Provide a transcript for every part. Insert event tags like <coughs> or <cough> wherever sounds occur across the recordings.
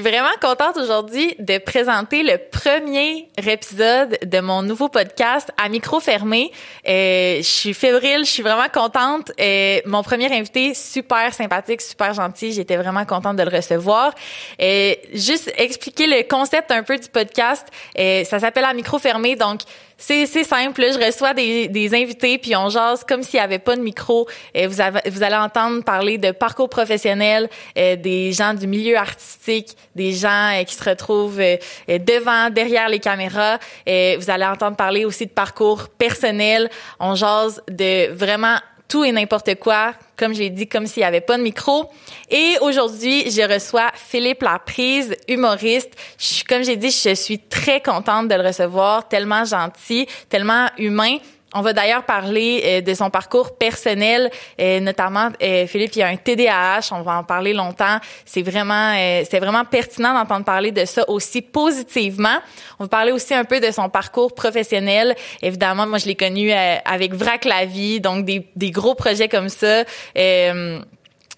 suis vraiment contente aujourd'hui de présenter le premier épisode de mon nouveau podcast à micro fermé. Euh, je suis fébrile, je suis vraiment contente. Euh, mon premier invité, super sympathique, super gentil. J'étais vraiment contente de le recevoir. Euh, juste expliquer le concept un peu du podcast. Euh, ça s'appelle à micro fermé, donc c'est simple. je reçois des, des, invités puis on jase comme s'il n'y avait pas de micro. Et vous, avez, vous allez entendre parler de parcours professionnel, euh, des gens du milieu artistique, des gens euh, qui se retrouvent euh, devant, derrière les caméras. Et vous allez entendre parler aussi de parcours personnel. On jase de vraiment tout et n'importe quoi, comme j'ai dit, comme s'il n'y avait pas de micro. Et aujourd'hui, je reçois Philippe Laprise, humoriste. Je comme j'ai dit, je suis très contente de le recevoir, tellement gentil, tellement humain. On va d'ailleurs parler euh, de son parcours personnel, euh, notamment euh, Philippe, il y a un TDAH, on va en parler longtemps. C'est vraiment, c'est vraiment pertinent d'entendre parler de ça aussi positivement. On va parler aussi un peu de son parcours professionnel. Évidemment, moi je l'ai connu avec Vrac donc des, des gros projets comme ça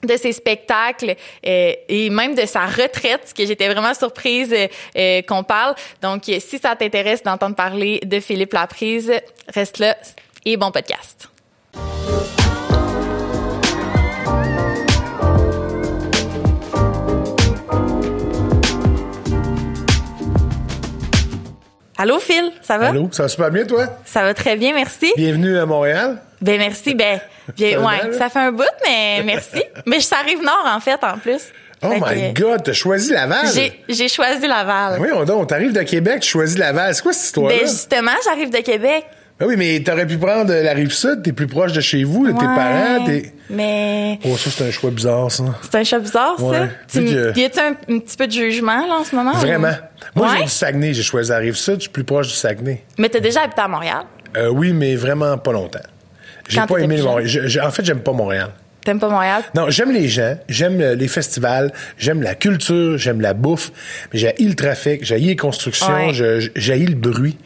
de ses spectacles euh, et même de sa retraite, que j'étais vraiment surprise euh, qu'on parle. Donc, si ça t'intéresse d'entendre parler de Philippe Laprise, reste là et bon podcast. Allô Phil, ça va? Allô, ça va super bien toi? Ça va très bien, merci. Bienvenue à Montréal. Ben merci, ben bien, ouais, ça fait un bout, mais merci. mais ça arrive nord en fait en plus. Oh my God, t'as choisi Laval? J'ai choisi Laval. Oui, on donc, t'arrives de Québec, tu choisis Laval. C'est quoi cette histoire-là? Ben justement, j'arrive de Québec. Ben oui, mais t'aurais pu prendre la rive sud, t'es plus proche de chez vous, de tes parents, t'es. Mais. Oh, ça, c'est un choix bizarre, ça. C'est un choix bizarre, ça? Tu, Y a-tu un, petit peu de jugement, là, en ce moment? Vraiment. Moi, j'ai du Saguenay, j'ai choisi la rive sud, je suis plus proche du Saguenay. Mais t'as déjà habité à Montréal? Euh, oui, mais vraiment pas longtemps. J'ai pas aimé Montréal. en fait, j'aime pas Montréal. T'aimes pas Montréal? Non, j'aime les gens, j'aime les festivals, j'aime la culture, j'aime la bouffe, mais j'ai le trafic, j'ai les constructions, j'ai le bruit.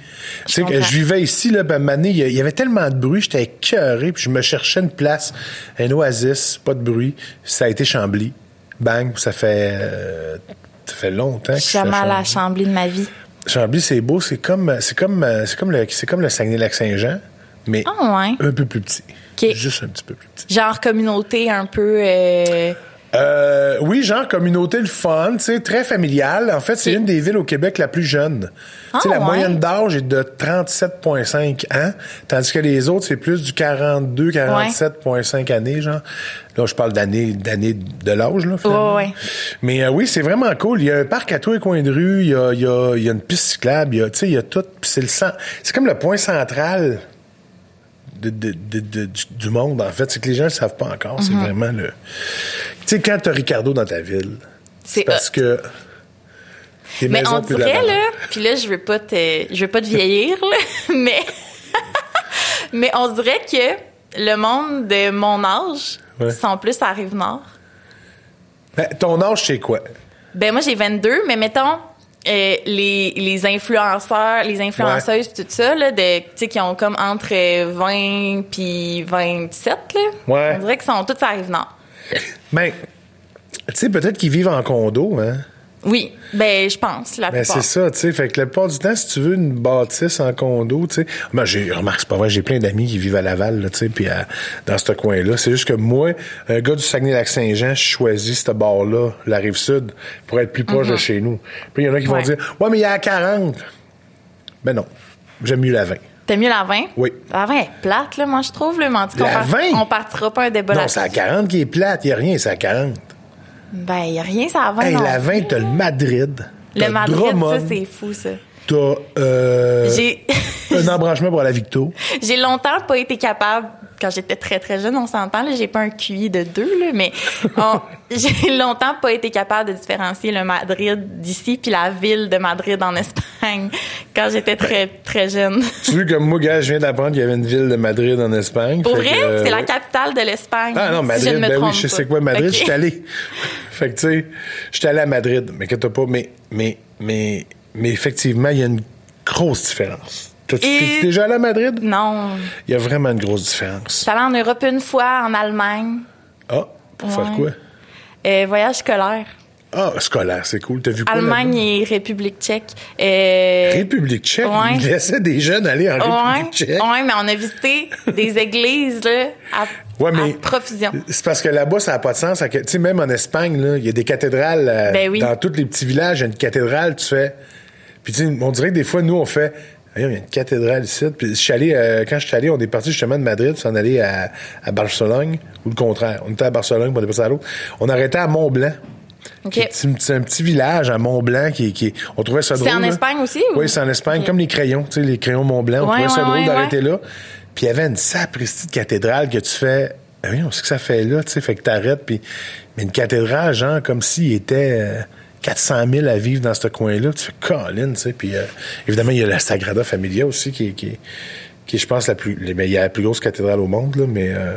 Tu sais, je vivais ici, là, ben, année, il y avait tellement de bruit, j'étais écœuré, puis je me cherchais une place, un oasis, pas de bruit. Ça a été Chambly. Bang, ça fait, euh, ça fait longtemps que je suis jamais allé à Chambly de ma vie. Chambly, c'est beau, c'est comme, c'est comme, c'est comme le, c'est comme le Saguenay-Lac-Saint-Jean mais ah, un peu plus petit. Juste un petit peu plus petit. Genre communauté un peu... Euh... Euh, oui, genre communauté le fun, tu sais, très familiale. En fait, c'est une des villes au Québec la plus jeune. Ah, tu sais, la moyenne d'âge est de 37,5 ans, tandis que les autres c'est plus du 42, 47,5 années, genre. Là, je parle d'années, d'années de l'âge, là. ouais. Mais euh, oui, c'est vraiment cool. Il y a un parc à tous les coins de rue. Il y a, il y a, il y a une piste cyclable. Il y a, tu sais, il y a tout. c'est le c'est comme le point central du, monde, en fait. C'est que les gens ne le savent pas encore. C'est mhm. vraiment le. Tu sais, quand tu as Ricardo dans ta ville, c'est parce que. Mais on dirait, là, puis là, je veux pas te, je veux pas te vieillir, là, <laughs> mais, <laughs> mais on dirait que le monde de mon âge sont plus à Rive-Nord. Ben, ton âge, c'est quoi? Ben, moi, j'ai 22, mais mettons, euh, les, les influenceurs, les influenceuses, tout ça, là, de, qui ont comme entre 20 puis 27, là. Ouais. On dirait qu'ils sont tous à Rive-Nord. Ben, tu sais, peut-être qu'ils vivent en condo, hein. Oui, ben je pense la ben, c'est ça, tu sais, fait que la plupart du temps si tu veux une bâtisse en condo, tu sais, ben j'ai remarque c'est pas vrai, j'ai plein d'amis qui vivent à Laval tu sais, puis dans ce coin-là, c'est juste que moi, un gars du Saguenay-Lac-Saint-Jean, je choisis cette barre là, la rive sud pour être plus proche de mhm. chez nous. Puis il y en a qui vont dire "Ouais, mais il y a 40." Ben non, j'aime mieux la 20. T'aimes mieux la 20? Oui. La 20 est plate, là, moi, je trouve. le mais la 20? on partira pas un débat Non, c'est à 40 qui est plate. Il n'y a rien, c'est à 40. Ben, il n'y a rien, ça va. Hey, la 20, t'as le Madrid. Le Madrid, ça, c'est fou, ça. T'as euh, <laughs> un embranchement pour la Victo. J'ai longtemps pas été capable, quand j'étais très très jeune, on s'entend, j'ai pas un QI de deux, là, mais <laughs> j'ai longtemps pas été capable de différencier le Madrid d'ici puis la ville de Madrid en Espagne quand j'étais très très jeune. Tu vois comme moi, gars, je viens d'apprendre qu'il y avait une ville de Madrid en Espagne. Pour vrai, c'est la capitale de l'Espagne. Ah non, Madrid, ben oui, je sais quoi Madrid, je suis allé. fait que tu sais, j'étais allé à Madrid, mais que t'as pas, mais mais mais mais effectivement, il y a une grosse différence. T'es-tu déjà allé à Madrid? Non. Il y a vraiment une grosse différence. Allé en Europe une fois, en Allemagne. Ah, pour faire quoi? Euh, voyage scolaire. Ah, scolaire, c'est cool. T'as vu quoi? Allemagne et République tchèque. Euh, République tchèque? Ouais. Ils laissaient des jeunes aller en ouais, République tchèque? ouais, mais on a visité des églises, là, à, Ouais, mais- à profusion. C'est parce que là-bas, ça n'a pas de sens. Tu sais, même en Espagne, il y a des cathédrales. euh, Ben oui. Dans tous les petits villages, il y a une cathédrale, tu fais. Puis, tu sais, on dirait que des fois, nous, on fait. Il y a une cathédrale ici. Puis, je suis allé, euh, quand je suis allé, on est parti justement de Madrid, s'en aller à, à Barcelone, ou le contraire. On était à Barcelone, puis on est passé à l'autre. On arrêtait à Mont-Blanc. OK. qui est- C'est un, petit- village à Mont-Blanc qui, qui on trouvait ça drôle. C'est en là. Espagne aussi? Ou? Oui, c'est en Espagne, comme les crayons, tu sais, les crayons Mont-Blanc. On Ouais, trouvait ça drôle ouais, d'arrêter là. Puis il y avait une sapristi de cathédrale que tu fais. Ah oui, on sait que ça fait là, tu sais, fait que t'arrêtes. Puis, mais une cathédrale, genre, comme s'il était euh, 400 000 à vivre dans ce coin-là. Tu fais Colin, tu sais. Puis euh, évidemment, il y a la Sagrada Familia aussi, qui, est- qui, est- qui est, je pense, la plus. Mais il y a la plus grosse cathédrale au monde, là, mais. Euh,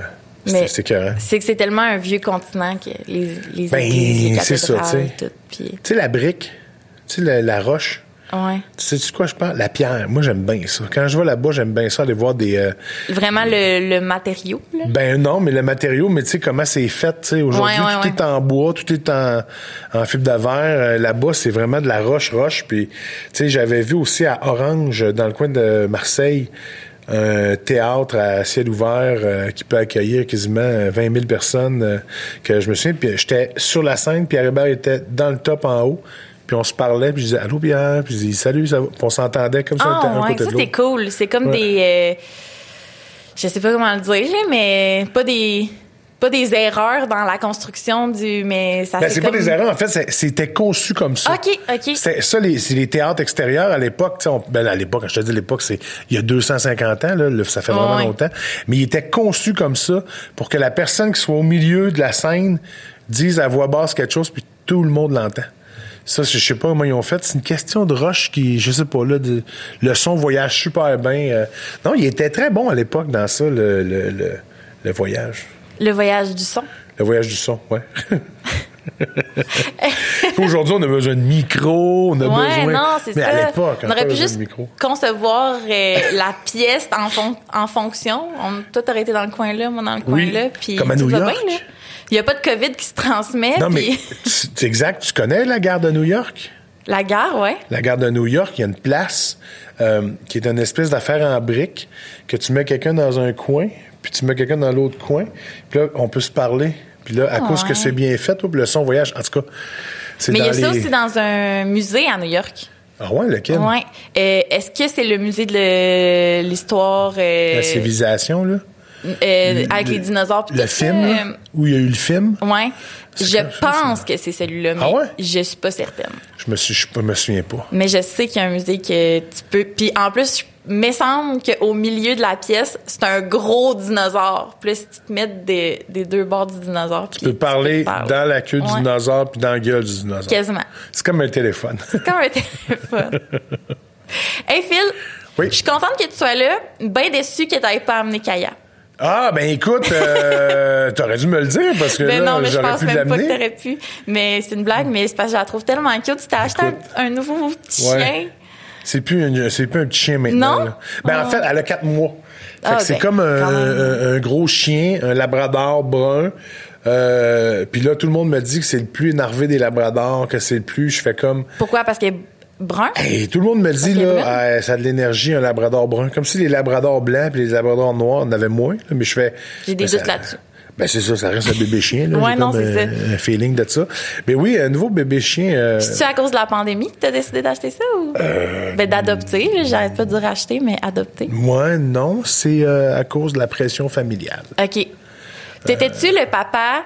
c'est que c'est tellement un vieux continent que les, les Ben, les c'est ça, tu sais. Puis, Tu sais, la brique, tu sais, la, la roche. Ouais. Tu sais, tu quoi je parle? La pierre. Moi, j'aime bien ça. Quand je vais là-bas, j'aime bien ça, aller voir des. euh, Vraiment le, le matériau, là? Ben non, mais le matériau, mais tu sais comment c'est fait, tu sais, aujourd'hui Ouais, ouais, tout est en bois, tout est en, en fibre de verre. Euh, Là-bas, c'est vraiment de la roche roche. Puis, tu sais, j'avais vu aussi à Orange, dans le coin de Marseille, un théâtre à ciel ouvert euh, qui peut accueillir quasiment euh, 20 000 personnes. euh, que je me souviens, puis j'étais sur la scène, Pierre Hébert était dans le top en haut. Puis on se parlait, puis je disais allô Pierre, puis je disais salut, ça va? Puis on s'entendait comme ça, Ah, un ouais, côté ça l'autre. cool. C'est comme Ouais. des. euh, je sais pas comment le dire, mais pas des. Pas des erreurs dans la construction du. Mais ça Ben, c'est comme... pas des erreurs, en fait, c'était conçu comme ça. OK, OK. C'est ça, les, c'est les théâtres extérieurs à l'époque. tu sais, on- Ben, à l'époque, je te dis l'époque, c'est il y a 250 ans, là, ça fait vraiment Ouais. longtemps. Mais il était conçu comme ça pour que la personne qui soit au milieu de la scène dise à voix basse quelque chose, puis tout le monde l'entend. Ça, je sais pas comment ils ont fait. C'est une question de roche qui, je sais pas, là, de- le son voyage super bien. euh. Non, il était très bon à l'époque dans ça, le, le, le, le voyage. Le voyage du son. Le voyage du son, ouais. <laughs> Aujourd'hui, on a besoin de micro, on a Ouais, besoin. non, c'est Mais ça. à l'époque, on aurait pu juste concevoir euh, la pièce en, fon- en fonction. On, toi, t'aurais été dans le coin là, moi dans le coin Oui, là. Puis comme à New va York. bien, là. Il n'y a pas de COVID qui se transmet. Non, mais puis- c'est exact. Tu connais la gare de New York? La gare, ouais. La gare de New York, il y a une place euh, qui est une espèce d'affaire en briques que tu mets quelqu'un dans un coin, puis tu mets quelqu'un dans l'autre coin, puis là, on peut se parler. Puis là, à cause que c'est bien fait, puis le son voyage, en tout cas, c'est Mais il y a ça aussi dans un musée à New York. Ah ouais, lequel? Ouais. Euh, Est-ce que c'est le musée de l'histoire euh, La civilisation, là? Euh, avec les dinosaures? puis Le tout film, euh, où il y a eu le film? Ouais. Je ça, pense que c'est celui-là, mais Ah ouais? je suis pas certaine. Je me, suis, je me souviens pas. Mais je sais qu'il y a un musée que tu peux. Puis en plus, il me semble qu'au milieu de la pièce, c'est un gros dinosaure. Puis là, si tu te mets des, des deux bords du dinosaure, Tu peux parler dans la queue du Ouais. dinosaure puis dans la gueule du dinosaure. Quasiment. C'est comme un téléphone. C'est comme un téléphone. <laughs> hey Phil, Oui? je suis contente que tu sois là. Bien déçue que tu n'aies pas amené Kaya. Ah, ben écoute, euh, <laughs> t'aurais dû me le dire parce que Ben là, non, mais je pense pu même pas que t'aurais pu. Mais c'est une blague, mais c'est parce que je la trouve tellement cute. Tu t'as acheté un, nouveau petit Ouais. chien. C'est plus, un- c'est plus un petit chien maintenant. Non? là. Ben, en fait, elle a quatre mois. Fait Ah, que c'est ben, comme un, gros chien, un labrador brun. Euh, puis là, tout le monde me dit que c'est le plus énervé des labradors, que c'est le plus. Je fais comme. Pourquoi? Parce qu'il est brun? Tout le monde me dit, là, ah, ça a de l'énergie, un labrador brun. Comme si les labradors blancs et les labradors noirs en avaient moins. là, mais je fais. J'ai des ben, doutes là-dessus. Ben, c'est ça, ça reste un bébé chien, là. Ouais, non, c'est ça. un feeling de ça. Mais oui, un nouveau bébé chien. euh, C'est-tu à cause de la pandémie que t'as décidé d'acheter ça ou? Ben, d'adopter. J'arrête pas de dire acheter, mais adopter. moi, non, c'est euh, à cause de la pression familiale. OK. T'étais-tu le papa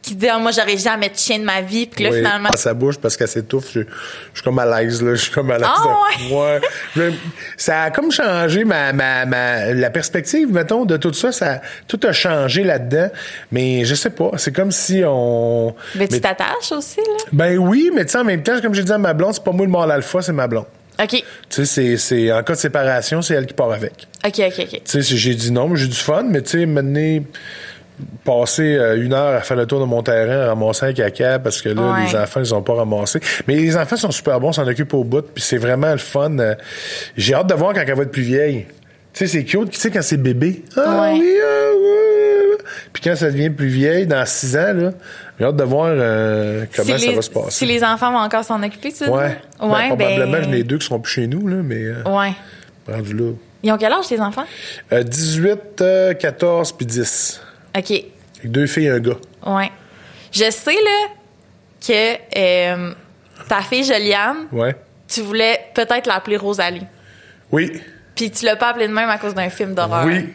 qui dit, Ah, moi, j'aurais jamais de chien de ma vie, puis là, Oui, finalement. sa bouche parce qu'elle s'étouffe. Je, je suis comme à l'aise, là. Je suis comme à l'aise. Ah, ouais. Je- ça a comme changé ma, ma, ma, la perspective, mettons, de tout ça. ça. Tout a changé là-dedans. Mais je sais pas. C'est comme si on. Ben, tu mais- t'attaches aussi, là? ben oui, mais tu sais, en même temps, comme j'ai dit à ma blonde, c'est pas moi le mâle alpha, c'est ma blonde. OK. Tu sais, c'est, en cas de séparation, c'est elle qui part avec. OK, OK, OK. Tu sais, j'ai dit non, mais j'ai du fun, mais tu sais, maintenant, passer euh, une heure à faire le tour de mon terrain, à ramasser un caca, parce que là, Ouais. les enfants, ils ont pas ramassé. Mais les enfants sont super bons, s'en occupent au bout, puis c'est vraiment le fun. euh, j'ai hâte de voir quand elle va être plus vieille. Tu sais, c'est cute, tu sais, quand c'est bébé. Ah Ouais. oui, ah, ouais. Puis quand ça devient plus vieille, dans six ans, là, j'ai hâte de voir euh, comment si ça les, va se passer. Si les enfants vont encore s'en occuper, tu veux Ouais. Ben, Ouais, probablement, ben- ai deux qui seront plus chez nous, là, mais euh, Ouais. rendu là. Ils ont quel âge, tes enfants? Euh, 18, euh, 14 puis 10. OK. Avec deux filles et un gars. Ouais. Je sais, là, que euh, ta fille Joliane, Ouais. tu voulais peut-être l'appeler Rosalie. Oui. Puis tu l'as pas appelée de même à cause d'un film d'horreur. Oui.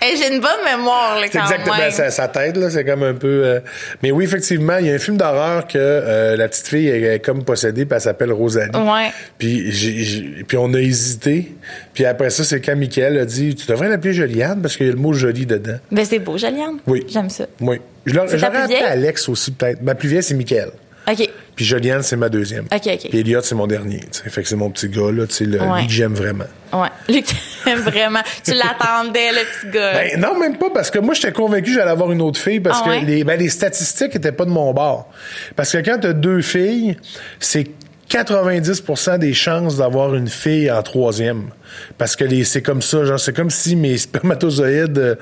<laughs> Hey, j'ai une bonne mémoire, là, quand exactement même. ça, ça t'aide, là. C'est comme un peu. euh, Mais oui, effectivement, il y a un film d'horreur que euh, la petite fille est, est comme possédée, puis elle s'appelle Rosalie. Ouais. Puis, j'ai- j'ai- puis on a hésité. Puis après ça, c'est quand Mickaël a dit Tu devrais l'appeler Joliane parce qu'il y a le mot joli dedans. Ben, c'est beau, Joliane. Oui. J'aime ça. Oui. Je l'aurais appelé? Alex aussi, peut-être. Ma plus vieille, c'est Mickaël. OK. Puis Joliane, c'est ma deuxième. OK, OK. Puis Elliot, c'est mon dernier. tu sais. Fait que c'est mon petit gars, là, tu sais, le, Ouais. lui que j'aime vraiment. Ouais. <laughs> Luc, t'aimes vraiment. Tu l'attendais, le petit gars. Ben, non, même pas, parce que moi, j'étais convaincu que j'allais avoir une autre fille, parce Ah que ouais? les, ben, les statistiques étaient pas de mon bord. Parce que quand t'as deux filles, c'est 90% des chances d'avoir une fille en troisième. Parce que les, c'est comme ça, genre, c'est comme si mes <laughs> spermatozoïdes euh,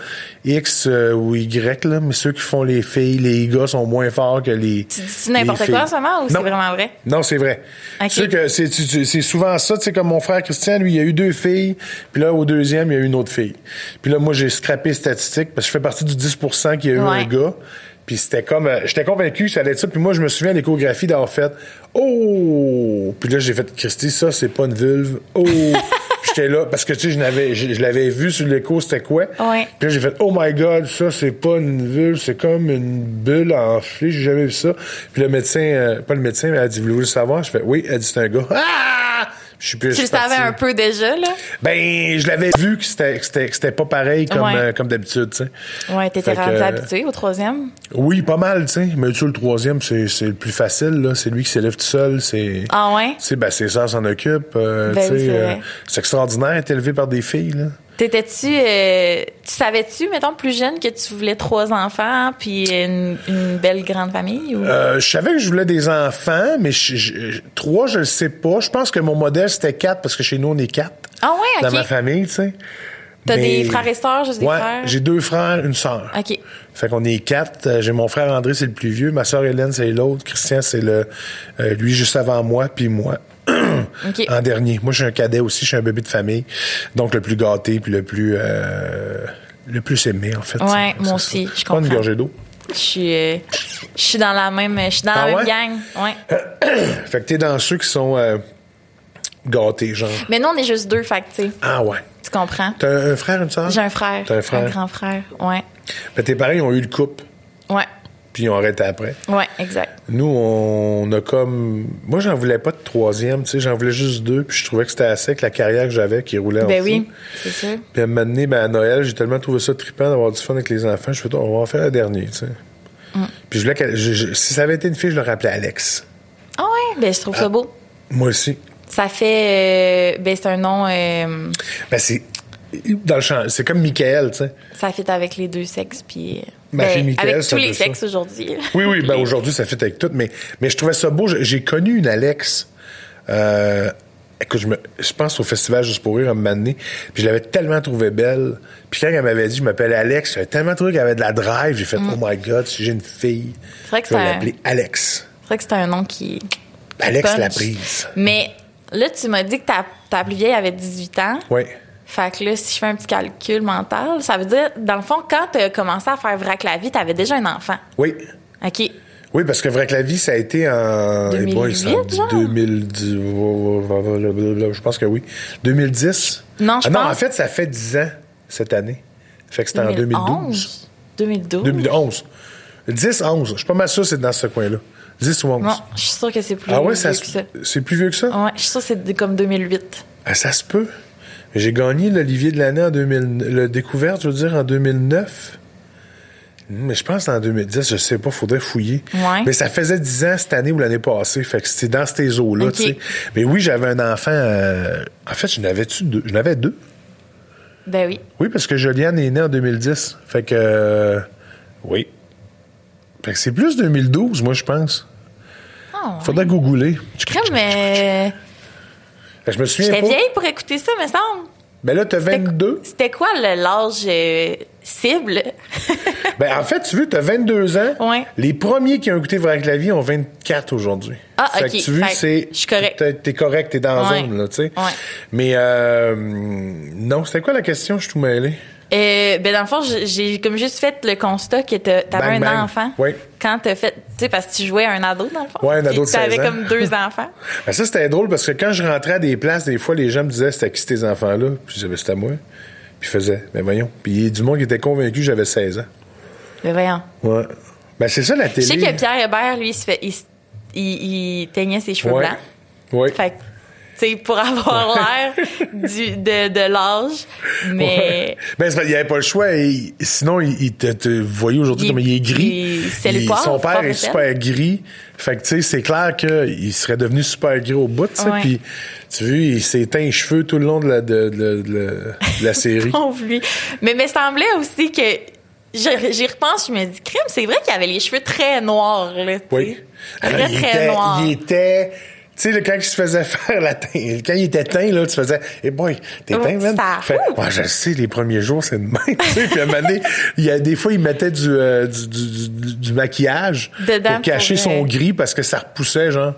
X euh, ou Y, là, mais ceux qui font les filles, les gars sont moins forts que les. tu dis n'importe quoi en ce moment ou c'est vraiment vrai? Non, c'est vrai. C'est que c'est, tu- tu- c'est souvent ça, tu sais, comme mon frère Christian, lui, il a eu deux filles, puis là, au deuxième, il y a eu une autre fille. Puis là, moi, j'ai scrappé les statistiques, parce que je fais partie du 10% qui a eu Ouais. un gars. Puis c'était comme, euh, j'étais convaincu que ça allait être ça. Puis moi, je me souviens à l'échographie d'avoir fait, oh! Puis là, j'ai fait, Christy, ça, c'est pas une vulve. Oh! <laughs> J'étais là, parce que, tu sais, je l'avais, je, je l'avais vu sur l'écho, c'était quoi? Ouais. Puis là, j'ai fait, oh my God, ça, c'est pas une vulve, c'est comme une bulle enflée, j'ai jamais vu ça. Puis le médecin, euh, pas le médecin, mais elle a dit, voulez-vous le savoir? Je fais, oui, elle dit, c'est un gars. <laughs> Ah! Je suis plus. Tu le savais un peu déjà, là? Ben, je l'avais vu que c'était, que c'était, que c'était pas pareil comme, Ouais. euh, comme d'habitude, tu sais. Ouais, t'étais rendu euh, habitué au troisième? Oui, pas mal, tu sais. Mais tu sais, le troisième, c'est, c'est le plus facile, là. C'est lui qui s'élève tout seul, c'est. Ah ouais? Tu sais, ben, ses sœurs s'en occupent. euh, Ben tu oui, sais, c'est euh, c'est extraordinaire d'être élevé par des filles, là. T'étais-tu, euh, tu savais-tu, mettons, plus jeune que tu voulais trois enfants puis une, une belle grande famille ou? Euh, je savais que je voulais des enfants, mais je- je- trois, je le sais pas. Je pense que mon modèle, c'était quatre, parce que chez nous, on est quatre ah ouais, dans ma famille, tu sais. T'as Mais- des frères et sœurs, juste des ouais, frères? j'ai deux frères, une sœur. Ok. Fait qu'on est quatre. Euh, J'ai mon frère André, c'est le plus vieux. Ma sœur Hélène, c'est l'autre. Christian, c'est le euh, lui juste avant moi, puis moi. <clears throat> En dernier. Moi, je suis un cadet aussi. Je suis un bébé de famille. Donc, le plus gâté, puis le plus... euh, le plus aimé, en fait. Ouais, moi aussi, ça. je Pas une comprends. gorgée d'eau. Je suis, euh, je suis dans la même, je suis dans Ah la même ouais? gang. Ouais. <clears throat> Fait que t'es dans ceux qui sont euh, gâtés, genre. Mais nous, on est juste deux, fait que, tu Ah ouais. tu comprends? T'as un, un frère, une sœur? J'ai un frère. T'as un frère? grand frère. Ouais. Ben, tes parents, ils ont eu le couple, Ouais. Puis ils ont arrêté après. Ouais, exact. Nous, on a comme... Moi, j'en voulais pas de troisième, tu sais, j'en voulais juste deux, puis je trouvais que c'était assez avec la carrière que j'avais qui roulait en Ben fou. oui, c'est sûr. Puis à un moment donné, ben, à Noël, j'ai tellement trouvé ça trippant d'avoir du fun avec les enfants, je fais, on va en faire un dernier, tu sais. Mm. Puis je voulais je- je- si ça avait été une fille, je l'aurais appelée Alex. Ah ouais, ben je trouve ça beau. Moi aussi. Ça fait, euh, ben c'est un nom, euh, Ben, c'est... Dans le champ, c'est comme Michael, tu sais. ça fit avec les deux sexes, puis euh, Ma ben, fille Michael, avec tous les sexes aujourd'hui. <laughs> Oui, oui, ben aujourd'hui, ça fait avec tout, mais, mais je trouvais ça beau. J'ai- connu une Alex. Euh, écoute, je, me, je pense au festival Juste pour rire un moment donné, puis je l'avais tellement trouvée belle. Puis quand elle m'avait dit, je m'appelle Alex, j'avais tellement trouvé qu'elle avait de la drive. J'ai fait, oh my God, si j'ai une fille, C'est vrai que je vais l'appeler Alex. C'est vrai que c'est un nom qui. Alex punch. la prise. Mais là, tu m'as dit que ta, ta plus vieille avait 18 ans. Oui. Fait que là, si je fais un petit calcul mental, ça veut dire, dans le fond, quand tu as commencé à faire vrac la vie, tu avais déjà un enfant. Oui. OK. Oui, parce que la vie, ça a été en... 2008, eh boy, ça en genre? 2010... Je pense que oui. 2010? Non, je ah, Non, pense- en fait, ça fait 10 ans cette année. Fait que c'était en 2012. 2012. 2011. 10, 11. Je suis pas mal sûr que c'est dans ce coin-là. 10 ou 11. Non, je suis sûre que c'est plus ah ouais, vieux ça, que ça. c'est plus vieux que ça? Ouais, je suis sûre que c'est comme 2008. Ah, ça se peut. J'ai gagné l'Olivier de l'année en 2000, le découverte, je veux dire, en 2009. Hmm, Mais je pense en 2010, je sais pas, faudrait fouiller. Ouais. Mais ça faisait 10 ans cette année ou l'année passée, fait que c'était dans ces eaux-là, tu sais. Mais oui, j'avais un enfant, euh, en fait, je n'avais-tu deux? Je n'avais deux. Ben oui. Oui, parce que Joliane est née en 2010. Fait que, euh, oui. Fait que c'est plus 2012, moi, je pense. Oh, Faudrait googler. Crème, mais. Fait que Je me souviens J'étais pas. vieille pour écouter ça, me semble. Ben là, t'as 22. C'était quoi l'âge euh, cible? <laughs> ben, en fait, tu veux, t'as 22 ans. Ouais. Les premiers qui ont écouté Vrac la vie ont 24 aujourd'hui. Ah, fait OK. Que tu veux, c'est. je suis correct. T'es, t'es correct, t'es dans la Ouais. zone, là, tu sais. Ouais. Mais, euh, non, c'était quoi la question? Je suis tout mêlé. Euh, ben dans le fond, j'ai- comme juste fait le constat que t'a- t'avais Bang, un bang. enfant. Oui. Quand t'as fait, tu sais, parce que tu jouais à un ado dans le fond. Ouais, un ado de Puis T'avais 16 ans. comme deux <laughs> enfants. Ben, ça, c'était drôle parce que quand je rentrais à des places, des fois, les gens me disaient, c'était qui ces enfants-là? Puis je disais, ben, c'était à moi. Puis ils faisaient, ben, voyons. Puis il y a du monde qui était convaincu que j'avais 16 ans. Mais voyons. Ouais. Ben, c'est ça, la Je télé. sais que Pierre Hébert, lui, il, se fait, il, s- il- il teignait ses cheveux Ouais. blancs. Oui. Fait sais, pour avoir l'air du- de, de l'âge, mais. Ouais. Ben, qu'il n'y avait pas le choix. Et, sinon, il, il te, te voyez aujourd'hui Il- comme il est gris. il- c'est le Il- son père est super gris. Fait que, tu sais, c'est clair qu'il serait devenu super gris au bout, tu sais. Puis, tu vois, il s'est teint les cheveux tout le long de la, de, de- de- de la série. <laughs> Mais me semblait aussi que. J'y repense, je me dis, crime, c'est vrai qu'il avait les cheveux très noirs, là. tu Oui. Alors, Très, il, très était, noirs. il était. Tu sais, quand il se faisait <laughs> faire la teint, quand il était teint, là, tu faisais, eh boy, t'es Oh, teint, man. Fait, ouais, je sais, les premiers jours, c'est de même. <laughs> tu sais, puis à un moment donné, il y a des fois, il mettait du, euh, du, du, du- du maquillage Dedans, pour cacher pour, son gris parce que ça repoussait, genre.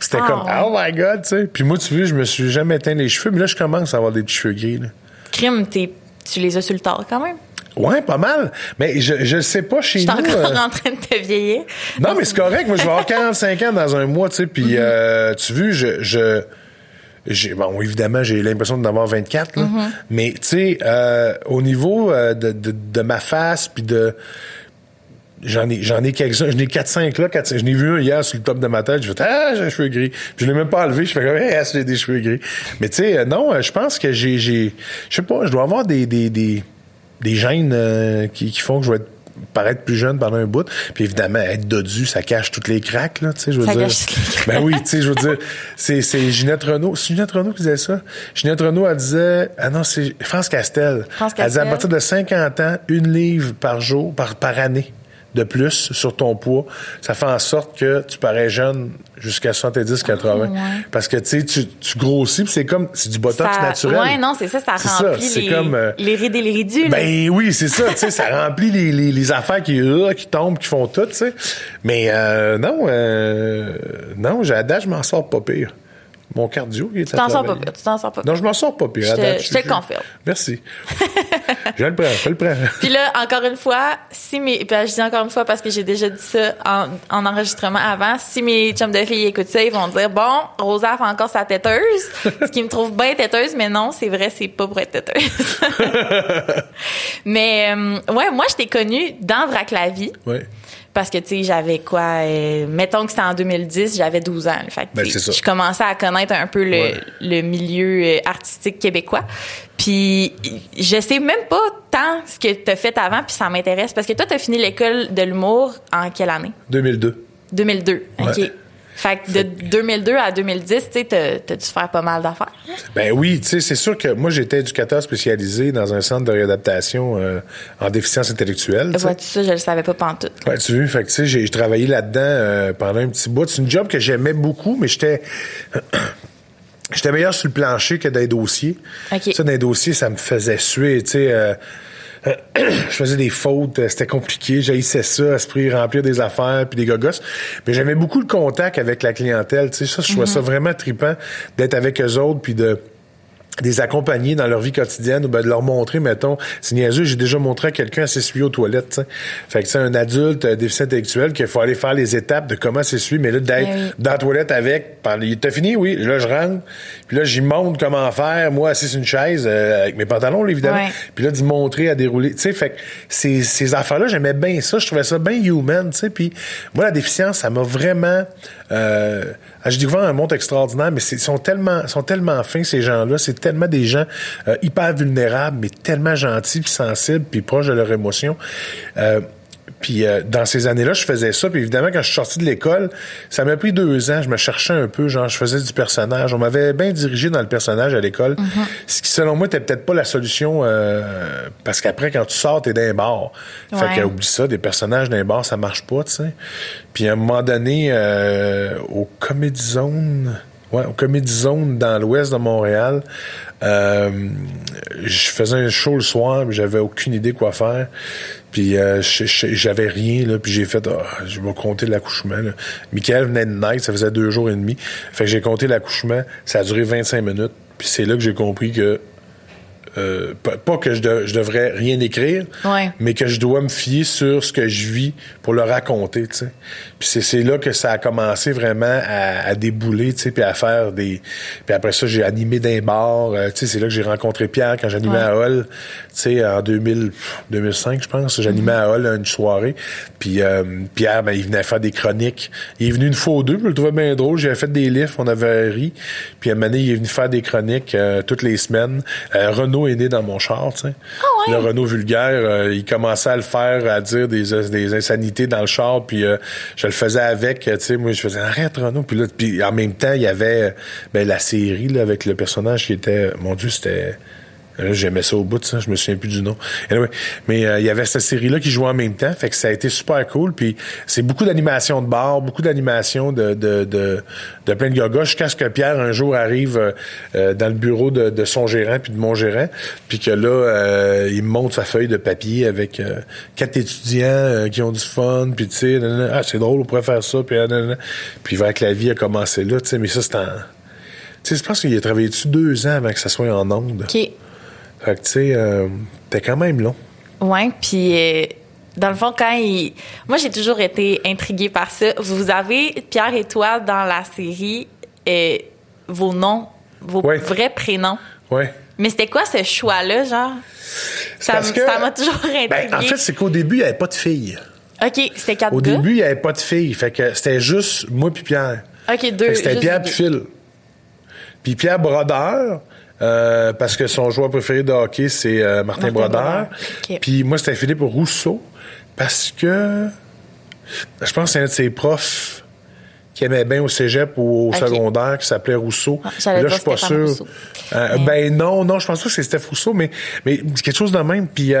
C'était Ah, comme, ouais. oh my god, tu sais. Puis moi, tu vois, je me suis jamais teint les cheveux, mais là, je commence à avoir des petits cheveux gris, là. Crime, t'es- tu les as sur le tard quand même? Ouais, pas mal. Mais je, je sais pas chez Je suis nous. encore euh, en train de te vieillir. Non, mais c'est correct. Moi, je vais avoir 45 ans dans un mois, tu sais. Puis, <laughs> euh, tu vois, je... je j'ai, bon, évidemment, j'ai l'impression d'en avoir 24, là. Mais, tu sais, euh, au niveau euh, de, de, de ma face, puis de... J'en ai, j'en ai quelques-uns. J'en ai 4-5 là. 4, je n'ai vu un hier sur le top de ma tête. Je fais, ah, j'ai les cheveux gris. Puis je l'ai même pas enlevé. Je fais comme, ah, j'ai des cheveux gris? Mais tu sais, euh, non, euh, je pense que j'ai, j'ai, je sais pas, je dois avoir des, des, des, des gènes euh, qui, qui font que je vais être paraître plus jeune pendant un bout. Puis évidemment, être dodu, ça cache toutes les craques, là, tu sais, je veux dire. Ben oui, tu sais, je veux dire, c'est, c'est Ginette Renault. C'est Ginette Renault qui disait ça. Ginette Renault, elle disait, ah non, c'est France Castel. France Elle disait, à Castel. partir de 50 ans, une livre par jour, par, par année de plus sur ton poids, ça fait en sorte que tu parais jeune jusqu'à 70, 80. ouais. Parce que, tu sais, tu, grossis, puis c'est comme, c'est du botox Ça- naturel. Ouais, non, c'est ça, ça remplit c'est les, comme, euh, les rides et les ridules. Ben oui, c'est ça, tu sais, ça remplit les, les, les affaires qui, euh, qui tombent, qui font tout, tu sais. Mais euh, non, euh, non, je m'en sors pas pire. Mon cardio, il est tu t'en sors pas pire, tu t'en sors pas Non, pire. je m'en sors pas pire. Je te- date, je te le confirme. Merci. <laughs> je le prends, je le prends. Puis là, encore une fois, si mes, puis je dis encore une fois parce que j'ai déjà dit ça en, en enregistrement avant, si mes chums de filles écoutent ça, ils vont dire bon, Rosa fait encore sa têteuse, ce qui me trouve bien têteuse, mais non, c'est vrai, c'est pas pour être têteuse. <laughs> <laughs> mais euh, ouais, moi je t'ai connue dans Vrac la vie. Oui. Parce que, tu sais, j'avais quoi? euh, mettons que c'était en 2010, j'avais 12 ans. Fait que, Ben, je commençais à connaître un peu le, Ouais. le milieu euh, artistique québécois. Puis, je sais même pas tant ce que tu as fait avant, puis ça m'intéresse. Parce que toi, tu as fini l'école de l'humour en quelle année? 2002. 2002. OK. Ouais. Fait que de 2002 à 2010, tu sais, t'as dû faire pas mal d'affaires. Ben oui, tu sais, c'est sûr que moi, j'étais éducateur spécialisé dans un centre de réadaptation euh, en déficience intellectuelle. Vois-tu ça? Je le savais pas pantoute. Ouais, tu vois, fait que tu sais, j'ai travaillé là-dedans euh, pendant un petit bout. C'est une job que j'aimais beaucoup, mais j'étais <clears throat> j'étais meilleur sur le plancher que dans les dossiers. OK. Ça, dans les dossiers, ça me faisait suer, tu sais. euh, <clears throat> je faisais des fautes, euh, c'était compliqué, j'haïssais ça, esprit remplir des affaires puis des gogos. Mais j'aimais beaucoup le contact avec la clientèle, tu sais, ça, je trouvais ça vraiment trippant d'être avec eux autres puis de des accompagner dans leur vie quotidienne ou ben de leur montrer, mettons, c'est niaiseux, j'ai déjà montré à quelqu'un à s'essuyer aux toilettes, tu sais. Fait que c'est un adulte euh, déficient intellectuel qu'il faut aller faire les étapes de comment s'essuyer, mais là, d'être Ben oui. dans la toilette avec, t'as fini? Oui. Là, je rentre, puis là, j'y montre comment faire, moi, assis sur une chaise, euh, avec mes pantalons, là, évidemment, puis là, d'y montrer à dérouler, tu sais, fait que ces, ces affaires-là, j'aimais bien ça, je trouvais ça bien human, tu sais, puis moi, la déficience, ça m'a vraiment... Euh, j'ai découvert un monde extraordinaire, mais ils sont tellement, sont tellement fins, ces gens-là. C'est tellement des gens euh, hyper vulnérables, mais tellement gentils, puis sensibles, puis proches de leurs émotions. Euh, puis euh, dans ces années-là, je faisais ça. Puis évidemment, quand je suis sorti de l'école, ça m'a pris deux ans. Je me cherchais un peu, genre, je faisais du personnage. On m'avait bien dirigé dans le personnage à l'école. Ce qui, selon moi, était peut-être pas la solution, euh, parce qu'après, quand tu sors, t'es d'un bar. Fait Ouais. que, oublie ça, des personnages d'un bar, ça marche pas, tu sais. Puis à un moment donné, euh, au Comedy Zone... Ouais, Ouais, au Comedy Zone dans l'ouest de Montréal. Euh, je faisais un show le soir, mais j'avais aucune idée quoi faire. Puis euh, j'avais rien, là, puis j'ai fait, oh, je vais compter l'accouchement. Michael venait de naître, ça faisait deux jours et demi. Fait que j'ai compté l'accouchement, ça a duré 25 minutes. Puis c'est là que j'ai compris que euh, pas que je, devrais rien écrire, mais que je dois me fier sur ce que je vis pour le raconter, tu sais. Puis c'est là que ça a commencé vraiment à, débouler, tu sais, puis à faire des... Puis après ça, j'ai animé d'un bar, euh, tu sais, c'est là que j'ai rencontré Pierre quand j'animais à Hall, tu sais, en 2000, 2005, je pense. J'animais mm-hmm. à Hall une soirée. Puis euh, Pierre, ben, il venait faire des chroniques. Il est venu une fois ou deux, je le trouvais bien drôle. J'avais fait des livres, on avait ri. Puis à un moment donné, il est venu faire des chroniques toutes les semaines. Renaud est né dans mon char, tu sais. Le Renault vulgaire, il commençait à le faire, à dire des, des insanités dans le char, puis je le faisais avec, tu sais, moi je faisais arrête Renaud, puis là, puis en même temps il y avait ben, la série là avec le personnage qui était, mon Dieu, c'était J'aimais ça au bout de ça, je me souviens plus du nom. mais euh, il y avait cette série-là qui jouait en même temps, fait que ça a été super cool. Puis c'est beaucoup d'animation de bar, beaucoup d'animation de, de, de, plein de gaga, jusqu'à ce que Pierre un jour arrive euh, euh, dans le bureau de, son gérant puis de mon gérant, puis que là, il me montre sa feuille de papier avec quatre étudiants qui ont du fun, puis tu sais, ah c'est drôle, on pourrait faire ça, puis puis vers que la vie a commencé là, tu sais, mais ça c'est en... Tu sais, je pense qu'il a travaillé dessus deux ans avant que ça soit en onde? Fait que, tu sais, euh, t'es quand même long. Ouais, puis euh, dans le fond, quand il... Moi, j'ai toujours été intriguée par ça. Vous avez, Pierre et toi, dans la série, euh, vos noms, vos vrais prénoms. Ouais. Mais c'était quoi ce choix-là, genre? Ça m'a toujours. Ben, en fait, c'est qu'au début, il n'y avait pas de filles. OK, c'était quatre Au début, il n'y avait pas de filles. Fait que c'était juste moi puis Pierre. OK, deux. C'était Pierre puis Phil. Puis Pierre Brodeur, euh, parce que son joueur préféré de hockey, c'est euh, Martin, Brodeur. Puis moi, c'était Philippe Rousseau, parce que je pense que c'est un de ses profs qui aimait bien au cégep ou au secondaire, qui s'appelait Rousseau. Ah, là, je suis pas sûr. Euh, ben non, non, je pense pas que c'est Steph Rousseau, mais, mais quelque chose de même. Puis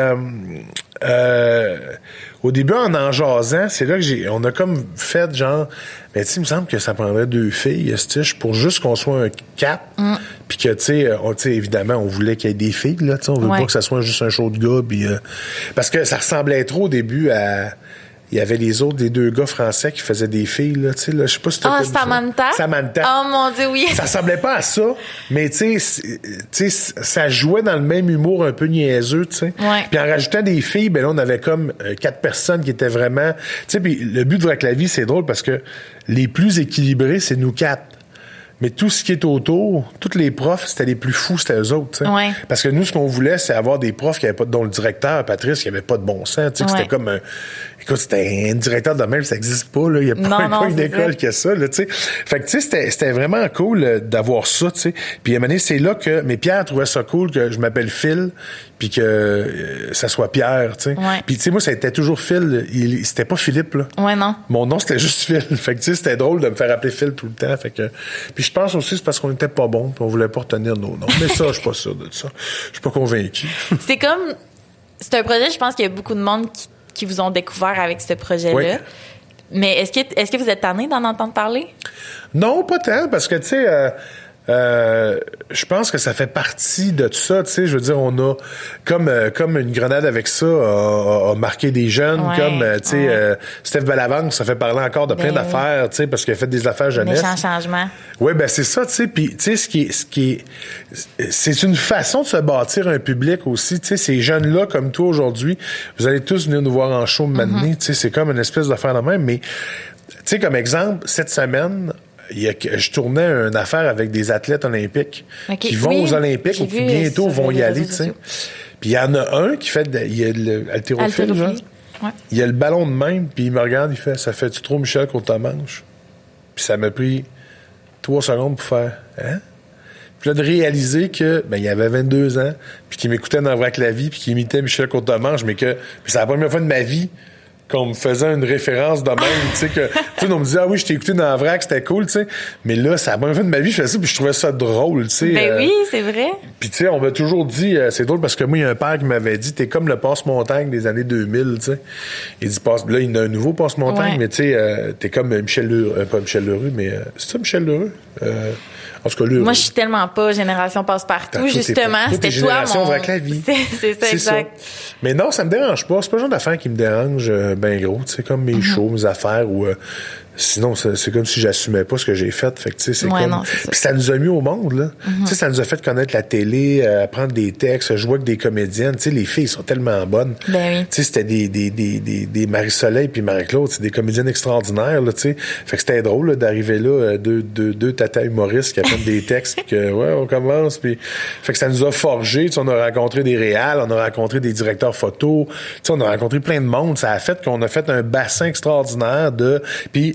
au début, en en jasant, c'est là que j'ai, on a comme fait genre, mais tu sais, il me semble que ça prendrait deux filles, Stitch, pour juste qu'on soit un cap, mm. puis que tu sais, on, évidemment, on voulait qu'il y ait des filles là, tu sais, on veut pas que ça soit juste un show de gars, puis euh, parce que ça ressemblait trop au début à il y avait les autres, des deux gars français qui faisaient des filles, là, tu sais, là, je sais pas si Ah, Samantha? Samantha. Oh mon Dieu, oui. ça ressemblait pas à ça, mais tu sais, ça jouait dans le même humour un peu niaiseux, tu sais. Ouais. Puis en rajoutant des filles, ben là, on avait comme euh, quatre personnes qui étaient vraiment... Tu sais, puis le but de la vie, c'est drôle parce que les plus équilibrés, c'est nous quatre. Mais tout ce qui est autour, tous les profs, c'était les plus fous, c'était eux autres. Ouais. Parce que nous, ce qu'on voulait, c'est avoir des profs qui avaient pas, dont le directeur, Patrice, qui avait pas de bon sens. Ouais. C'était comme un, écoute, c'était un directeur de même, ça n'existe pas. Là. Il n'y a pas, une école qui a ça. Là, sais. fait que tu sais, c'était vraiment cool euh, d'avoir ça. sais. Puis à un moment donné, c'est là que. Mais Pierre trouvait ça cool que je m'appelle Phil, puis que euh, ça soit Pierre. sais. Ouais. Puis tu sais, moi, ça était toujours Phil. C'était pas Philippe. Là. Ouais, non. Mon nom, c'était juste Phil. <laughs> fait que tu sais, c'était drôle de me faire appeler Phil tout le temps. Fait que. Puis je pense aussi c'est parce qu'on était pas bon, puis on voulait pas retenir nos noms. Mais ça, je suis pas sûr de ça. Je suis pas convaincu. c'est comme. C'est un projet, je pense qu'il y a beaucoup de monde qui qui vous ont découvert avec ce projet-là. Mais est-ce que, est-ce que vous êtes tanné d'en entendre parler? Non, pas tant, parce que, tu sais, euh, euh, je pense que ça fait partie de tout ça, tu sais, je veux dire, on a comme euh, comme une grenade avec ça a, marqué des jeunes, comme euh, tu sais, euh, Steph Bellavance, ça fait parler encore de plein ben d'affaires, tu sais, parce qu'il a fait des affaires jeunesse. Méchant changement. Oui, ben c'est ça, tu sais, puis tu sais ce qui ce qui est, c'est une façon de se bâtir un public aussi, tu sais, ces jeunes là comme toi aujourd'hui, vous allez tous venir nous voir en show maintenant, mm-hmm. tu sais, c'est comme une espèce d'affaire de même, mais tu sais, comme exemple, cette semaine, je tournais une affaire avec des athlètes olympiques qui vont aux Olympiques ou qui bientôt vont y aller, tu sais. Puis il y en a un qui fait, il y a ouais. il y a le ballon de même, puis il me regarde, il fait, ça fait-tu trop, Michel, qu'on te mange? Puis ça m'a pris trois secondes pour faire, hein? Puis là, de réaliser que, ben, il avait 22 ans, puis qu'il m'écoutait dans Vrac la vie, puis qu'il imitait Michel Courtemanche, mais que, c'est la première fois de ma vie qu'on me faisait une référence de même, tu sais, que, <laughs> tu sais, on me disait, ah oui, je t'ai écouté dans la vrac, c'était cool, tu sais. Mais là, ça a bien fait de ma vie, je faisais ça, puis je trouvais ça drôle, tu sais. Ben oui, c'est vrai. Puis, tu sais, on m'a toujours dit, euh, c'est drôle parce que moi, il y a un père qui m'avait dit, t'es comme le passe-montagne des années 2000, tu sais. Il dit, passe, là, il y a un nouveau passe-montagne, mais tu sais, euh, t'es comme Michel Lheureux, pas Michel Lheureux, mais c'est ça, Michel Lheureux? Moi, je suis tellement pas génération passe-partout, justement. C'était toi, mon... la vie. <laughs> C'est ça, exact. Mais non, ça me dérange pas. C'est pas le genre d'affaires qui me dérange euh, ben gros. C'est comme mes mm-hmm. shows, mes affaires ou... Euh, Sinon, c'est comme si j'assumais pas ce que j'ai fait. Fait que, tu sais, c'est comme... Puis ça nous a mis au monde, là. Mm-hmm. Tu sais, ça nous a fait connaître la télé, euh, apprendre des textes, jouer avec des comédiennes. Tu sais, les filles sont tellement bonnes. Ben oui. Tu sais, c'était des, des, des, des, des Marie-Soleil puis Marie-Claude, c'est des comédiennes extraordinaires, là, tu sais. Fait que c'était drôle, d'arriver là, euh, deux, deux, deux tatas humoristes qui apprennent des textes puis que, <laughs> ouais, on commence puis... Fait que ça nous a forgé, tu sais, on a rencontré des réals, on a rencontré des directeurs photos, tu sais, on a rencontré plein de monde. Ça a fait qu'on a fait un bassin extraordinaire de... Puis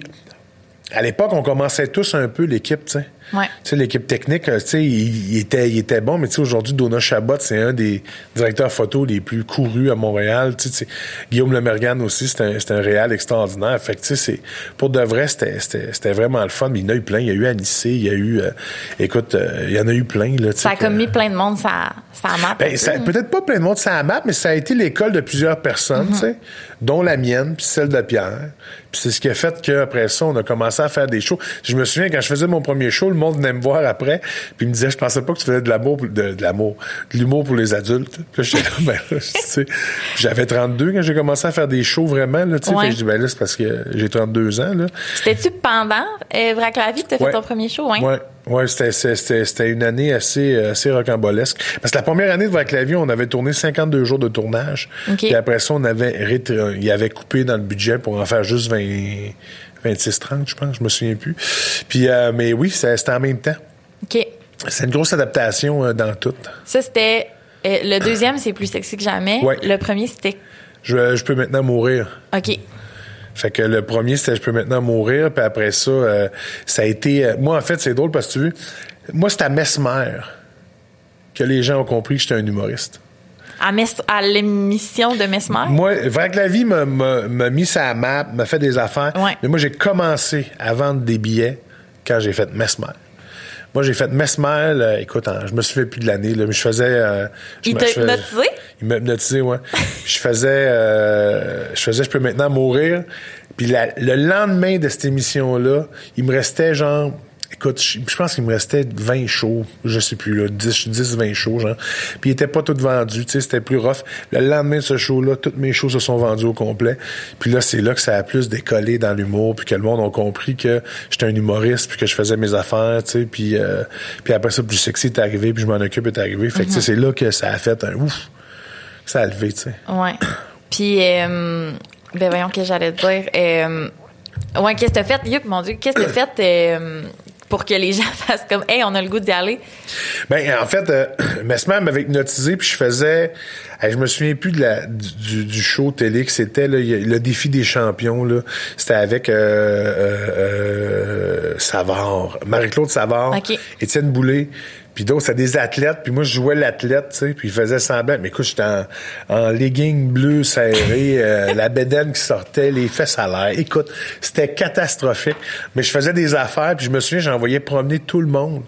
à l'époque, on commençait tous un peu l'équipe, tu sais. Ouais. Tu sais, l'équipe technique, tu sais, il, était, il était bon, mais tu sais, aujourd'hui, Donna Chabot, c'est un des directeurs photo les plus courus à Montréal. Tu sais, Guillaume Lemergan aussi, c'est un, c'est un réal extraordinaire. Fait que, tu sais, c'est, pour de vrai, c'était, c'était, vraiment le fun. Mais il y en a eu plein. Il y a eu Anissé, il y a eu, euh, écoute, euh, il y en a eu plein, là, Ça a comme mis plein de monde, ça, ça a map. Ben, ça, peut-être pas plein de monde, ça a map, mais ça a été l'école de plusieurs personnes, tu sais, dont la mienne, puis celle de Pierre. Puis c'est ce qui a fait qu'après ça, on a commencé à faire des shows. Je me souviens, quand je faisais mon premier show, le monde venait me voir après, puis il me disait, je pensais pas que tu faisais de l'amour, de, de l'amour, de l'humour pour les adultes. Puis j'étais là, <laughs> ben là, j'avais 32 quand j'ai commencé à faire des shows vraiment, là, tu sais. je dis, ben là, c'est parce que j'ai 32 ans, là. C'était-tu pendant euh, Vrac la vie que tu as fait ton premier show, hein? Ouais. Oui, c'était une année assez, assez rocambolesque. Parce que la première année de Vrac la vie, on avait tourné 52 jours de tournage. Puis après ça, on avait, il avait coupé dans le budget pour en faire juste 20, 26-30, je pense, je me souviens plus. Puis, euh, mais oui, c'était en même temps. OK. C'est une grosse adaptation euh, dans tout. Ça, c'était. Euh, le deuxième, c'est plus sexy que jamais. Le premier, c'était. Je, je peux maintenant mourir. OK. Fait que le premier, c'était Je peux maintenant mourir. Puis après ça, ça a été. moi, en fait, c'est drôle parce que tu veux, moi, c'est à Mesmer que les gens ont compris que j'étais un humoriste à, l'émission de Mesmer? Moi, Vrac la vie m'a mis ça à map, m'a fait des affaires. Mais moi, j'ai commencé à vendre des billets quand j'ai fait Mesmer. Moi, j'ai fait Mesmer, écoute, je me souviens plus de l'année, mais je faisais... Euh, il t'a hypnotisé? Il m'a hypnotisé, ouais. <laughs> je faisais... Euh, je faisais Je peux maintenant mourir. Puis le lendemain de cette émission-là, il me restait genre écoute, je, pense qu'il me restait 20 shows, je sais plus, là, 10, 10 20 shows, genre. Puis ils étaient pas tous vendus, tu sais, c'était plus rough. Le lendemain de ce show-là, toutes mes shows se sont vendues au complet. Puis là, c'est là que ça a plus décollé dans l'humour, puis que le monde a compris que j'étais un humoriste, puis que je faisais mes affaires, tu sais, puis, euh, puis après ça, plus sexy est arrivé, puis je m'en occupe est arrivé. Fait que, tu sais, c'est là que ça a fait un ouf, ça a levé, tu sais. Ouais. Puis, euh, ben voyons que j'allais te dire? Euh, ouais, qu'est-ce que t'as fait, Yup, mon Dieu, qu'est-ce que t'as fait euh, pour que les <laughs> gens fassent comme hey on a le goût d'y aller. Ben en fait euh, <clears throat> Mesmer m'avait hypnotisé puis je faisais je me souviens plus de la du, du show télé que c'était le défi des champions là c'était avec euh, euh, euh Savard Marie-Claude Savard Étienne Boulay puis d'autres, c'est des athlètes. Puis moi, je jouais l'athlète, tu sais. Puis il faisait semblant. Mais écoute, j'étais en, en legging bleu serré, <laughs> euh, la bédaine qui sortait, les fesses à l'air. Écoute, c'était catastrophique. Mais je faisais des affaires. Puis je me souviens, j'envoyais promener tout le monde.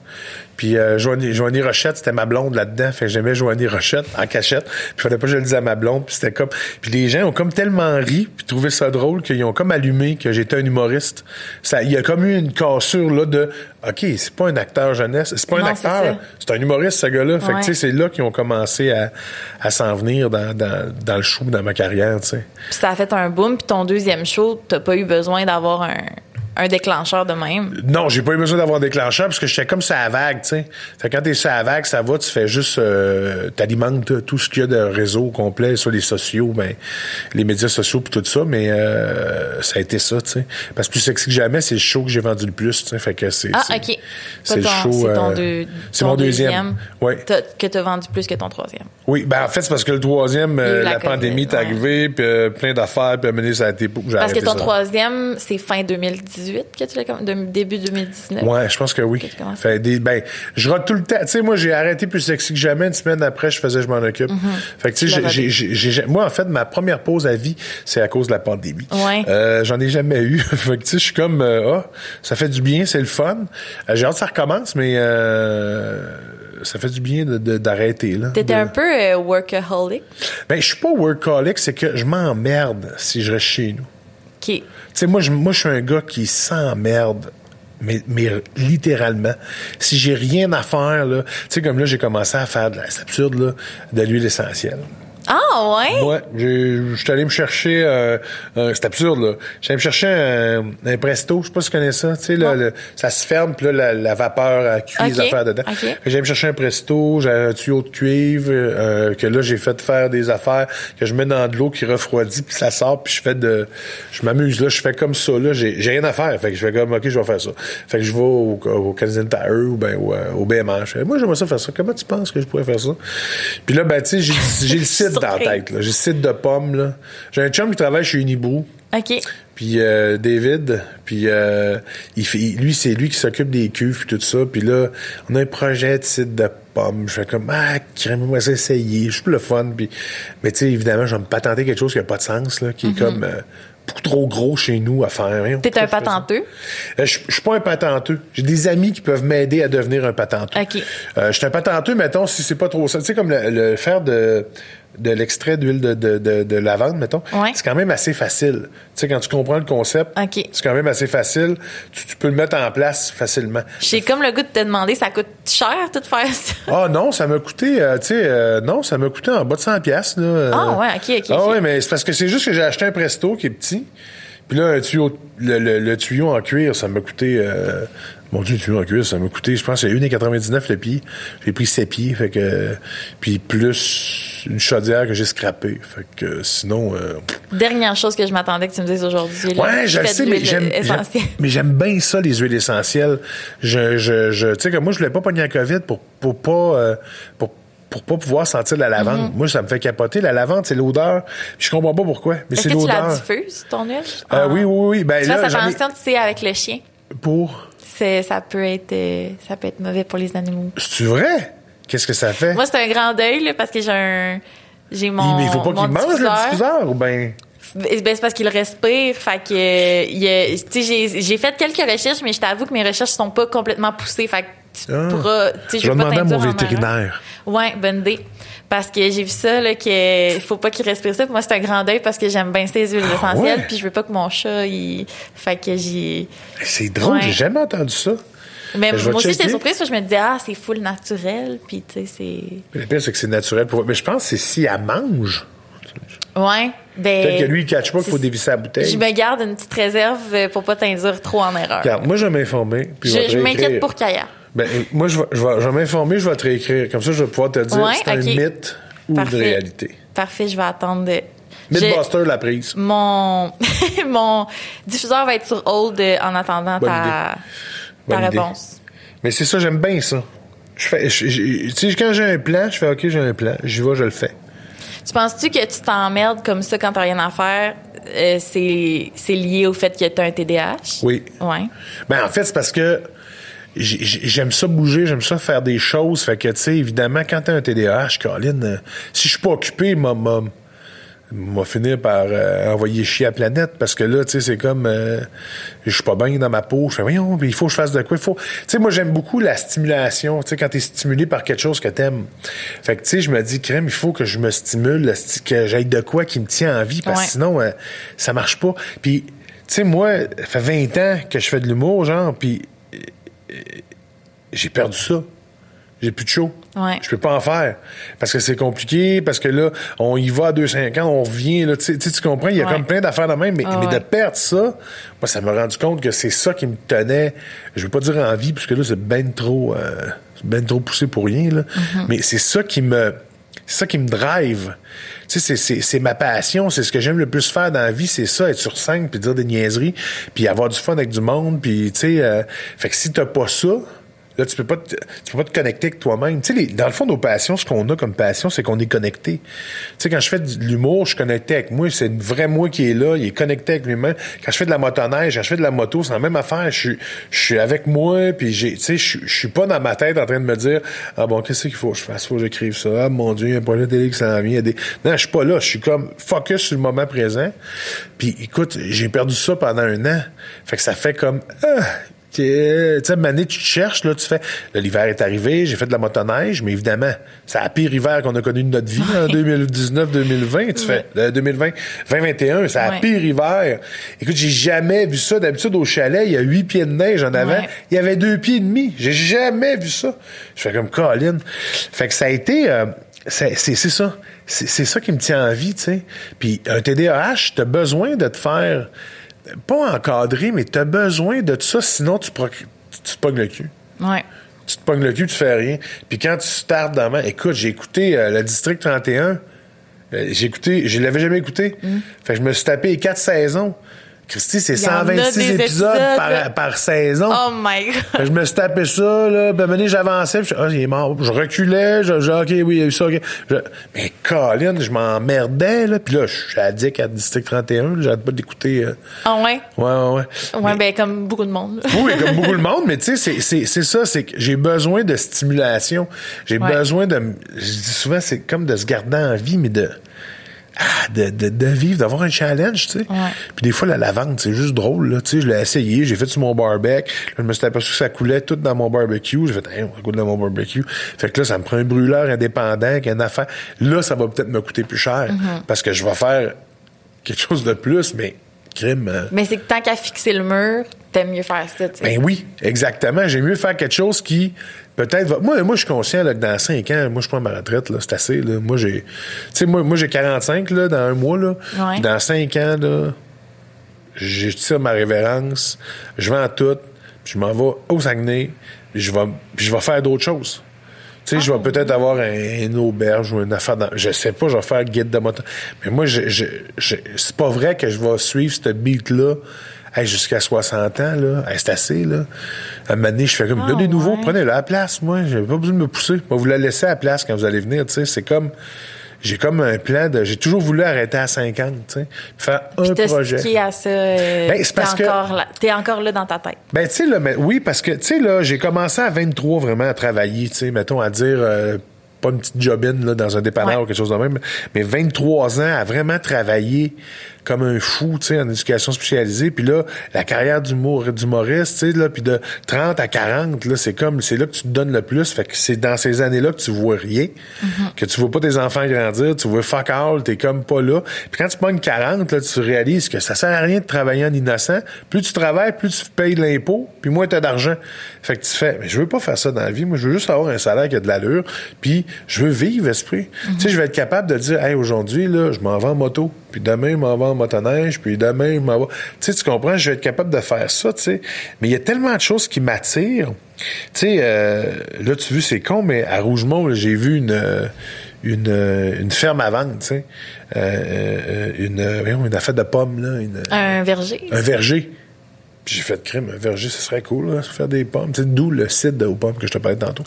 Puis euh, Joanie, Rochette, c'était ma blonde là-dedans. Fait que j'aimais Joanie Rochette en cachette. Puis fallait pas que je le dise à ma blonde. Puis c'était comme... Puis les gens ont comme tellement ri, puis trouvé ça drôle qu'ils ont comme allumé que j'étais un humoriste. Ça, il y a comme eu une cassure là de... OK, c'est pas un acteur jeunesse. C'est pas un acteur. C'est un humoriste, ce gars-là. Fait que tu sais, c'est là qu'ils ont commencé à, à s'en venir dans, dans, dans le show, dans ma carrière, tu sais. Puis ça a fait un boom. Puis ton deuxième show, t'as pas eu besoin d'avoir un un déclencheur de même? Non, j'ai pas eu besoin d'avoir un déclencheur parce que j'étais comme ça à vague, tu sais. Fait quand t'es ça à vague, ça va, tu fais juste, euh, t'alimentes tout ce qu'il y a de réseau complet, sur les sociaux, ben, les médias sociaux puis tout ça, mais euh, ça a été ça, tu sais. Parce que plus sexy que jamais, c'est le show que j'ai vendu le plus, tu sais. Fait que c'est. Ah, ok. C'est le show. Euh, c'est mon deuxième. Oui. Que t'as vendu plus que ton troisième. Oui, ben en fait, c'est parce que le troisième, euh, la, pandémie est arrivée, puis plein d'affaires, puis à mener ça a été. Parce que ton troisième, c'est fin 2019 2018 que tu l'as commencé, début 2019? Ouais, je pense que oui. Fait des, ben, je rate tout le temps. Tu sais, moi, j'ai arrêté plus sexy que jamais. Une semaine après, je faisais Je m'en occupe. Mm-hmm. Fait que, tu sais, j'ai, moi, en fait, ma première pause à vie, c'est à cause de la pandémie. Ouais. Euh, j'en ai jamais eu. <laughs> fait que, tu sais, je suis comme, euh, ah, ça fait du bien, c'est le fun. Euh, j'ai hâte que ça recommence, mais euh, ça fait du bien d'arrêter. là. T'étais un peu euh, workaholic? Ben, je suis pas workaholic, c'est que je m'emmerde si je reste chez nous. OK. Sais, moi, je, moi, suis un gars qui s'emmerde mais, mais littéralement. Si j'ai rien à faire, là, tu sais, comme là, j'ai commencé à faire de la, absurde, là, de l'huile essentielle. Ah, ouais? Ouais. Je suis allé me chercher, euh, c'est absurde, là. J'allais me chercher un, un, presto, je sais pas si tu connais ça. Tu sais, le, ça se ferme, puis là, la, vapeur a cuit les affaires dedans. Okay. J'allais me chercher un presto, j'ai un tuyau de cuivre, euh, que là, j'ai fait faire des affaires, que je mets dans de l'eau qui refroidit, puis ça sort, puis je fais de... Je m'amuse, là, je fais comme ça, là. J'ai rien à faire. Fait que je fais comme, OK, je vais faire ça. Fait que je vais au, au Canadian Tire ou ben au, euh, au BMH. Moi, j'aimerais ça faire ça. Comment tu penses que je pourrais faire ça? Puis là, ben, tu sais, j'ai le site dans la tête. J'ai site de pommes. Là. J'ai un chum qui travaille chez Unibrew. OK. Puis euh, David, puis euh, il fait, lui, c'est lui qui s'occupe des cuves puis tout ça. Puis là, on a un projet de site de pommes. Je fais comme, ah, crème-moi ça essayer. Je suis le fun. Puis, mais tu sais, évidemment, je vais me patenter quelque chose qui n'a pas de sens, là, qui est mm-hmm. comme... Euh, beaucoup trop gros chez nous à faire. T'es un patenteux? Euh, je, je suis pas un patenteux. J'ai des amis qui peuvent m'aider à devenir un patenteux. Euh, je suis un patenteux, mettons, si c'est pas trop ça. Tu sais, comme le faire de de l'extrait d'huile de, de, de, de, lavande, mettons, c'est quand même assez facile. Tu sais, quand tu comprends le concept, c'est quand même assez facile. Tu, peux le mettre en place facilement. J'ai comme le goût de te demander, ça coûte cher tout faire ça? Ah non, ça m'a coûté, euh, tu sais, euh, non, ça m'a coûté en bas de 100 pièces là. Ah ouais, ok, ok. Ah ouais, mais c'est parce que c'est juste que j'ai acheté un Presto qui est petit. Puis là, un tuyau, le, le, tuyau en cuir, ça m'a coûté euh, mon Dieu, tu en cuir, ça m'a coûté, je pense, c'est 1,99 le pied. J'ai pris 7 pieds, fait que, puis plus une chaudière que j'ai scrappée. Fait que sinon. Euh, Dernière chose que je m'attendais que tu me dises aujourd'hui. Ouais, je sais, mais j'aime, mais j'aime bien ça, les huiles essentielles. Je, je, je tu sais, que moi, je voulais pas pogner la COVID pour, pour pas, euh, pour pour pas pouvoir sentir la lavande. Mm-hmm. Moi, ça me fait capoter. La lavande, c'est l'odeur. Je comprends pas pourquoi, mais c'est l'odeur. Est-ce que tu la diffuses, ton huile? Euh, Oui, oui, oui. Ben, tu là, ça tu sais, avec le chien. Pour? Ça peut être euh, ça peut être mauvais pour les animaux. C'est vrai? Qu'est-ce que ça fait? Moi, c'est un grand deuil parce que j'ai un j'ai mon Mais il faut pas qu'il mange le diffuseur ou ben? Ben, c'est parce qu'il respire. Fait que, euh, j'ai, j'ai fait quelques recherches, mais je t'avoue que mes recherches sont pas complètement poussées. Fait que tu ah. pourras, sais, je vais demander à mon vétérinaire. Ouais, bonne idée. Parce que j'ai vu ça, là, qu'il faut pas qu'il respire ça. Pour moi, c'est un grand deuil parce que j'aime bien ces huiles ah essentielles. Puis je veux pas que mon chat, il. Fait que j'ai. C'est drôle, j'ai jamais entendu ça. Mais moi aussi, j'étais surprise parce que je me disais, ah, c'est full naturel. Puis, tu sais, c'est. Le pire, c'est que c'est naturel. Pour... Mais je pense que c'est si elle mange. Ouais. Ben, Peut-être que lui, il ne catch pas qu'il faut dévisser la bouteille. Je me garde une petite réserve pour pas t'induire trop en erreur. Regarde, moi, je vais m'informer. je, je m'inquiète pour Kaya. Ben, moi, je vais, je vais, m'informer, je vais te réécrire. Comme ça, je vais pouvoir te dire si c'est un mythe ou une réalité. Parfait, je vais attendre. De... Mythbuster, la prise. Mon... <laughs> Mon diffuseur va être sur hold en attendant ta, ta réponse. Mais c'est ça, j'aime bien ça. Je fais, quand j'ai un plan, je fais OK, j'ai un plan, j'y vais, je le fais. Tu penses-tu que tu t'emmerdes comme ça quand t'as rien à faire? Euh, c'est, c'est lié au fait que t'as un TDAH? Oui. Ouais. Ben, en fait, c'est parce que j'aime ça bouger, j'aime ça faire des choses. Fait que, tu sais, évidemment, quand t'as un TDAH, Colin, euh, si je suis pas occupé, m'a m'a finir par euh, envoyer chier à la planète parce que là, tu sais, c'est comme euh, je suis pas bien dans ma peau. Je fais voyons, il faut que je fasse de quoi? Il faut. Tu sais, moi j'aime beaucoup la stimulation. Tu sais, quand t'es stimulé par quelque chose que t'aimes. Fait que tu sais, je me dis crème, il faut que je me stimule, que j'aille de quoi qui me tient en vie parce que sinon ça marche pas. Puis tu sais, moi, ça fait 20 ans que je fais de l'humour, genre, puis j'ai perdu ça. J'ai plus de show. Ouais. Je peux pas en faire. Parce que c'est compliqué, parce que là, on y va à 2-5 ans, on revient, là, tu tu comprends, il y a comme plein d'affaires de même, mais, ah mais de perdre ça, moi, ça m'a rendu compte que c'est ça qui me tenait, je veux pas dire en vie, parce que là, c'est ben trop, euh, ben trop poussé pour rien, là. Mm-hmm. Mais c'est ça qui me, c'est ça qui me drive. Tu sais, c'est ma passion, c'est ce que j'aime le plus faire dans la vie, c'est ça, être sur scène, puis dire des niaiseries, puis avoir du fun avec du monde, puis tu sais, euh, fait que si t'as pas ça, Là, tu peux pas te, tu peux pas te connecter avec toi-même. Tu sais, dans le fond, nos passions, ce qu'on a comme passion, c'est qu'on est connecté. Tu sais, quand je fais de l'humour, je suis connecté avec moi. C'est vrai moi qui est là. Il est connecté avec lui-même. Quand je fais de la motoneige, quand je fais de la moto, c'est la même affaire. Je suis, je suis avec moi, puis j'ai, tu sais, je, je suis pas dans ma tête en train de me dire, ah bon, qu'est-ce qu'il faut que je fasse? Faut que j'écrive ça. Ah, mon Dieu, il y a un projet de télé qui s'en vient. Non, je suis pas là. Je suis comme focus sur le moment présent. Puis, écoute, j'ai perdu ça pendant un an. Fait que ça fait comme, ah, tu sais, année, tu te cherches, là, tu fais, l'hiver est arrivé, j'ai fait de la motoneige, mais évidemment, c'est la pire hiver qu'on a connu de notre vie, en 2019-2020, tu fais, 2020, 2021, c'est la pire hiver. Écoute, j'ai jamais vu ça. D'habitude, au chalet, il y a huit pieds de neige en avant. Il y avait deux pieds et demi. J'ai jamais vu ça. Je fais comme Colin. Fait que ça a été, euh, c'est ça. C'est ça qui me tient en vie, tu sais. Puis un TDAH, t'as besoin de te faire pas encadré, mais tu as besoin de ça, sinon tu, tu te pognes le cul. Ouais. Tu te pognes le cul, tu fais rien. Puis quand tu tardes dans. Écoute, j'ai écouté euh, le District 31. Euh, j'ai écouté... Je l'avais jamais écouté. Mm. Fait que je me suis tapé quatre saisons. Christy, c'est 126 épisodes, par, par, saison. Oh my God. Je me suis tapé ça, là. Ben, j'avançais. Puis je, ah, il est mort. Je reculais. Je, je OK, oui, il y a eu ça. OK. mais Colin, je m'emmerdais, là. Puis là, je suis addict à District 31. J'arrête pas d'écouter. Euh... Ah ouais? Ouais, ouais, ouais. Ouais, ben, comme beaucoup de monde. oui, comme beaucoup de <laughs> monde. Mais tu sais, c'est ça. C'est que j'ai besoin de stimulation. J'ai besoin de... Je dis souvent, c'est comme de se garder en vie, mais de ah, de, de, de, vivre, d'avoir un challenge, tu sais. Puis des fois, la lavande, c'est juste drôle, là, tu sais. Je l'ai essayé, j'ai fait sur mon barbecue. Là, je me suis aperçu que ça coulait tout dans mon barbecue. J'ai fait, hey, on goûte dans mon barbecue. Fait que là, ça me prend un brûleur indépendant une affaire. Là, ça va peut-être me coûter plus cher. Mm-hmm. Parce que je vais faire quelque chose de plus, mais crime. Euh. Mais c'est que tant qu'à fixer le mur, t'aimes mieux faire ça, tu sais. Ben oui, exactement. J'aime mieux faire quelque chose qui peut-être moi moi je suis conscient là, que dans cinq ans moi je prends ma retraite là c'est assez là moi j'ai tu sais moi moi j'ai 45 là dans un mois là dans cinq ans là j'ai tire ma révérence je vends tout je m'en vais au Saguenay je vais je vais faire d'autres choses tu sais, je vais ah. peut-être avoir un, une auberge ou une affaire dans, je sais pas, je vais faire guide de moto. Mais moi, je, je, je c'est pas vrai que je vais suivre ce beat-là jusqu'à 60 ans, là, c'est assez, là. À un moment donné, je fais comme, ah, des nouveaux, prenez la place, moi. J'ai pas besoin de me pousser. Moi, vous la laisser à la place quand vous allez venir, tu sais. C'est comme, j'ai comme un plan de, j'ai toujours voulu arrêter à 50, tu sais. Faire un projet. à ça. Euh, ben, c'est parce que. T'es encore là dans ta tête. Ben, tu sais, là, mais, oui, parce que, tu sais, là, j'ai commencé à 23 vraiment à travailler, tu sais, mettons, à dire, euh, pas une petite jobine là, dans un dépanneur ou quelque chose de même, mais 23 ans à vraiment travailler comme un fou, tu sais, en éducation spécialisée. Puis là, la carrière d'humoriste, tu sais, là, puis de 30 à 40, là, c'est comme, c'est là que tu te donnes le plus. Fait que c'est dans ces années-là que tu vois rien, mm-hmm. que tu vois pas tes enfants grandir, tu vois fuck all, t'es comme pas là. Puis quand tu prends une 40, là, tu réalises que ça sert à rien de travailler en innocent. Plus tu travailles, plus tu payes de l'impôt, puis moins t'as d'argent. Fait que tu fais, mais je veux pas faire ça dans la vie. Moi, je veux juste avoir un salaire qui a de l'allure, puis je veux vivre, esprit. Tu sais, je vais être capable de dire, hey, aujourd'hui, là, je m'en vais en moto puis demain, je m'en vais en motoneige, puis demain, je m'en vais... Tu sais, tu comprends, je vais être capable de faire ça, tu sais. Mais il y a tellement de choses qui m'attirent. Tu sais, euh, là, tu vois, c'est con, mais à Rougemont, j'ai vu une... Une, une, ferme à vendre, tu sais. Euh, une, une affaire de pommes, là. un verger. Un verger. Puis j'ai fait crime, un verger, ce serait cool, là, faire des pommes. D'où le site de aux pommes que je te parlais tantôt.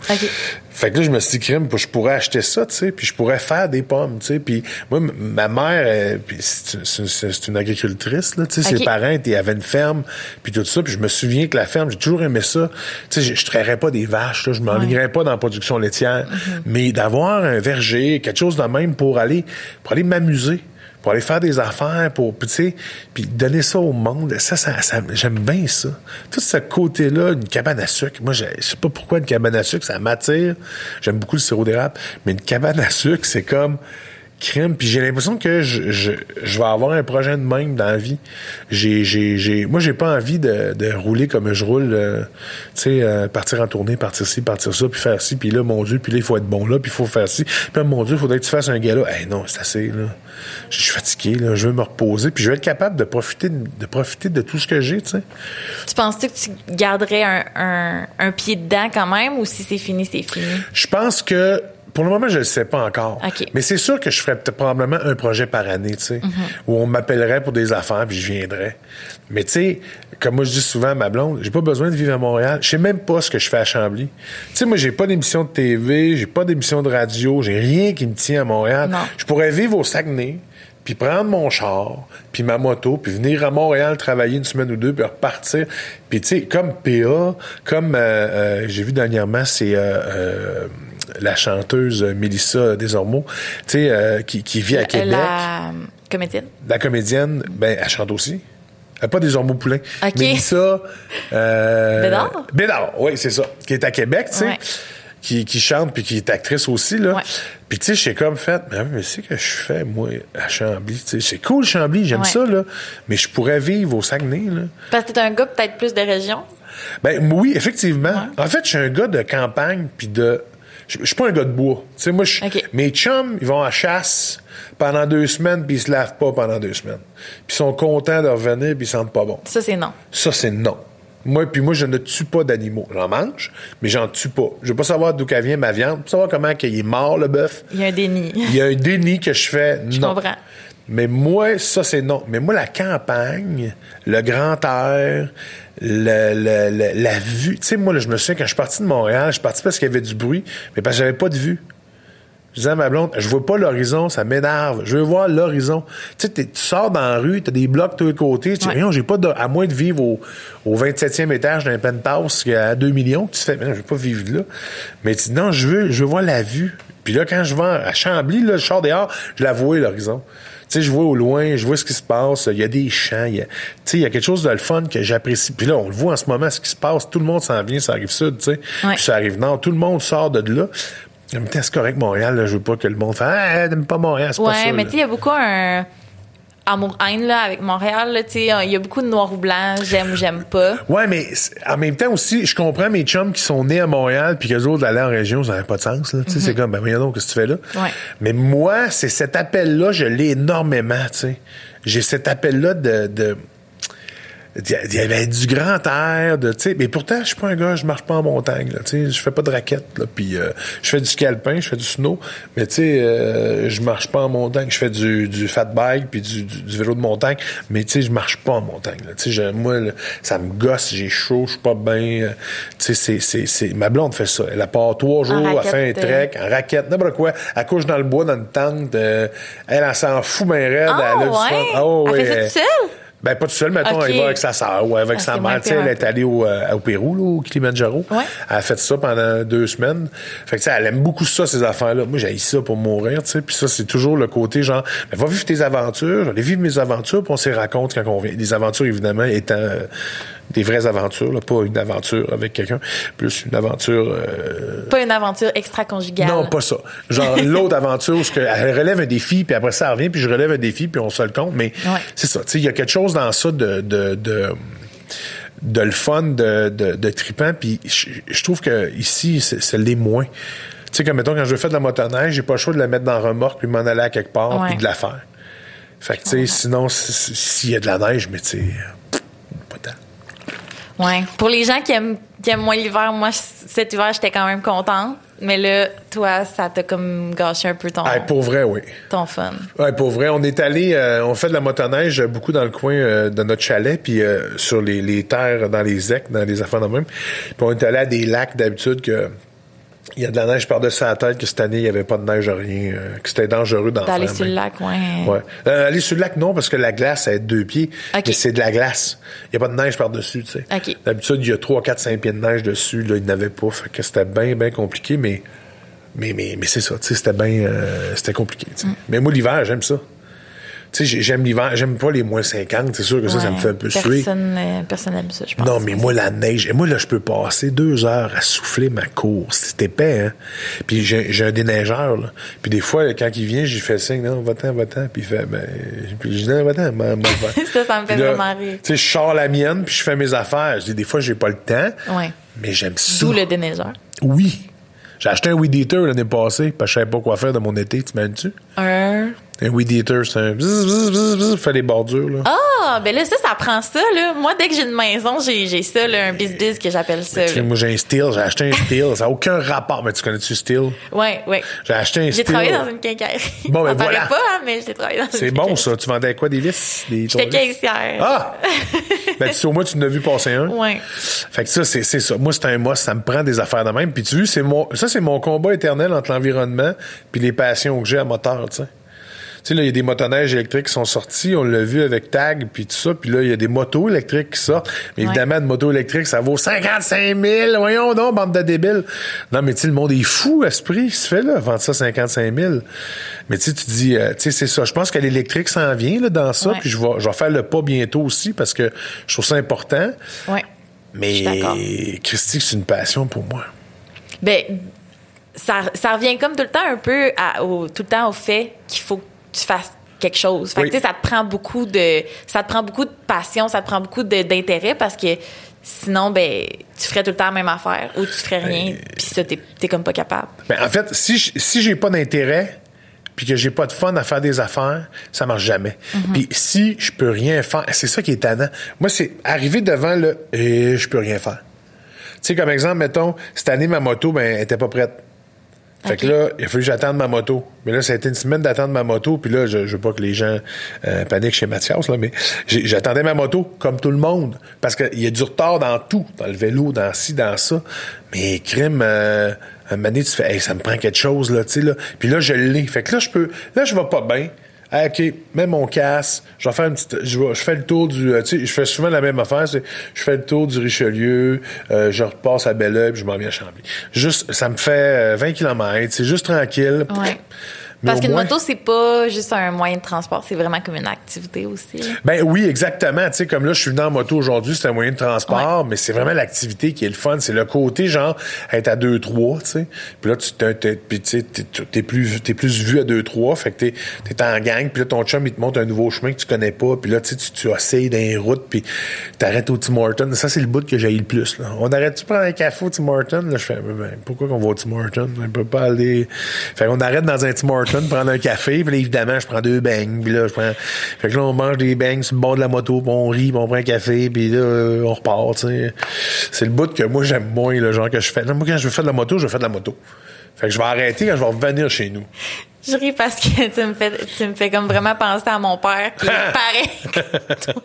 Fait que là, je me suis dit, crime, je pourrais acheter ça, tu sais, puis je pourrais faire des pommes, tu sais. Puis moi, ma mère, c'est une agricultrice, là, tu sais, ses parents étaient, avaient une ferme, puis tout ça. Puis je me souviens que la ferme, j'ai toujours aimé ça. Tu sais, je, je trairais pas des vaches, là, je m'enlignerais pas dans la production laitière. Mm-hmm. Mais d'avoir un verger, quelque chose de même pour aller, pour aller m'amuser pour aller faire des affaires, pour, tu sais, puis donner ça au monde. Ça, ça, j'aime bien ça. Tout ce côté-là, une cabane à sucre. Moi, je sais pas pourquoi une cabane à sucre, ça m'attire. J'aime beaucoup le sirop d'érable, mais une cabane à sucre, c'est comme crème. Puis j'ai l'impression que je, je, je, vais avoir un projet de même dans la vie. J'ai, j'ai, j'ai, moi, j'ai pas envie de, de rouler comme je roule, euh, tu sais, euh, partir en tournée, partir ci, partir ça, puis faire ci, puis là, mon Dieu, puis là, il faut être bon là, puis il faut faire ci. Puis mon Dieu, il faudrait que tu fasses un gala. Eh non, c'est assez, là je suis fatigué, là, je veux me reposer, puis je vais être capable de profiter de, profiter de tout ce que j'ai, tu sais. Tu penses-tu que tu garderais un, pied dedans quand même, ou si c'est fini, c'est fini? Je pense que pour le moment, je le sais pas encore. OK. Mais c'est sûr que je ferais peut-être probablement un projet par année, tu sais, où on m'appellerait pour des affaires puis je viendrais. Mais tu sais, comme moi je dis souvent à ma blonde, j'ai pas besoin de vivre à Montréal. Je sais même pas ce que je fais à Chambly. Tu sais, moi j'ai pas d'émission de TV, j'ai pas d'émission de radio, j'ai rien qui me tient à Montréal. Non. Je pourrais vivre au Saguenay, puis prendre mon char, puis ma moto, puis venir à Montréal travailler une semaine ou deux, puis repartir. Puis tu sais, comme PA, comme euh, euh, j'ai vu dernièrement, c'est euh, euh, la chanteuse Mélissa Desormeaux, tu sais, euh, qui, qui vit à Québec. La comédienne? La comédienne, ben, elle chante aussi. Elle pas des ormeaux poulains. OK. Mélissa... Euh, Bédard? Bédard, oui, c'est ça. Qui est à Québec, tu sais. Ouais. Qui, qui chante puis qui est actrice aussi, là. Ouais. Puis, tu sais, j'ai comme fait, mais, mais c'est que je fais, moi, à Chambly. C'est cool, Chambly, j'aime Ouais. ça, là. Mais je pourrais vivre au Saguenay, là. Parce que t'es un gars peut-être plus de région? Ben oui, effectivement. En fait, je suis un gars de campagne puis de. Je je suis pas un gars de bois. Tu sais, moi, je- mes chums, ils vont à chasse pendant deux semaines puis ils se lavent pas pendant deux semaines. Puis ils sont contents de revenir puis ils sentent pas bon. Ça, c'est non. Ça, c'est non. Moi, puis moi, je ne tue pas d'animaux. J'en mange, mais j'en tue pas. Je veux pas savoir d'où vient ma viande, pas savoir comment qu'il est mort le bœuf. Il y a un déni. Il y a un déni que je fais. Je non. comprends. Mais moi, ça, c'est non. Mais moi, la campagne, le grand air, le, le- le- la vue. Tu sais, moi, là, je me souviens, quand je suis parti de Montréal, je suis parti parce qu'il y avait du bruit, mais parce que j'avais pas de vue. Je disais à ma blonde, je vois pas l'horizon, ça m'énerve. Je veux voir l'horizon. Tu sais, tu sors dans la rue, t'as des blocs de tous les côtés. Tu dis, Ouais. J'ai pas de, à moins de vivre au, au 27e étage d'un penthouse à 2 millions, tu fais, mais non, je veux pas vivre là. Mais tu dis, non, je veux, je veux voir la vue. Puis là, quand je vais à Chambly, là, je sors dehors, je la vois, l'horizon. Tu sais, je vois au loin, je vois ce qui se passe. Il y a des champs. il y a- Tu sais, il y a quelque chose de le fun que j'apprécie. Puis là, on le voit en ce moment, ce qui se passe. Tout le monde s'en vient, ça arrive sud, tu sais. Ouais. Puis ça arrive nord. Tout le monde sort de là. Temps, c'est correct, Montréal. Là, je veux pas que le monde fasse Ah, t'aimes pas Montréal, c'est pas ça. Ouais, mais tu sais, il y a beaucoup un amour-haine là, avec Montréal. là, tu sais, Il y a beaucoup de noir ou blanc, j'aime ou j'aime pas. Ouais, mais en même temps aussi, je comprends mes chums qui sont nés à Montréal puis qu'eux autres allaient en région, ça n'avait pas de sens. Là. Tu sais, C'est comme, ben voyons donc, qu'est-ce que tu fais là? Mhm. Ouais. Mais moi, c'est cet appel-là, je l'ai énormément, tu sais. J'ai cet appel-là de... de il y avait du grand air, de, tu sais, mais pourtant, je suis pas un gars, je marche pas en montagne, là, tu sais, je fais pas de raquettes, là, puis euh, je fais du ski alpin, je fais du snow, mais tu sais, euh, je marche pas en montagne, je fais du, du fat bike puis du, du, du vélo de montagne, mais tu sais, je marche pas en montagne, là, tu sais, je- moi, là, ça me gosse, j'ai chaud, je suis pas bien, euh, tu sais, c'est, c'est, c'est, ma blonde fait ça, elle a part trois jours, elle fait un raquette, trek, en raquette, n'importe quoi, elle couche dans le bois, dans une tente, euh, elle, elle s'en fout, mais raide, Ah, elle a du ouais? fun. Ah, ouais, Elle fait ça elle- toute seule? Ben, pas tout seul, mettons, Ok. elle va avec sa sœur ou avec Ah, sa mère. moins Tu sais, elle est allée au, euh, au Pérou, là, au Kilimanjaro. Ouais. Elle a fait ça pendant deux semaines. Fait que, tu sais, elle aime beaucoup ça, ces affaires-là. Moi, j'ai ça pour mourir, tu sais. Puis ça, c'est toujours le côté genre, ben, va vivre tes aventures. Je vais aller vivre mes aventures, puis on s'y raconte quand on vient. Les aventures, évidemment, étant euh, des vraies aventures, là, pas une aventure avec quelqu'un, plus une aventure... euh, Pas une aventure extra-conjugale. non, pas ça. Genre <laughs> l'autre aventure, où elle relève un défi, puis après ça elle revient, puis je relève un défi, puis on se le compte. Mais Ouais. c'est ça. Il y a quelque chose dans ça de de de, de le fun, de de, de trippant. Puis je, je trouve que ici, c'est les moins. Tu sais, comme mettons quand je veux faire de la motoneige, j'ai pas le choix de la mettre dans la remorque puis m'en aller à quelque part Ouais. puis de la faire. Fait que tu sais, sinon si- si- s'il y a de la neige, mais tu sais, pas tant. Ouais. Pour les gens qui aiment, qui aiment moins l'hiver, moi, cet hiver, j'étais quand même contente. Mais là, toi, ça t'a comme gâché un peu ton, Ah, pour vrai, oui. ton fun. Ouais, pour vrai, on est allé, euh, on fait de la motoneige beaucoup dans le coin euh, de notre chalet, puis euh, sur les, les terres, dans les ecs, dans les affaires de même. Puis on est allé à des lacs d'habitude que il y a de la neige par-dessus la tête, que cette année, il n'y avait pas de neige, rien, euh, que c'était dangereux d'en D'aller sur le lac, ouais. Ouais. Euh, aller sur le lac, non, parce que la glace, elle est de deux pieds. Mais c'est de la glace. Il n'y a pas de neige par-dessus, tu sais. D'habitude, il y a 3, 4, 5 pieds de neige dessus. Là, il n'avait pas. Fait que c'était bien, bien compliqué, mais, mais, mais, mais c'est ça, tu sais, c'était bien, euh, c'était compliqué, Mm. Mais moi, l'hiver, j'aime ça. Tu sais, j'ai- j'aime l'hiver. J'aime pas les moins 50. C'est sûr que ça, ça me fait un peu suer. personne, euh, personne aime ça, je pense. Non, mais moi, la neige, et moi, là, je peux passer deux heures à souffler ma course. C'est épais, hein. Puis j'ai j'ai un déneigeur, là. Puis des fois, quand il vient, j'ai fait signe, non, va-t'en, va-t'en. Puis il fait, ben, puis je dis, non, va-t'en. <laughs> Ça, ça me fait là, vraiment rire. Tu sais, je sors la mienne, puis je fais mes affaires. Je dis, des fois, j'ai pas le temps. Ouais. Mais j'aime ça. D'où le déneigeur. Oui. J'ai acheté un weed eater l'année passée, parce que je savais pas quoi faire de mon été, tu m'as tu Un. Un weed eater, c'est un bzz, bzz, bzz, bzz, fait des bordures, là. Ah, ben là, ça, ça prend ça, là. Moi, dès que j'ai une maison, j'ai, j'ai ça, là, un bis-bis que j'appelle ça. Tu sais, moi, j'ai un steel, j'ai acheté un steel. Ça n'a aucun rapport. Mais tu connais-tu steel? Ouais, ouais. J'ai acheté un J'ai steel. travaillé dans une quincaillerie. Bon, ben <laughs> voilà. pas, hein, mais j'ai travaillé dans une C'est bon, ça. Tu vendais quoi, des vis? Des J'étais caissière. Ah! <laughs> ben, tu sais, au moins, tu en as vu passer un. Ouais. Fait que ça, c'est, c'est ça. Moi, c'est un must. Ça me prend des affaires de même. Puis tu vois, c'est mon, ça, c'est mon combat éternel entre l'environnement puis les passions que j'ai à moteur, tu sais. Tu sais, là, il y a des motoneiges électriques qui sont sortis. On l'a vu avec Tag, puis tout ça. Puis là, il y a des motos électriques qui sortent. Mais Ouais. évidemment, une moto électrique, ça vaut 55 000. Voyons donc, bande de débiles. Non, mais tu sais, le monde est fou à ce prix. qui se fait, là, vendre ça 55 000. Mais tu sais, tu dis, euh, tu sais, c'est ça. Je pense que l'électrique s'en vient, là, dans ça. Puis je vais, je vais faire le pas bientôt aussi parce que je trouve ça important. Ouais. Mais. Christy, c'est une passion pour moi. Ben, ça, ça revient comme tout le temps un peu à- au, tout le temps au fait qu'il faut que tu fasses quelque chose. Fait Oui. tu sais, ça te prend beaucoup de, ça te prend beaucoup de passion, ça te prend beaucoup d'intérêt parce que sinon, ben, tu ferais tout le temps la même affaire ou tu ferais rien, puis ça, t'es t'es comme pas capable. Ben, en fait, si, j- si j'ai pas d'intérêt, puis que j'ai pas de fun à faire des affaires, ça marche jamais. Puis si je peux rien faire, c'est ça qui est tannant. Moi, c'est arriver devant le et je peux rien faire. Tu sais, comme exemple, mettons, cette année, ma moto, ben, elle était pas prête. Fait que là, il a fallu que j'attende ma moto. Mais là, ça a été une semaine d'attendre ma moto. Puis là, je, je veux pas que les gens euh, paniquent chez Mathias, là, mais j'attendais ma moto comme tout le monde. Parce qu'il y a du retard dans tout. Dans le vélo, dans ci, dans ça. Mais crime, euh, un moment donné, tu fais, hey, ça me prend quelque chose, là, tu sais, là. Puis là, je l'ai. Fait que là, je peux, là, je vais pas bien. OK, mets mon casque, je vais faire une petite, je, vais- je fais le tour du, euh, tu sais, je fais souvent la même affaire, je fais le tour du Richelieu, euh, je repasse à Belleuil, puis je m'en viens à Chambly. Juste, ça me fait euh, 20 km, c'est juste tranquille. Ouais. Parce qu'une moins- moto, c'est pas juste un moyen de transport, c'est vraiment comme une activité aussi. là. Ben oui, exactement. Tu sais, comme là, je suis venu en moto aujourd'hui, c'est un moyen de transport, mais c'est vraiment l'activité qui est le fun. C'est le côté, genre, être à 2-3, tu sais. Puis là, tu t'es, plus, t'es plus vu à 2-3, fait que t'es, t'es en gang, puis là, ton chum, il te montre un nouveau chemin que tu connais pas, puis là, tu sais, tu, essayes dans les routes, puis t'arrêtes au Tim Hortons. Ça, c'est le bout que j'ai le plus, là. On arrête-tu prendre un café au Tim Hortons? Là, je fais, ben, pourquoi qu'on va au Tim Hortons? On peut pas aller... Fait qu'on arrête dans un Tim Hortons, prendre un café, puis là, évidemment, je prends deux bangs, puis là, je prends... Fait que là, on mange des bangs sur le bord de la moto, puis on rit, puis on prend un café, puis là, euh, on repart, tu sais. C'est le bout que moi, j'aime moins, le genre que je fais. Non, moi, quand je veux faire de la moto, je veux faire de la moto. Fait que je vais arrêter quand je vais revenir chez nous. Je ris parce que tu me fais, tu me fais comme vraiment penser à mon père qui est <laughs> pareil que toi.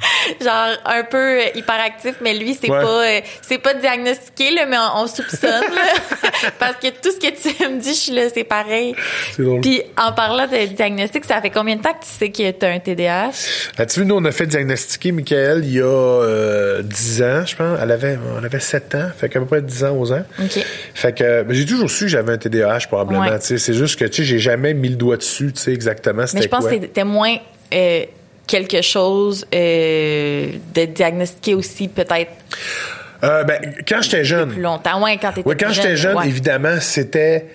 <laughs> Genre un peu euh, hyperactif, mais lui c'est Ouais. pas euh, c'est pas diagnostiqué là, mais on, on soupçonne là. <laughs> parce que tout ce que tu me dis, je suis là, c'est pareil. C'est drôle. Puis en parlant de diagnostic, ça fait combien de temps que tu sais que tu as un TDAH As-tu vu, nous, on a fait diagnostiquer Michael il y a euh, 10 ans, je pense. Elle avait, elle avait 7 ans, fait qu'à peu près 10 ans, 11 ans. Fait que j'ai toujours su que j'avais un TDAH, probablement. Ouais. C'est juste que, tu sais, j'ai jamais mis le doigt dessus, tu sais, exactement Mais je pense quoi. que c'était moins euh, quelque chose euh, de diagnostiquer aussi peut-être Euh, ben, quand j'étais jeune, plus longtemps. Ouais, quand t'étais Oui, quand j'étais jeune, ouais. évidemment, c'était.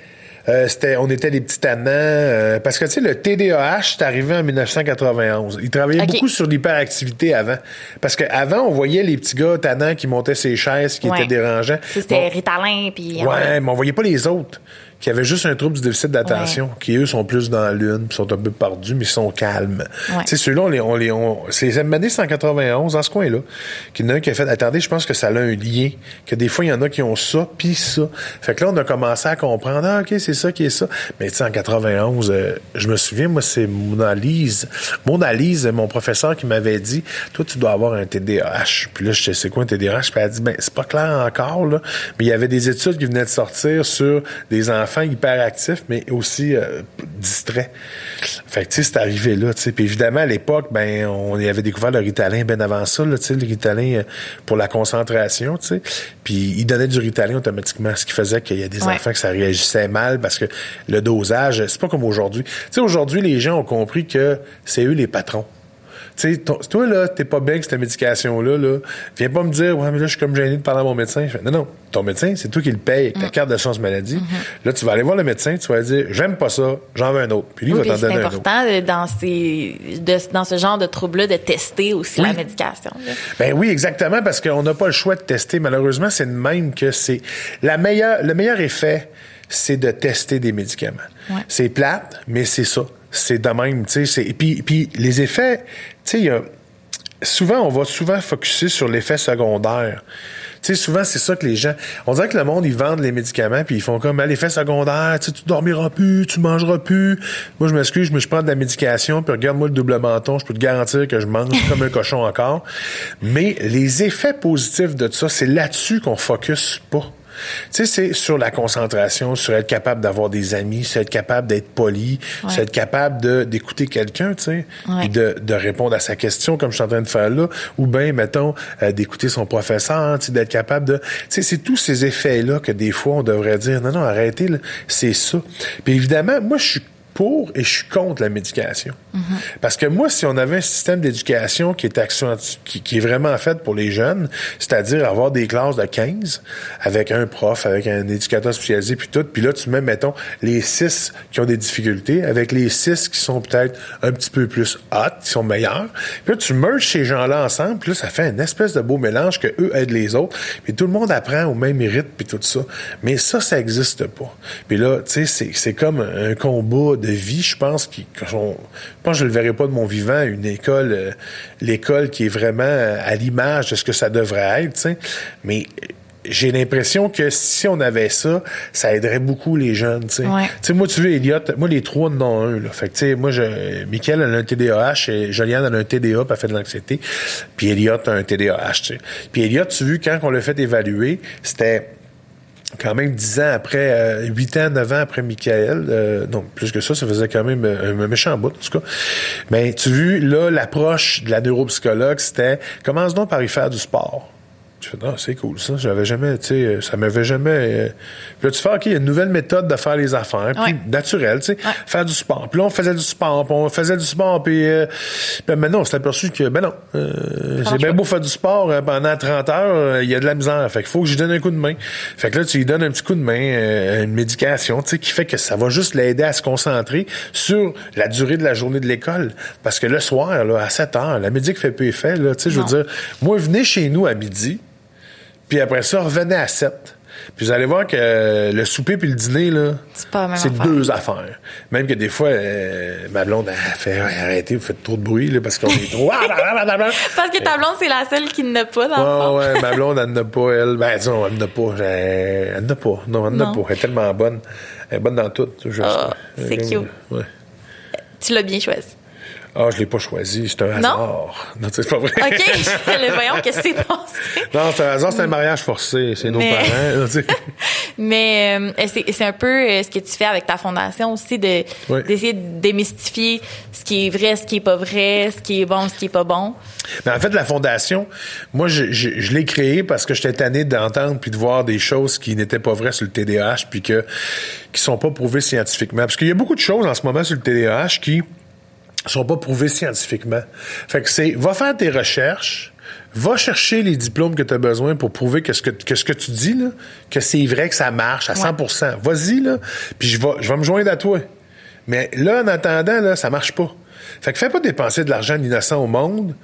euh, c'était, on était des petits tannants. euh, parce que, tu sais, le TDAH, c'est arrivé en 1991. Il travaillait beaucoup sur l'hyperactivité avant. Parce qu'avant, on voyait les petits gars tannants qui montaient ses chaises, qui Ouais. étaient dérangeants. C'était Bon, Ritalin, puis... Ouais, mais on voyait pas les autres qui avaient juste un trouble du déficit d'attention, qui eux sont plus dans la lune, sont un peu perdus, mais ils sont calmes. Ouais. Tu sais, ceux-là, on les, on les, on, c'est les années 191 dans ce coin-là, qu'il y en a un qui a fait, attendez, je pense que ça a un lien, que des fois, il y en a qui ont ça, puis ça. Fait que là, on a commencé à comprendre, ah, OK, c'est ça qui est ça. Mais tu sais, en 91, euh, je me souviens, moi, c'est mon analyse, mon analyse, mon professeur qui m'avait dit, toi, tu dois avoir un TDAH. Puis là, je sais c'est quoi un TDAH? Puis elle a dit, ben, c'est pas clair encore, là, mais il y avait des études qui venaient de sortir sur des enfants hyperactifs, mais aussi euh, distraits. Fait que, tu sais, c'est arrivé là, tu sais. Puis évidemment, à l'époque, ben, on y avait découvert le Ritalin bien avant ça, là, tu sais, le Ritalin euh, pour la concentration, tu sais. Puis il donnait du Ritalin automatiquement, ce qui faisait qu'il y a des Ouais. enfants que ça réagissait mal parce que le dosage, c'est pas comme aujourd'hui. Tu sais, aujourd'hui, les gens ont compris que c'est eux les patrons. Tu sais, toi, là, t'es pas bien avec cette médication-là, là. Viens pas me dire, ouais, mais là, je suis comme gêné de parler à mon médecin. Je fais, non, non, ton médecin, c'est toi qui le paye avec ta carte d'assurance maladie. Là, tu vas aller voir le médecin, tu vas lui dire, j'aime pas ça, j'en veux un autre. Puis lui, Oui, il puis va t'en c'est donner un autre. important de- dans, ces, de- dans ce genre de troubles-là de tester aussi Oui. la médication. là. Ben oui, exactement, parce qu'on n'a pas le choix de tester. Malheureusement, c'est de même que c'est la meilleure, le meilleur effet, c'est de tester des médicaments. Ouais. C'est plate, mais c'est ça. C'est de même, tu sais. Puis, puis les effets, tu sais, souvent, on va souvent focuser sur l'effet secondaire. Tu sais, souvent, c'est ça que les gens... On dirait que le monde, ils vendent les médicaments, puis ils font comme, ah, l'effet secondaire, tu sais, tu dormiras plus, tu mangeras plus. Moi, je m'excuse, mais je prends de la médication, puis regarde-moi le double menton, je peux te garantir que je mange comme un <laughs> cochon encore. Mais les effets positifs de ça, c'est là-dessus qu'on focus pas. Tu sais, c'est sur la concentration, sur être capable d'avoir des amis, sur être capable d'être poli, sur être capable d'écouter quelqu'un, tu sais, et de, de répondre à sa question comme je suis en train de faire là, ou bien, mettons, euh, d'écouter son professeur, tu sais, d'être capable de... Tu sais, c'est tous ces effets-là que des fois, on devrait dire, non, non, arrêtez, c'est ça. Puis évidemment, moi, je suis pour et je suis contre la médication. Mhm. Parce que moi, si on avait un système d'éducation qui est qui, qui, est vraiment fait pour les jeunes, c'est-à-dire avoir des classes de 15 avec un prof, avec un éducateur spécialisé, puis tout, puis là, tu mets, mettons, les six qui ont des difficultés avec les six qui sont peut-être un petit peu plus hot, qui sont meilleurs. Puis là, tu merges ces gens-là ensemble, puis là, ça fait une espèce de beau mélange que eux aident les autres, puis tout le monde apprend au même rythme, puis tout ça. Mais ça, ça existe pas. Puis là, tu sais, c'est comme un combat de vie, je pense, qui, je pense que je le verrai pas de mon vivant, une école, euh, l'école qui est vraiment euh, à l'image de ce que ça devrait être. Mais j'ai l'impression que si on avait ça, ça aiderait beaucoup les jeunes, tu sais. moi, tu veux, Elliot, moi, les trois n'ont un, là. Fait que, tu sais, moi, je, Michael, a un TDAH, et Joliane, a un TDA, puis elle fait de l'anxiété. Puis Elliot a un TDAH, tu sais. Puis Elliot, tu veux, quand on l'a fait évaluer, c'était quand même dix ans après, euh, huit ans, neuf ans après Michael, euh, non, plus que ça, ça faisait quand même euh, un, méchant bout, en tout cas. Mais tu vu, là, l'approche de la neuropsychologue, c'était commence donc par y faire du sport. Je fais, non, c'est cool, ça. J'avais jamais, tu sais, ça m'avait jamais. Euh... Puis là, tu fais, OK, il y a une nouvelle méthode de faire les affaires, puis naturelle, tu sais, faire du sport. Puis là, on faisait du sport, puis on faisait du sport, puis, euh... puis maintenant, on s'est aperçu que, ben non, euh, c'est bien beau faire du sport euh, pendant 30 heures, euh, il y a de la misère. Fait qu'il faut que je lui donne un coup de main. Fait que là, tu lui donnes un petit coup de main, euh, une médication, tu sais, qui fait que ça va juste l'aider à se concentrer sur la durée de la journée de l'école. Parce que le soir, là, à 7 heures, la médique fait peu effet, là, tu sais, je veux dire, moi, venez chez nous à midi, puis après ça, revenez à 7. Puis vous allez voir que le souper puis le dîner, là, c'est deux affaires. Même que des fois, euh, ma blonde, elle fait arrêtez, vous faites trop de bruit là, parce qu'on est trop. <laughs> parce que ta blonde, c'est la seule qui n'a pas dans ouais, Ouais, ma <laughs> blonde, elle n'a pas, elle. Ben, disons, elle n'a pas. Elle n'a pas. Non, elle n'a pas. Elle est tellement bonne. Elle est bonne dans tout. Oh, c'est cute. Ouais. Tu l'as bien choisi. Ah, je l'ai pas choisi, c'est un hasard. <laughs> Non, c'est pas vrai. OK, le voyons qu'est-ce qui s'est passé? Non, c'est un hasard, c'est un mariage forcé, c'est nos parents. <laughs> Mais euh, c'est un peu euh, ce que tu fais avec ta fondation aussi de d'essayer de démystifier ce qui est vrai, ce qui est pas vrai, ce qui est bon, ce qui est pas bon. Mais en fait, la fondation, moi, je, je, je l'ai créée parce que j'étais tanné d'entendre puis de voir des choses qui n'étaient pas vraies sur le TDAH puis que qui sont pas prouvées scientifiquement. Parce qu'il y a beaucoup de choses en ce moment sur le TDAH qui sont pas prouvés scientifiquement. Fait que c'est, va faire tes recherches, va chercher les diplômes que tu as besoin pour prouver que ce que, que, ce que tu dis, là, que c'est vrai que ça marche à 100%. Vas-y, là, puis je vais, je vais me joindre à toi. Mais là, en attendant, là, ça marche pas. Fait que fais pas dépenser de l'argent innocent au monde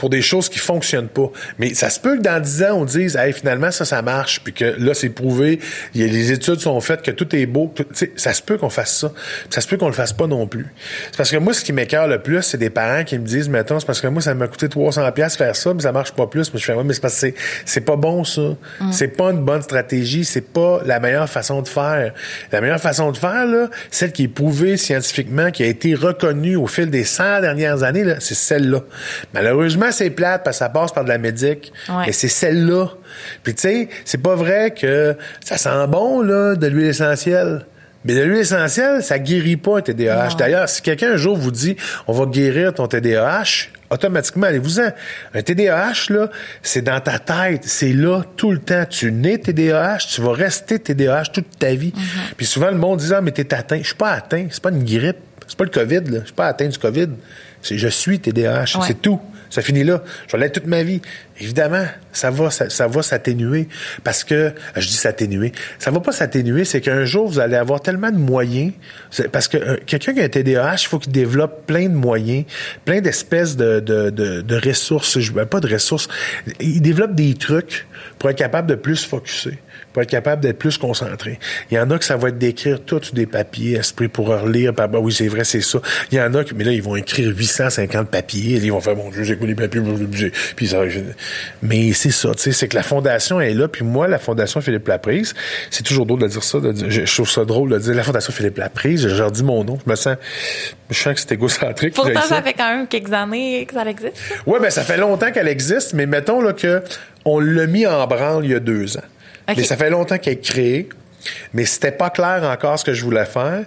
pour des choses qui fonctionnent pas. Mais ça se peut que dans dix ans, on dise, hey, finalement, ça, ça marche, puis que là, c'est prouvé, y a, les études sont faites, que tout est beau. Tout, ça se peut qu'on fasse ça. Ça se peut qu'on le fasse pas non plus. C'est parce que moi, ce qui m'écœure le plus, c'est des parents qui me disent, mettons, c'est parce que moi, ça m'a coûté 300 pièces faire ça, mais ça marche pas plus. Mais je fais, ouais, mais c'est parce que c'est pas bon, ça. Mm. C'est pas une bonne stratégie. C'est pas la meilleure façon de faire. La meilleure façon de faire, là, celle qui est prouvée scientifiquement, qui a été reconnue au fil des 100 dernières années, là, c'est celle-là. Malheureusement, c'est plate parce que ça passe par de la médic. Et c'est celle-là. Puis tu sais, c'est pas vrai que ça sent bon, là, de l'huile essentielle. Mais de l'huile essentielle, ça guérit pas un TDAH. D'ailleurs, si quelqu'un un jour vous dit on va guérir ton TDAH, automatiquement, allez-vous-en. Un TDAH, là, c'est dans ta tête. C'est là tout le temps. Tu nais TDAH, tu vas rester TDAH toute ta vie. Mm-hmm. Puis souvent, le monde dit, ah, mais t'es atteint. Je suis pas atteint. C'est pas une grippe. C'est pas le COVID, là. Je suis pas atteint du COVID. C'est je suis TDAH. C'est tout. Ça finit là. Je vais l'être toute ma vie. Évidemment, ça va, ça, va s'atténuer parce que je dis s'atténuer. Ça va pas s'atténuer, c'est qu'un jour vous allez avoir tellement de moyens parce que euh, quelqu'un qui a un TDAH, il faut qu'il développe plein de moyens, plein d'espèces de, ressources. Je ben, pas de ressources. Il développe des trucs pour être capable de plus focuser. Pour être capable d'être plus concentré. Il y en a que ça va être d'écrire tout des papiers, esprit pour relire. bah oui, c'est vrai, c'est ça. Il y en a qui, mais là, ils vont écrire 850 papiers. Et ils vont faire, mon Dieu, j'écoute les papiers, puis ça, mais c'est ça, tu sais, c'est que la fondation est là. Puis moi, la fondation Philippe Laprise, c'est toujours drôle de dire ça. je, trouve ça drôle de dire la fondation Philippe Laprise. Je leur dis mon nom. Je me sens, je sens que c'est égocentrique. Pourtant, ça fait quand même quelques années que ça existe. Ouais, ben ça fait longtemps qu'elle existe, mais mettons là que on l'a mis en branle il y a deux ans. Mais ça fait longtemps qu'elle est créée. Mais c'était pas clair encore ce que je voulais faire.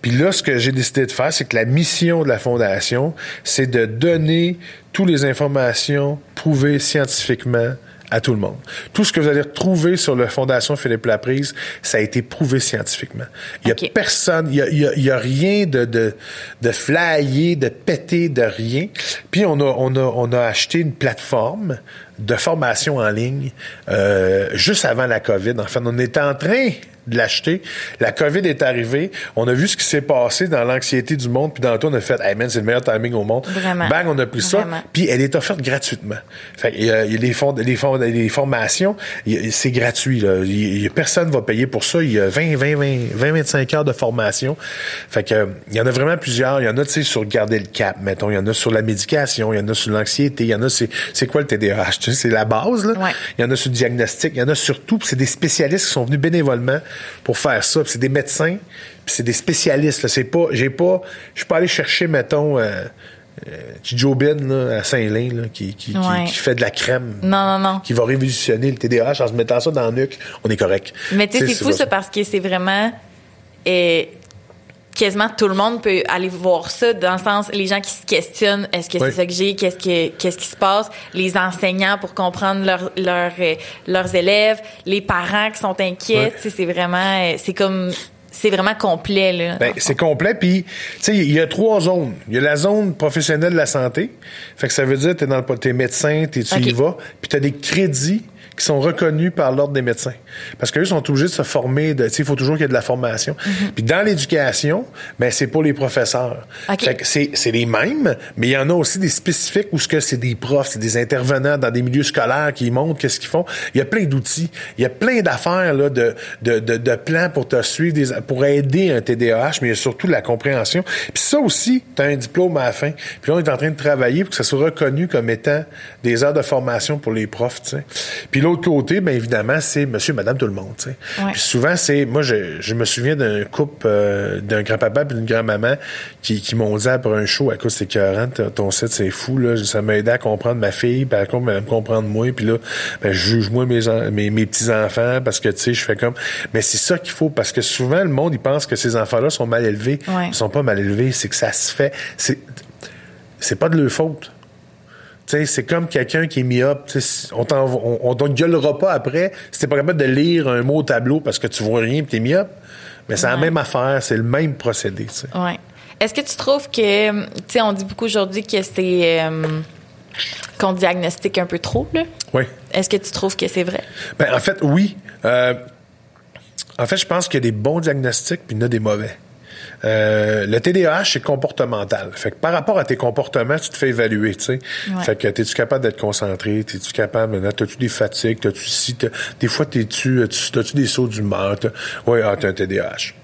Puis là, ce que j'ai décidé de faire, c'est que la mission de la fondation, c'est de donner toutes les informations prouvées scientifiquement à tout le monde. Tout ce que vous allez retrouver sur la Fondation Philippe Laprise, ça a été prouvé scientifiquement. Il y a personne, il y a, il y a, rien de, de, de flyer, de péter, de rien. Puis on a, on a, on a acheté une plateforme de formation en ligne euh, juste avant la COVID. En fait, on était en train de l'acheter. La COVID est arrivée. On a vu ce qui s'est passé dans l'anxiété du monde. Puis dans le tout, on a fait, hey man, c'est le meilleur timing au monde. Vraiment. Bang, on a pris ça. Puis elle est offerte gratuitement. Fait il y a, les, fonds, les, fonds, les formations, c'est gratuit. Là. Il, personne va payer pour ça. Il y a 20, 20, 20, 20 25 heures de formation. Fait que, il y en a vraiment plusieurs. Il y en a, tu sais, sur garder le cap, mettons. Il y en a sur la médication. Il y en a sur l'anxiété. Il y en a, c'est, c'est quoi le TDAH? C'est la base, là. Il y en a sur le diagnostic. Il y en a surtout, c'est des spécialistes qui sont venus bénévolement pour faire ça. C'est des médecins, c'est des spécialistes. C'est pas, j'ai pas, je suis pas allé chercher, mettons, euh, euh, à Saint-Lin qui, qui, fait de la crème. Non, non, non. Qui va révolutionner le TDAH en se mettant ça dans le nuque. On est correct. Mais tu sais, c'est fou ça parce que c'est vraiment. Et quasiment tout le monde peut aller voir ça dans le sens les gens qui se questionnent est-ce que c'est ça que j'ai qu'est-ce que qu'est-ce qui se passe? Les enseignants pour comprendre leur, leur euh, leurs élèves les parents qui sont inquiets c'est vraiment euh, c'est comme c'est vraiment complet là. Ben, c'est complet puis tu sais il y a trois zones. Il y a la zone professionnelle de la santé. Fait que ça veut dire tu es dans le t'es médecin, tu y vas, puis tu as des crédits qui sont reconnus par l'ordre des médecins. Parce qu'eux sont obligés de se former. De, il faut toujours qu'il y ait de la formation. Mhm. Puis dans l'éducation, ben c'est pour les professeurs. Fait que c'est, c'est les mêmes, mais il y en a aussi des spécifiques où ce que c'est des profs, c'est des intervenants dans des milieux scolaires qui montrent qu'est-ce qu'ils font. Il y a plein d'outils. Il y a plein d'affaires là, de, de, de, de plans pour te suivre, des, pour aider un TDAH, mais il y a surtout de la compréhension. Puis ça aussi, tu as un diplôme à la fin. Puis là, on est en train de travailler pour que ça soit reconnu comme étant des heures de formation pour les profs. sais. Puis l'autre côté, bien évidemment, c'est monsieur, madame, tout le monde. Puis souvent, c'est. Moi, je, je me souviens d'un couple, euh, d'un grand-papa et d'une grand-maman qui, qui m'ont dit après un show, à cause c'est écœurant, ton site, c'est fou, là. Ça m'a aidé à comprendre ma fille, puis à comprendre moi, puis là, ben, je juge moi mes, mes, mes petits-enfants parce que, tu sais, je fais comme. Mais c'est ça qu'il faut, parce que souvent, le monde, il pense que ces enfants-là sont mal élevés. Ils sont pas mal élevés, c'est que ça se fait. C'est, c'est pas de leur faute c'est comme quelqu'un qui est myope. On on, on gueulera pas après si t'es pas capable de lire un mot au tableau parce que tu vois rien et t'es myope. Mais c'est la même affaire, c'est le même procédé. Ouais. Est-ce que tu trouves que, tu sais, on dit beaucoup aujourd'hui que c'est euh, qu'on diagnostique un peu trop, là? Oui. Est-ce que tu trouves que c'est vrai? Ben, en fait, oui. Euh, en fait, je pense qu'il y a des bons diagnostics puis il y en a des mauvais. Euh, le TDAH, c'est comportemental. Fait que par rapport à tes comportements, tu te fais évaluer, tu sais. Fait que t'es-tu capable d'être concentré? T'es-tu capable, t'as-tu des fatigues? T'as-tu si, des fois, t'es-tu, t'as-tu des sauts d'humeur? Oui, ah, t'as un TDAH.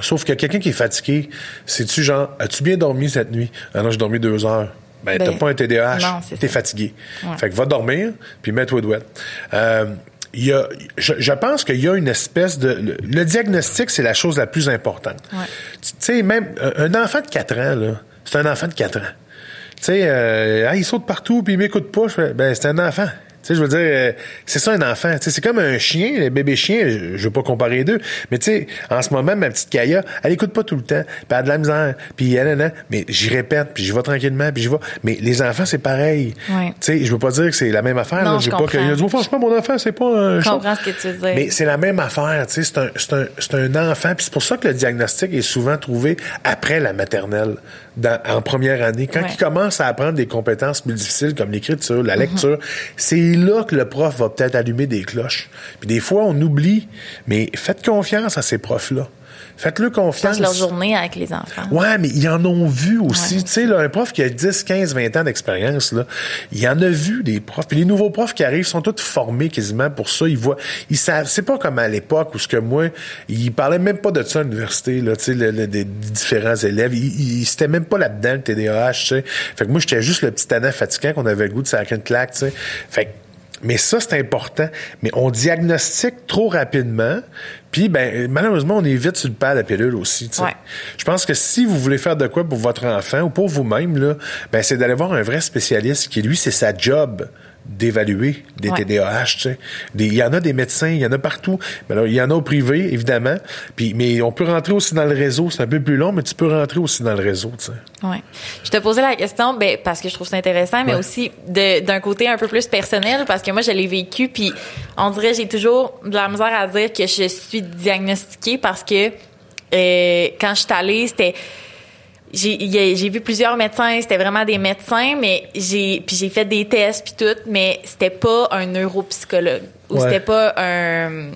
Sauf que quelqu'un qui est fatigué, c'est-tu genre, as-tu bien dormi cette nuit? Ah non, j'ai dormi deux heures. Ben, t'as ben, pas un TDAH, t'es fatigué. Fait que va dormir, puis mets-toi douette. Euh, il y a, je, pense qu'il y a une espèce de... Le, diagnostic, c'est la chose la plus importante. Tu sais, même un enfant de 4 ans, là, c'est un enfant de 4 ans. Tu sais, euh, ah, il saute partout puis il m'écoute pas. ben, c'est un enfant sais, je veux dire, euh, c'est ça un enfant. c'est comme un chien, le bébé chien. Je, veux pas comparer les deux, mais tu sais, en ce moment, ma petite Kaya, elle écoute pas tout le temps, puis elle a de la misère, puis elle, elle, elle mais j'y répète, puis j'y vais tranquillement, puis j'y vais. Mais les enfants, c'est pareil. Tu sais, je veux pas dire que c'est la même affaire. Non, je veux pas que, il a dit, franchement, mon enfant, c'est pas un. Je comprends ce que tu veux dire. Mais c'est la même affaire. Tu sais, c'est un, c'est un, c'est un enfant, puis c'est pour ça que le diagnostic est souvent trouvé après la maternelle en première année, quand il commence à apprendre des compétences plus difficiles comme l'écriture, la lecture, c'est là que le prof va peut-être allumer des cloches. Puis des fois, on oublie, mais faites confiance à ces profs-là. Faites-le confiance. leur journée avec les enfants. Ouais, mais ils en ont vu aussi. Tu sais, un prof qui a 10, 15, 20 ans d'expérience, là, il en a vu des profs. Puis les nouveaux profs qui arrivent sont tous formés quasiment pour ça. Ils voient, ils savent. C'est pas comme à l'époque où ce que moi, ils parlaient même pas de ça à l'université, là, tu sais, des différents élèves. Ils, ils, même pas là-dedans, le TDAH, tu sais. Fait que moi, j'étais juste le petit année fatigant qu'on avait le goût de sacrer une claque, tu sais. Fait que mais ça, c'est important. Mais on diagnostique trop rapidement. Puis, ben, malheureusement, on est vite sur le pas à la pilule aussi. Je pense que si vous voulez faire de quoi pour votre enfant ou pour vous-même, là, ben, c'est d'aller voir un vrai spécialiste qui, lui, c'est sa job d'évaluer des TDAH. Tu sais. Il y en a des médecins, il y en a partout. Mais alors, il y en a au privé, évidemment. Puis, mais on peut rentrer aussi dans le réseau. C'est un peu plus long, mais tu peux rentrer aussi dans le réseau. Tu sais. Ouais. Je te posais la question ben, parce que je trouve ça intéressant, mais aussi d'un côté un peu plus personnel, parce que moi, je l'ai vécu, puis on dirait j'ai toujours de la misère à dire que je suis diagnostiquée parce que euh, quand je suis allée, c'était j'ai vu plusieurs médecins, c'était vraiment des médecins, mais j'ai puis j'ai fait des tests puis tout, mais c'était pas un neuropsychologue ou c'était pas un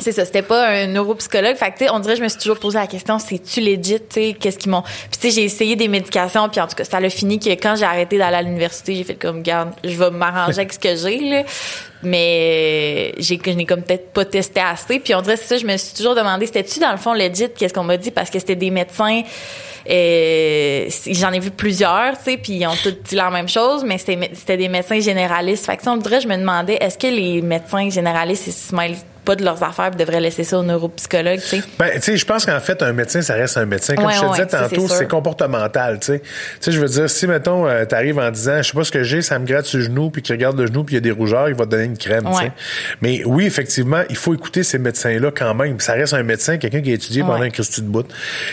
c'est ça, c'était pas un neuropsychologue. Fait que, on dirait, je me suis toujours posé la question, c'est-tu legit, tu qu'est-ce qu'ils m'ont... Puis, tu sais, j'ai essayé des médications, puis en tout cas, ça l'a fini que quand j'ai arrêté d'aller à l'université, j'ai fait comme, garde, je vais m'arranger avec ce que j'ai, là. Mais j'ai, je n'ai comme peut-être pas testé assez. Puis on dirait, c'est ça, je me suis toujours demandé, c'était-tu dans le fond legit, qu'est-ce qu'on m'a dit, parce que c'était des médecins et j'en ai vu plusieurs, tu sais, puis ils ont tous dit la même chose, mais c'était des médecins généralistes. Fait que, on dirait, je me demandais, est-ce que les médecins généralistes, ils se mêlent pas de leurs affaires, devraient laisser ça aux neuropsychologues, tu sais? Ben, tu sais, je pense qu'en fait, un médecin, ça reste un médecin. Comme je te disais tantôt, c'est comportemental, tu sais. Tu sais, je veux dire, si, mettons, euh, t'arrives en disant, je sais pas ce que j'ai, ça me gratte sur le genou, puis qu'il regarde le genou, puis il y a des rougeurs, il va te donner une crème, tu sais. Mais oui, effectivement, il faut écouter ces médecins-là quand même. Ça resse un médecin, quelqu'un qui a étudié pendant un Christy de bout.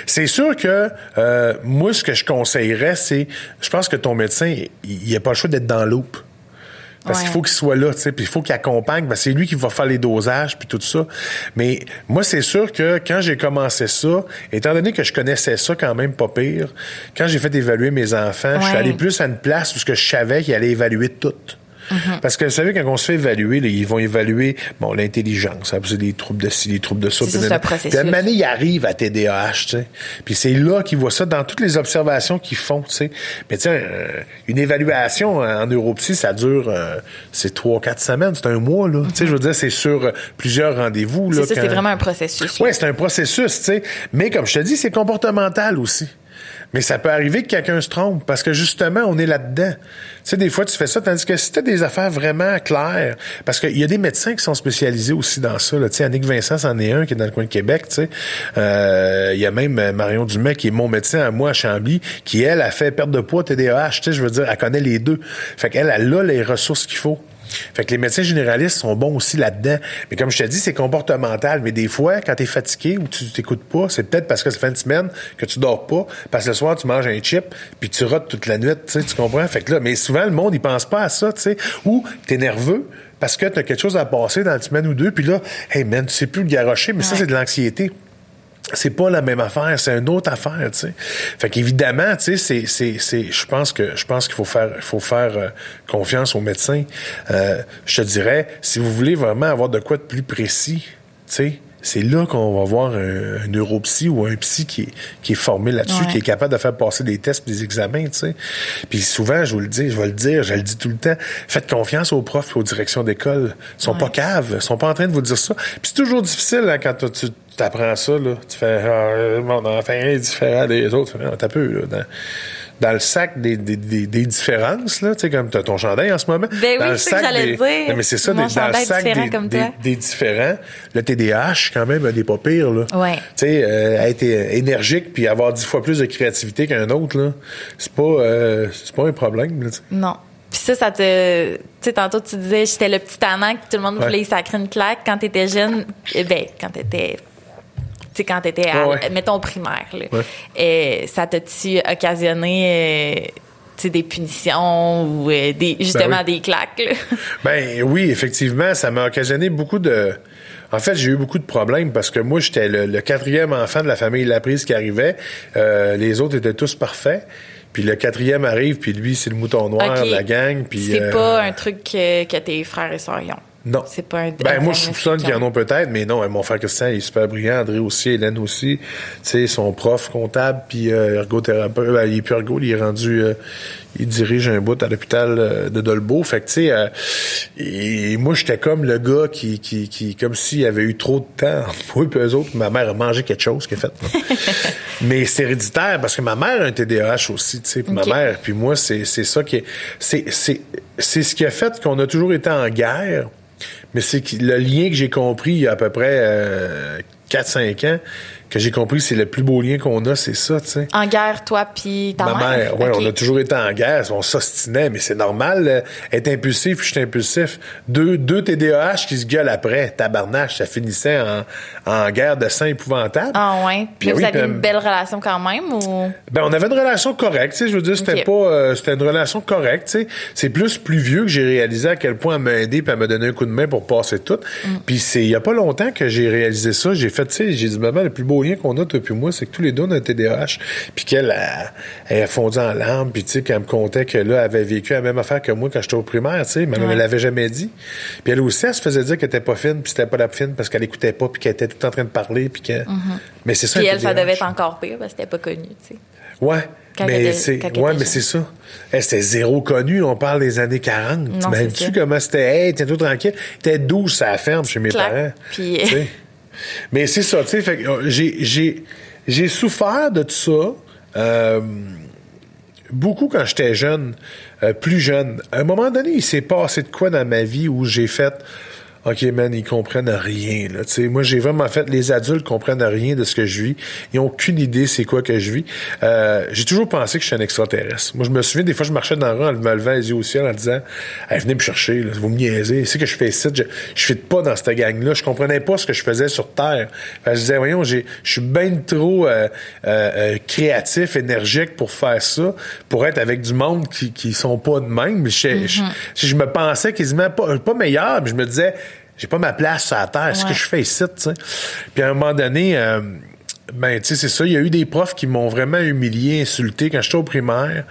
C'est sûr que euh, moi, ce que je conseillerais, c'est, je pense que ton médecin, il a pas le choix d'être dans l'oupe. Parce qu'il faut qu'il soit là, tu sais, puis il faut qu'il accompagne. c'est lui qui va faire les dosages puis tout ça. Mais moi, c'est sûr que quand j'ai commencé ça, étant donné que je connaissais ça quand même pas pire, quand j'ai fait évaluer mes enfants, je suis allé plus à une place où je savais qu'il allait évaluer tout. Mhm. Parce que vous savez, quand on se fait évaluer, ils vont évaluer bon l'intelligence, hein, des troubles de ci, des troubles de ça. C'est un processus. De manière, ils arrivent à TDAH, tu sais. Puis c'est là qu'ils voient ça dans toutes les observations qu'ils font, tu sais. Mais tiens, euh, une évaluation en neuropsy, ça dure, euh, c'est trois, quatre semaines, c'est un mois, là. Tu sais, je veux dire, c'est sur plusieurs rendez-vous, là. C'est ça, c'est vraiment un processus. Oui, c'est un processus, tu sais. Mais comme je te dis, c'est comportemental aussi. Mais ça peut arriver que quelqu'un se trompe parce que justement, on est là-dedans. Tu sais, des fois, tu fais ça, tandis que si tu des affaires vraiment claires, parce qu'il y a des médecins qui sont spécialisés aussi dans ça. Tu sais, Annick Vincent, c'en est un qui est dans le coin de Québec. Tu sais, euh, il y a même euh, Marion Dumais qui est mon médecin à moi à Chambly, qui elle a fait perte de poids, TDAH. Tu sais, je veux dire, elle connaît les deux. Fait qu'elle, elle a les ressources qu'il faut. Fait que les médecins généralistes sont bons aussi là-dedans. Mais comme je te dis, c'est comportemental. Mais des fois, quand tu es fatigué ou tu t'écoutes pas, c'est peut-être parce que c'est fin de semaine que tu dors pas, parce que le soir, tu manges un chip, puis tu rotes toute la nuit, tu comprends? Fait que là, mais souvent, le monde, il pense pas à ça, tu sais. Ou t'es nerveux parce que tu as quelque chose à passer dans une semaine ou deux, puis là, hey man, tu sais plus le garrocher, mais ça, c'est de l'anxiété c'est pas la même affaire, c'est une autre affaire, tu sais. Fait qu'évidemment, tu sais, c'est, c'est, c'est, je pense que, je pense qu'il faut faire, faut faire euh, confiance aux médecins. Euh, je te dirais, si vous voulez vraiment avoir de quoi de plus précis, tu sais, c'est là qu'on va voir un, neuropsy ou un psy qui est, qui est formé là-dessus, qui est capable de faire passer des tests, des examens, tu sais. Puis souvent, je vous le dis, je vais le dire, je le dis tout le temps, faites confiance aux profs et aux directions d'école. Ils sont pas caves, ils sont pas en train de vous dire ça. Puis c'est toujours difficile hein, quand tu apprends ça, là. Tu fais, ah, mon enfant est différent des autres. T'as peu, là dans le sac des, des, des, des différences, là, tu sais, comme tu as ton chandail en ce moment. Ben dans oui, le sac que des, dire. mais c'est ça, dans le sac des, des, différents. Le TDAH, quand même, des pas pires, là. Ouais. Tu sais, euh, être énergique puis avoir dix fois plus de créativité qu'un autre, là, c'est pas, euh, c'est pas un problème, là, Non. Puis ça, ça te... Tu sais, tantôt, tu disais, j'étais le petit amant que tout le monde voulait y sacrer une claque. Quand t'étais jeune, eh ben, quand t'étais sais, quand tu étais, à, mettons, primaire, et ça t'a-tu occasionné euh, des punitions ou euh, des, justement ben des claques? <laughs> Ben oui, effectivement, ça m'a occasionné beaucoup de... En fait, j'ai eu beaucoup de problèmes parce que moi, j'étais le, quatrième enfant de la famille Laprise qui arrivait. Euh, les autres étaient tous parfaits. Puis le quatrième arrive, puis lui, c'est le mouton noir de la gang. Puis c'est pas un truc que, tes frères et sœurs ont. Non. C'est pas un. Ben, moi, je soupçonne qu'il y en a peut-être, mais non, mon frère Christian, il est super brillant. André aussi, Hélène aussi. Tu sais, son prof comptable, puis euh, ergothérapeute. Ben, il est plus ergo, il est rendu. Euh, il dirige un bout à l'hôpital euh, de Dolbeau. Fait que, tu sais, euh, et moi, j'étais comme le gars qui, qui, qui comme s'il avait eu trop de temps. <laughs> Et eux autres, ma mère a mangé quelque chose est fait. <laughs> mais c'est héréditaire parce que ma mère a un TDAH aussi, tu sais. Ma mère, puis moi, c'est, c'est ça qui est. C'est ce qui a fait qu'on a toujours été en guerre mais c'est le lien que j'ai compris il y a à peu près euh, 4-5 ans, que j'ai compris que c'est le plus beau lien qu'on a, c'est ça, tu sais. En guerre, toi puis ta Ma mère? oui, on a toujours été en guerre, on s'ostinait, mais c'est normal, être impulsif, puis je suis impulsif. Deux, deux TDAH qui se gueulent après, tabarnache, ça finissait en, en guerre de sang épouvantable. Ah ouais. Puis vous avez une belle relation quand même ou? Ben on avait une relation correcte, tu sais, je veux dire c'était pas euh, c'était une relation correcte, tu sais. C'est plus plus vieux que j'ai réalisé à quel point elle m'a aidé puis elle m'a donné un coup de main pour passer tout. Mm. Puis c'est il y a pas longtemps que j'ai réalisé ça, j'ai fait tu sais, j'ai dit maman le plus beau lien qu'on a toi puis moi, c'est que tous les deux on a un TDAH, puis qu'elle a, elle a fondu en larmes, puis tu sais qu'elle me contait que là elle avait vécu la même affaire que moi quand j'étais au primaire, tu sais, mais elle l'avait jamais dit. Puis elle aussi elle se faisait dire qu'elle était pas fine, puis c'était pas la fine parce qu'elle écoutait pas puis qu'elle était tout en train de parler puis que mm-hmm. mais c'est ça Puis elle ça devait être encore pire parce que c'était pas connu, tu sais. Ouais. mais c'est ouais, mais c'est ça. Elle, c'était zéro connu, on parle des années 40. T'imagines-tu comment c'était? Hey, t'es tout tranquille. T'es 12 ça la ferme chez mes parents. Puis... <laughs> Mais c'est ça, tu sais, euh, j'ai, j'ai, souffert de tout ça. Euh, beaucoup quand j'étais jeune, euh, plus jeune. À un moment donné, il s'est passé de quoi dans ma vie où j'ai fait OK, man, ils comprennent rien. Là. sais, moi, j'ai vraiment fait... Les adultes comprennent rien de ce que je vis. Ils ont aucune idée c'est quoi que je vis. Euh, j'ai toujours pensé que je suis un extraterrestre. Moi, je me souviens, des fois, je marchais dans la rue en me levant les yeux au ciel en disant hey, venez me chercher, là, vous me niaisez. C'est que je fais ici. Je, je suis pas dans cette gang-là. Je comprenais pas ce que je faisais sur Terre. je disais, voyons, je suis bien trop euh, euh, euh, créatif, énergique pour faire ça, pour être avec du monde qui, qui sont pas de même. Je, je, je, me pensais quasiment pas, pas meilleur, mais je me disais j'ai pas ma place à la terre. Ce que je fais ici, tu sais? Puis à un moment donné, euh, ben, tu sais, c'est ça. Il y a eu des profs qui m'ont vraiment humilié, insulté quand j'étais au primaire.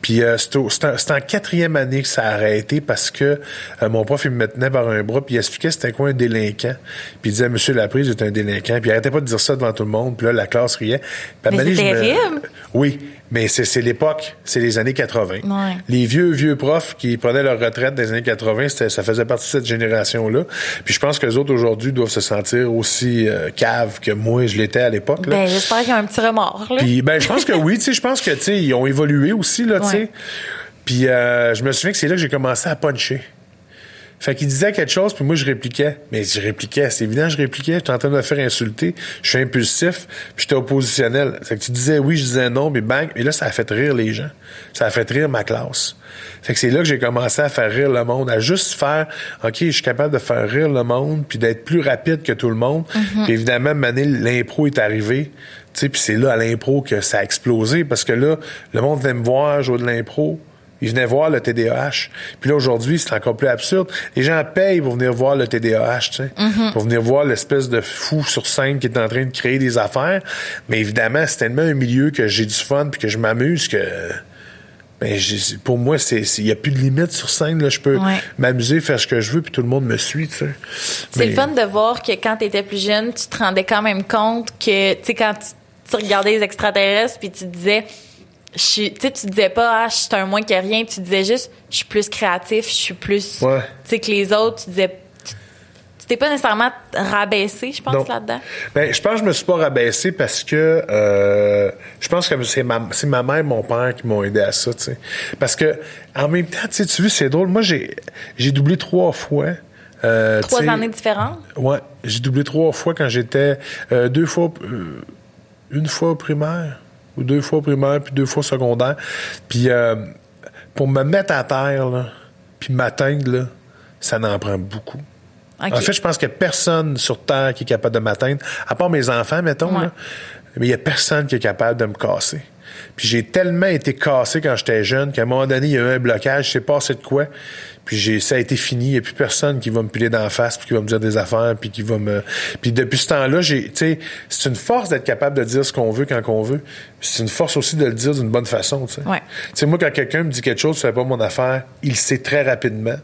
Puis euh, c'était en quatrième année que ça a arrêté parce que euh, mon prof, il me tenait par un bras puis il expliquait c'était quoi un délinquant. Puis il disait, Monsieur Laprise est un délinquant. Puis il arrêtait pas de dire ça devant tout le monde. Puis là, la classe riait. Puis, Mais c'est terrible! Oui. Mais c'est l'époque, c'est les années 80. Les vieux, vieux profs qui prenaient leur retraite des années 80, ça faisait partie de cette génération-là. Puis je pense que les autres aujourd'hui doivent se sentir aussi euh, caves que moi, je l'étais à l'époque. Ben, j'espère qu'il y a un petit remords. Là. Puis ben, je pense que oui, tu sais, je pense que tu sais, ils ont évolué aussi là, tu sais. Puis euh, je me souviens que c'est là que j'ai commencé à puncher. Fait qu'il disait quelque chose, puis moi, je répliquais. Mais je répliquais, c'est évident, je répliquais. J'étais en train de me faire insulter. Je suis impulsif, puis j'étais oppositionnel. Fait que tu disais oui, je disais non, puis bang. Et là, ça a fait rire les gens. Ça a fait rire ma classe. Fait que c'est là que j'ai commencé à faire rire le monde, à juste faire, OK, je suis capable de faire rire le monde, puis d'être plus rapide que tout le monde. Mm-hmm. Puis évidemment, Mané, l'impro est arrivé. Puis c'est là, à l'impro, que ça a explosé, parce que là, le monde venait me voir jouer de l'impro. Ils venaient voir le TDAH. Puis là, aujourd'hui, c'est encore plus absurde. Les gens payent pour venir voir le TDAH, tu sais. Mm-hmm. Pour venir voir l'espèce de fou sur scène qui est en train de créer des affaires. Mais évidemment, c'est tellement un milieu que j'ai du fun puis que je m'amuse que... Ben, pour moi, c'est il y a plus de limite sur scène. Là. Je peux m'amuser, faire ce que je veux, puis tout le monde me suit. Tu sais. C'est le fun de voir que quand tu étais plus jeune, tu te rendais quand même compte que, tu sais, quand tu, regardais les extraterrestres, puis tu disais tu tu disais pas ah je suis un moins que rien. Tu disais juste je suis plus créatif je suis plus tu sais que les autres. Tu disais tu t'es pas nécessairement rabaissé je pense là-dedans. Ben je pense que je me suis pas rabaissé parce que euh, je pense que c'est ma c'est ma mère et mon père qui m'ont aidé à ça tu sais. Parce que en même temps tu sais tu vois c'est drôle. Moi j'ai j'ai doublé trois fois euh, trois années différentes? Ouais. J'ai doublé trois fois quand j'étais euh, deux fois une fois au primaire deux fois primaire, puis deux fois secondaire. Puis euh, pour me mettre à terre, là, puis m'atteindre, ça n'en prend beaucoup. En fait, je pense qu'il n'y a personne sur Terre qui est capable de m'atteindre, à part mes enfants, mettons, mais il n'y a personne qui est capable de me casser. Puis j'ai tellement été cassé quand j'étais jeune qu'à un moment donné, il y a eu un blocage, je sais pas c'est de quoi. Puis j'ai, ça a été fini. Il n'y a plus personne qui va me piler d'en face, puis qui va me dire des affaires, puis qui va me. Puis depuis ce temps-là, j'ai, tu sais, c'est une force d'être capable de dire ce qu'on veut quand on veut. C'est une force aussi de le dire d'une bonne façon, tu sais. Ouais. Tu sais, moi, quand quelqu'un me dit quelque chose, ce n'est pas mon affaire, il sait très rapidement.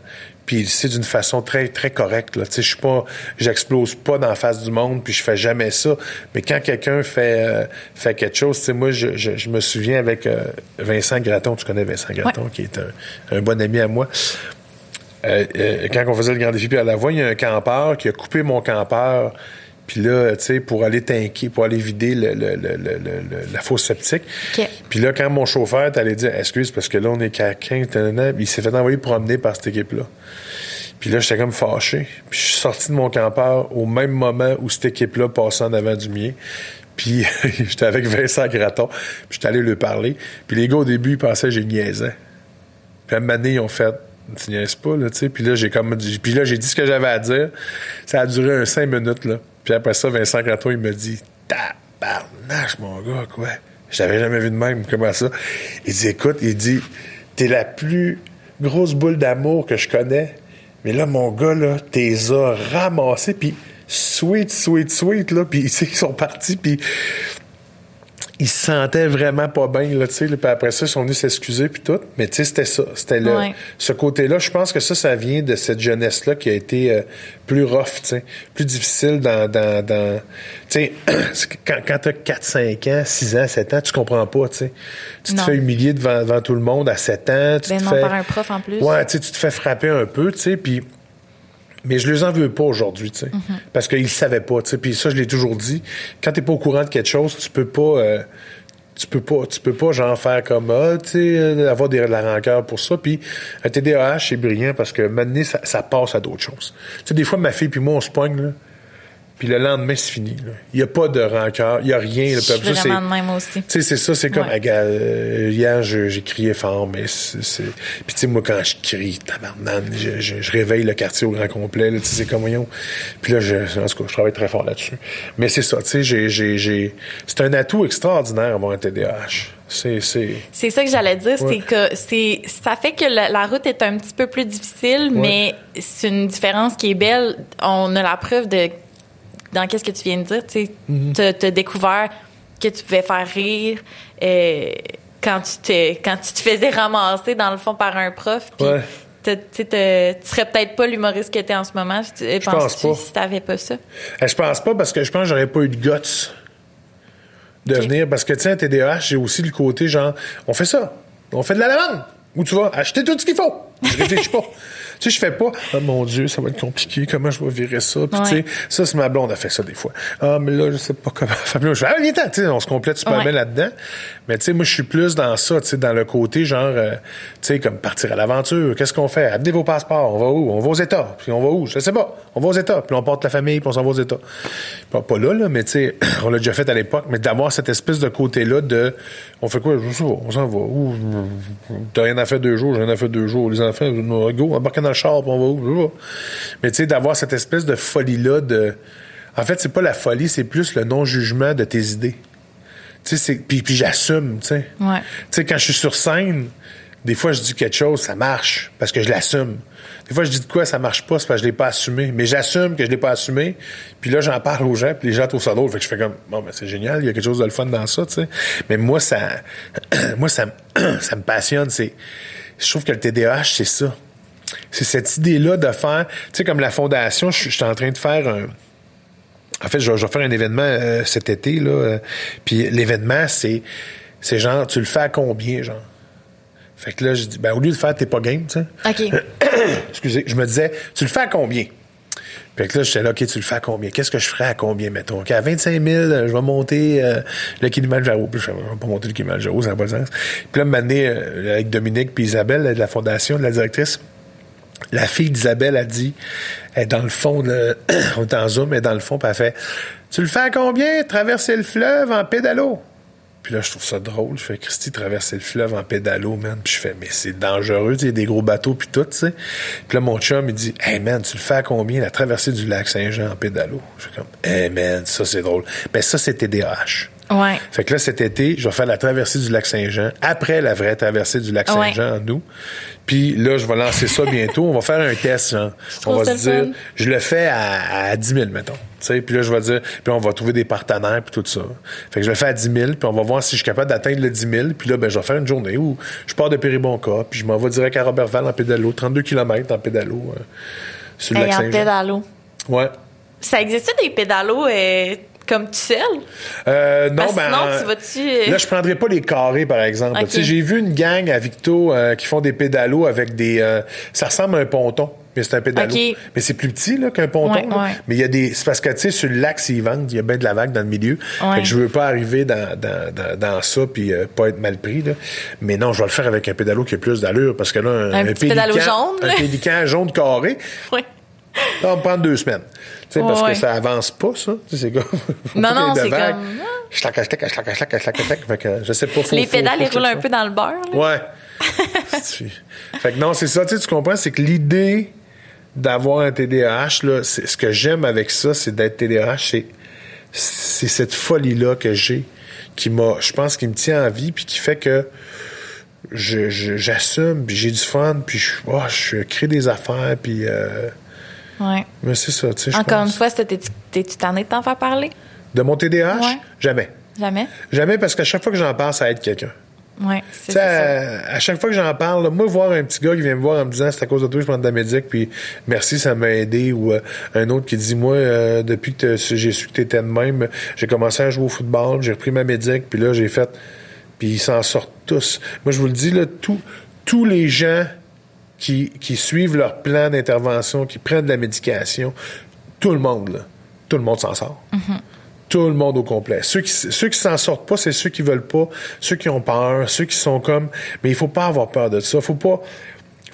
Puis c'est d'une façon très très correcte là. Tu sais je suis pas j'explose pas dans la face du monde puis je fais jamais ça. Mais quand quelqu'un fait euh, fait quelque chose tu sais moi je, je, me souviens avec euh, Vincent Graton. Tu connais Vincent Graton qui est un, un, bon ami à moi. Euh, quand on faisait le grand défi puis à la voix il y a un campeur qui a coupé mon campeur puis là, tu sais, pour aller tanker, pour aller vider le, le, le, la fosse septique. Puis là, quand mon chauffeur t'allait dire, excuse, parce que là, on est qu'à 15, il s'est fait envoyer promener par cette équipe-là. Puis là, j'étais comme fâché. Puis je suis sorti de mon campeur au même moment où cette équipe-là passait en avant du mien. Puis <laughs> j'étais avec Vincent Graton. Puis j'étais allé lui parler. Puis les gars, au début, ils pensaient que j'ai niaisais. Puis à un moment donné, ils ont fait tu niaises pas, là, tu sais. Puis là, j'ai comme Puis là, j'ai dit ce que j'avais à dire. Ça a duré un cinq minutes, là. Puis après ça, Vincent Graton, il me dit Tabarnache, mon gars, quoi? Je t'avais jamais vu de même, comment ça? Il dit Écoute, il dit T'es la plus grosse boule d'amour que je connais. Mais là, mon gars, là, t'es a ramassés, puis sweet, sweet, sweet, là, puis <laughs> ils sont partis, puis ils se sentaient vraiment pas bien, là, tu sais. Puis après ça, ils sont venus s'excuser, puis tout. Mais tu sais, c'était ça. C'était le, ce côté-là. Je pense que ça, ça vient de cette jeunesse-là qui a été euh, plus rough, tu sais. Plus difficile dans... dans, dans tu sais, <clears throat> quand, quand t'as 4, 5 ans, 6 ans, 7 ans, tu comprends pas, tu sais. Tu te fais humilier devant, devant tout le monde à 7 ans. Tu ben te non, fais... par un prof en plus. Ouais, tu sais, tu te fais frapper un peu, tu sais, puis... Mais je les en veux pas aujourd'hui, tu sais. Mm-hmm. Parce qu'ils savaient pas, tu sais. Puis ça, je l'ai toujours dit. Quand t'es pas au courant de quelque chose, tu peux pas... Euh, tu peux pas tu peux pas genre faire comme ah, tu sais euh, avoir des, de la rancœur pour ça puis un TDAH c'est brillant parce que maintenant ça, ça passe à d'autres choses tu sais des fois ma fille puis moi on se pogne là puis le lendemain, c'est fini. Il n'y a pas de rancœur, il n'y a rien. Je suis vraiment de même aussi. Tu sais, c'est ça, c'est comme, euh, hier, j'ai crié fort, mais c'est... Puis tu sais, moi, quand je crie, tabarnane, je, je, réveille le quartier au grand complet, tu sais, c'est comme, voyons. Puis là, je, en tout cas, je travaille très fort là-dessus. Mais c'est ça, tu sais, j'ai, j'ai, c'est un atout extraordinaire avoir un TDAH. C'est, c'est... c'est ça que j'allais dire, c'est que c'est ça fait que la, route est un petit peu plus difficile, mais c'est une différence qui est belle. On a la preuve de dans qu'est-ce que tu viens de dire, tu sais, as découvert que tu pouvais faire rire euh, quand tu te quand tu te faisais ramasser dans le fond par un prof. Puis tu serais peut-être pas l'humoriste que tu es en ce moment. Je pense pas. Si t'avais pas ça? Eh, je pense pas parce que je pense que j'aurais pas eu de guts de venir parce que un TDAH j'ai aussi le côté genre on fait ça on fait de la lavande où tu vas acheter tout ce qu'il faut je réfléchis pas tu sais, je fais pas, oh mon Dieu, ça va être compliqué, comment je vais virer ça. Puis, tu sais, ça, c'est ma blonde a fait ça des fois. Ah, mais là, je sais pas comment <laughs> faire. Je fais, ah, viens tu sais, on se complète super bien là-dedans. Mais, tu sais, moi, je suis plus dans ça, tu sais, dans le côté, genre, euh, tu sais, comme partir à l'aventure. Qu'est-ce qu'on fait? Amenez vos passeports. On va où? On va aux États. Puis, on va où? Je sais pas. On va aux États. Puis, on porte la famille, puis on s'en va aux États. Pas, pas là, là, mais, tu sais, <clears throat> on l'a déjà fait à l'époque, mais d'avoir cette espèce de côté-là de, on fait quoi? Je sais pas. On s'en va. Où? T'as rien à faire deux jours, j'ai rien à faire deux jours. Les enfants, go, embarquez dans le char, on va où? Mais tu sais, d'avoir cette espèce de folie-là de. En fait, c'est pas la folie, c'est plus le non-jugement de tes idées. Tu sais, puis, puis j'assume, tu sais. Ouais. Tu sais, quand je suis sur scène, des fois, je dis quelque chose, ça marche, parce que je l'assume. Des fois, je dis de quoi ça marche pas, c'est parce que je l'ai pas assumé. Mais j'assume que je l'ai pas assumé. Puis là, j'en parle aux gens, puis les gens trouvent ça drôle. Fait que je fais comme, bon, ben, c'est génial, il y a quelque chose de le fun dans ça, tu sais. Mais moi, ça, <clears throat> moi, ça, <clears throat> ça me passionne. C'est, je trouve que le TDAH, c'est ça c'est cette idée-là de faire, tu sais, comme la fondation, je suis en train de faire un. En fait, je, vais faire un événement euh, cet été, là. Euh, puis l'événement, c'est, c'est genre, tu le fais à combien, genre? Fait que là, je dis, ben, au lieu de faire, t'es pas game, tu sais. OK. <coughs> Excusez, je me disais, tu le fais à combien? Fait que là, j'étais là, OK, tu le fais à combien? Qu'est-ce que je ferais à combien, mettons? OK, à 25 000, je vais monter euh, le Kilimanjaro. Puis je vais pas monter le Kilimanjaro, ça n'a pas de sens. Puis là, m'amener avec Dominique puis Isabelle, de la fondation, de la directrice, la fille d'Isabelle a dit, elle est dans le fond, <clears throat> on est en zoom, elle est dans le fond, puis elle fait, tu le fais à combien, traverser le fleuve en pédalo? Puis là, je trouve ça drôle. Je fais, Christy, traverser le fleuve en pédalo, man. Puis je fais, mais c'est dangereux, il y a des gros bateaux, puis tout, tu sais. Puis là, mon chum, il dit, hey, man, tu le fais à combien, la traversée du lac Saint-Jean en pédalo? Je fais comme, hey, man, ça, c'est drôle. Ben, ça, c'était des haches. Ouais. Fait que là, cet été, je vais faire la traversée du lac Saint-Jean, après la vraie traversée du lac Saint-Jean, nous. Puis là, je vais lancer ça bientôt. On va faire un test, genre. On va se dire, je le fais à, à 10 000, mettons. sais, puis là, je vais dire, puis on va trouver des partenaires, puis tout ça. Fait que je le fais à 10 000, puis on va voir si je suis capable d'atteindre le 10 000. Puis là, ben, je vais faire une journée où je pars de Péribonca, puis je m'en vais direct à Robertval en pédalo, 32 km en pédalo, euh, sur le Hey, lac en pédalo. Ouais. Ça existe des pédalos euh, comme tout seul? Euh, non, que ben, sinon, tu vas-tu, euh, Là, je prendrais pas les carrés, par exemple. Tu sais, j'ai vu une gang à Victo euh, qui font des pédalos avec des. euh, ça ressemble à un ponton. Mais c'est un pédalo. Mais c'est plus petit là, qu'un ponton. Ouais, là. ouais. Mais il y a des. C'est parce que tu sais, sur le lac, s'ils vendent, il y a bien de la vague dans le milieu. Ouais. Fait que je veux pas arriver dans, dans, dans, dans ça puis euh, pas être mal pris. Là. Mais non, je vais le faire avec un pédalo qui a plus d'allure parce que là, un, Un pédalo jaune, un là. pélican jaune carré, <laughs> Oui. ça va me prendre deux semaines. Sais, parce que ça avance pas, ça. Tu sais, c'est comme. <laughs> faut Non, non, c'est comme- Schlac, schlac, schlac, schlac, schlac, schlac, schlac. Fait que, je sais pas. faut- Les pédales, ils roulent un peu dans le beurre. Ouais. Fait que non, c'est ça, tu comprends, c'est que l'idée d'avoir un TDAH, là, ce que j'aime avec ça, c'est d'être TDAH, c'est, c'est cette folie-là que j'ai, qui m'a, je pense, qui me tient en vie, puis qui fait que je, je- j'assume, puis j'ai du fun, puis je, oh, je crée des affaires, puis euh, Ouais. mais c'est ça, tu sais, Encore une fois, t'es-tu tanné de t'en faire parler? De mon TDAH, Ouais. jamais. Jamais? Jamais, parce qu'à chaque fois que j'en parle, ça aide quelqu'un. Oui, Tu c'est à, à chaque fois que j'en parle, là, moi, voir un petit gars qui vient me voir en me disant c'est à cause de toi, je prends de la médic, puis merci, ça m'a aidé, ou euh, un autre qui dit moi, euh, depuis que j'ai su que t'étais de même, j'ai commencé à jouer au football, j'ai repris ma médic, puis là, j'ai fait. Puis ils s'en sortent tous. Moi, je vous le dis, là, tous les gens qui, qui suivent leur plan d'intervention, qui prennent de la médication, tout le monde, là, tout le monde s'en sort. Tout le monde au complet. Ceux qui ceux qui s'en sortent pas, c'est ceux qui veulent pas, ceux qui ont peur, ceux qui sont comme. Mais il faut pas avoir peur de ça. Faut pas.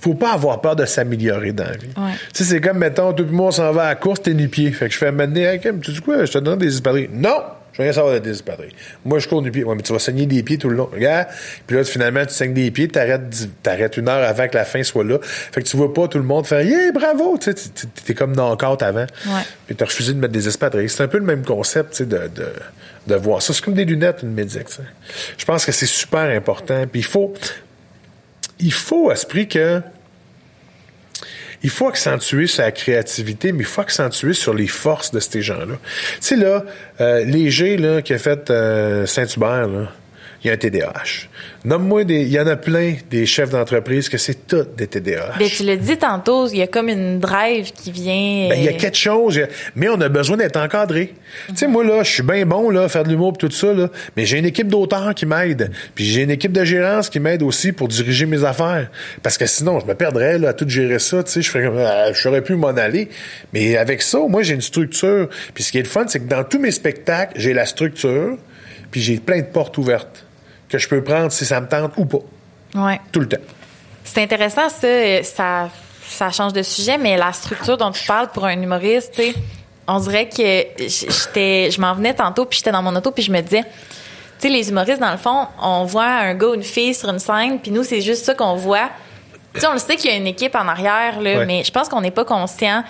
Faut pas avoir peur de s'améliorer dans la vie. Ouais. Tu sais, c'est comme, mettons, tout le monde s'en va à la course, t'es nu-pied. Fait que je fais mener, hey, tu dis quoi? Je te donne des espadrilles. Non! Veux rien savoir de des espadrilles. Moi, je cours nu-pied. Ouais, mais tu vas saigner des pieds tout le long. Regarde. Puis là, finalement, tu saignes des pieds, t'arrêtes, t'arrêtes une heure avant que la fin soit là. Fait que tu vois pas tout le monde faire, yeah, bravo! Tu sais, t'es- t'es- t'es comme knock-out avant. Ouais. Puis t'as refusé de mettre des espadrilles. C'est un peu le même concept, tu sais, de, de, de voir ça. C'est comme des lunettes, une médic, tu sais. Je pense que c'est super important. Puis il faut, il faut, à ce prix que, il faut accentuer sa créativité, mais il faut accentuer sur les forces de ces gens-là. Tu sais, là, euh, Léger, là, qui a fait euh, Saint-Hubert, là, il y a un TDAH. Nomme-moi des... Il y en a plein des chefs d'entreprise que c'est tous des TDAH. Ben, tu l'as dit tantôt, il y a comme une drive qui vient. Ben, il y a euh, quelque chose, a- mais on a besoin d'être encadré. Tu sais, moi, là, je suis bien bon, là, faire de l'humour tout ça, là, mais j'ai une équipe d'auteurs qui m'aide. Puis j'ai une équipe de gérance qui m'aide aussi pour diriger mes affaires. Parce que sinon, je me perdrais, là, à tout gérer ça, tu sais, je ferais comme, je saurais plus m'en aller. Mais avec ça, moi, j'ai une structure. Puis ce qui est le fun, c'est que dans tous mes spectacles, j'ai la structure, puis j'ai plein de portes ouvertes que je peux prendre si ça me tente ou pas. Ouais. Tout le temps. C'est intéressant, ça, ça. Ça change de sujet, mais la structure dont tu parles pour un humoriste, tu sais, on dirait que j'étais, je m'en venais tantôt, puis j'étais dans mon auto, puis je me disais, tu sais, les humoristes, dans le fond, on voit un gars ou une fille sur une scène, puis nous, c'est juste ça qu'on voit. Tu sais, on le sait qu'il y a une équipe en arrière, là, Ouais. mais je pense qu'on n'est pas conscient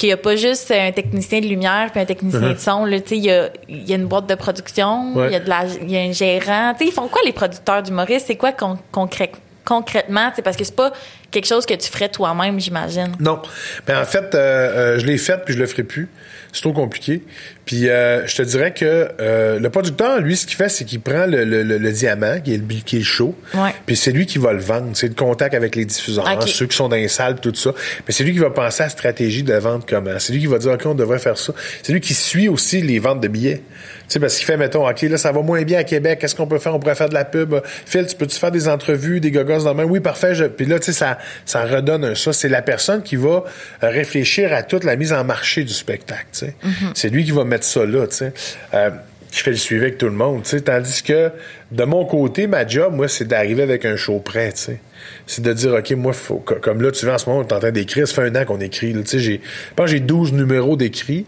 qu'il n'y a pas juste un technicien de lumière puis un technicien Mhm. de son. Là, il y a, il y a une boîte de production, Ouais. il y a de la, il y a un gérant. Ils font quoi les producteurs d'humoristes? C'est quoi con- concrè- concrètement? Parce que c'est pas quelque chose que tu ferais toi-même, j'imagine. Non. Ben en fait, euh, euh, je l'ai fait puis je le ferai plus. C'est trop compliqué. Puis euh, je te dirais que euh, le producteur, lui, ce qu'il fait, c'est qu'il prend le, le- le- le diamant, qui est le, qui est le show, Ouais. puis c'est lui qui va le vendre. C'est le contact avec les diffuseurs, ceux qui sont dans les salles, tout ça. Mais c'est lui qui va penser à la stratégie de la vente comment. C'est lui qui va dire, OK, on devrait faire ça. C'est lui qui suit aussi les ventes de billets. Tu sais, parce qu'il fait, mettons, OK, là, ça va moins bien à Québec. Qu'est-ce qu'on peut faire? On pourrait faire de la pub. Phil, tu peux-tu faire des entrevues, des gogos dans le main? Oui, parfait. Je... Puis là, tu sais, ça, ça redonne un ça. C'est la personne qui va réfléchir à toute la mise en marché du spectacle, tu sais. C'est lui qui va mettre ça là, tu sais. Euh, qui fait le suivi avec tout le monde, tu sais. Tandis que, de mon côté, ma job, moi, c'est d'arriver avec un show prêt, tu sais. C'est de dire, OK, moi, faut, comme là, tu vois, en ce moment, on est en train d'écrire. Ça fait un an qu'on écrit, là. Tu sais, j'ai, je pense que j'ai 12 numéros d'écrits.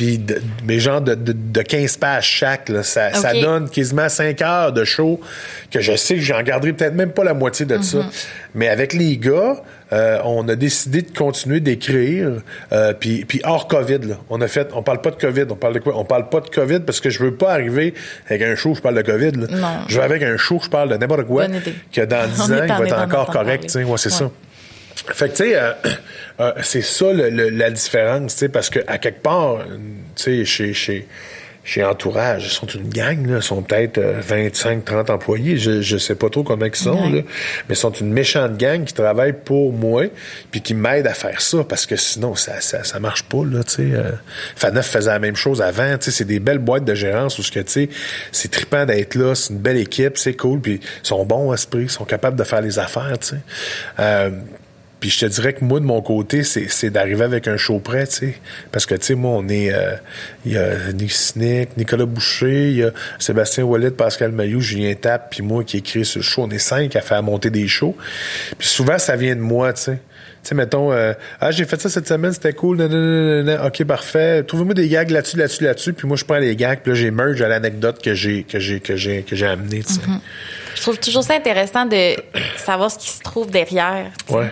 Puis, mais genre de, de, de 15 pages chaque, là. Ça, ça donne quasiment 5 heures de show que je sais que j'en garderai peut-être même pas la moitié de ça. Mais avec les gars, euh, on a décidé de continuer d'écrire. euh, puis, puis hors COVID, là, on a fait, on parle pas de COVID, on parle de quoi? On parle pas de COVID parce que je veux pas arriver avec un show, je parle de COVID. Là. Non. Je veux avec un show, je parle de n'importe quoi. Que dans 10 <laughs> On ans, il va être encore correct. Ouais, c'est Ouais. ça. Fait que, tu sais, euh, <coughs> euh, c'est ça la différence, tu sais, parce que à quelque part, tu sais, chez, chez, chez Entourage, ils sont une gang, là, ils sont peut-être 25, euh, 30 employés, je, je sais pas trop combien ils sont, là, mais ils sont une méchante gang qui travaille pour moi, puis qui m'aide à faire ça, parce que sinon, ça, ça, ça marche pas, là, tu sais. Euh, Faneuf faisait la même chose avant, tu sais, c'est des belles boîtes de gérance où, ce que, tu sais, c'est trippant d'être là, c'est une belle équipe, c'est cool, puis ils sont bons à esprit, ils sont capables de faire les affaires, tu sais. Euh, puis je te dirais que moi, de mon côté, c'est d'arriver avec un show prêt, tu sais. Parce que, tu sais, moi, on est... Euh, il y a Nick Snick, Nicolas Boucher, il y a Sébastien Wallet, Pascal Mayou, Julien Tap, puis moi qui écrit ce show. On est cinq à faire monter des shows. Puis souvent, ça vient de moi, tu sais. Tu sais, mettons, euh, ah, j'ai fait ça cette semaine, c'était cool, non, ok, parfait. Trouvez-moi des gags là-dessus, là-dessus, là-dessus, puis moi, je prends les gags, puis là, j'ai merge à l'anecdote que j'ai, que j'ai, que j'ai, que j'ai amené, tu sais. Mm-hmm. Je trouve toujours ça intéressant de savoir ce qui se trouve derrière. Ouais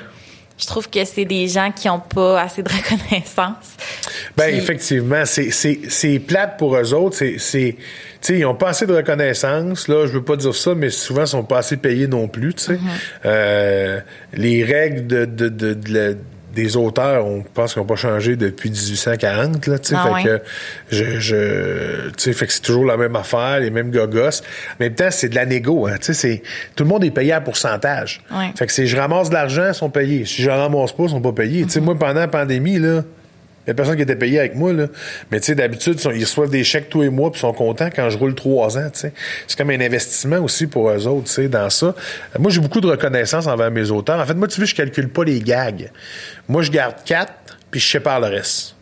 je trouve que c'est des gens qui n'ont pas assez de <laughs> reconnaissance. Ben effectivement, c'est c'est plate pour eux autres. C'est c'est ils ont pas assez de reconnaissance. Là, je veux pas dire ça, mais souvent ils sont pas assez payés non plus. Tu sais, mm-hmm. euh, les règles de de, de, de des auteurs, on pense qu'ils n'ont pas changé depuis 1840, là, tu sais, ah fait que je, je tu sais, fait que c'est toujours la même affaire, les mêmes gogos. En même temps, c'est de la négo, hein, tu sais, c'est, tout le monde est payé à pourcentage. Fait que si je ramasse de l'argent, ils sont payés. Si je ramasse pas, ils sont pas payés. Tu sais, mm-hmm. moi, pendant la pandémie, là, il y a personne qui était payé avec moi, là. Mais tu sais, d'habitude, ils reçoivent des chèques tous les mois puis sont contents quand je roule trois ans, tu sais. C'est comme un investissement aussi pour eux autres, tu sais, dans ça. Moi, j'ai beaucoup de reconnaissance envers mes auteurs. En fait, moi, tu vois, je calcule pas les gags. Moi, je garde quatre puis je sépare le reste.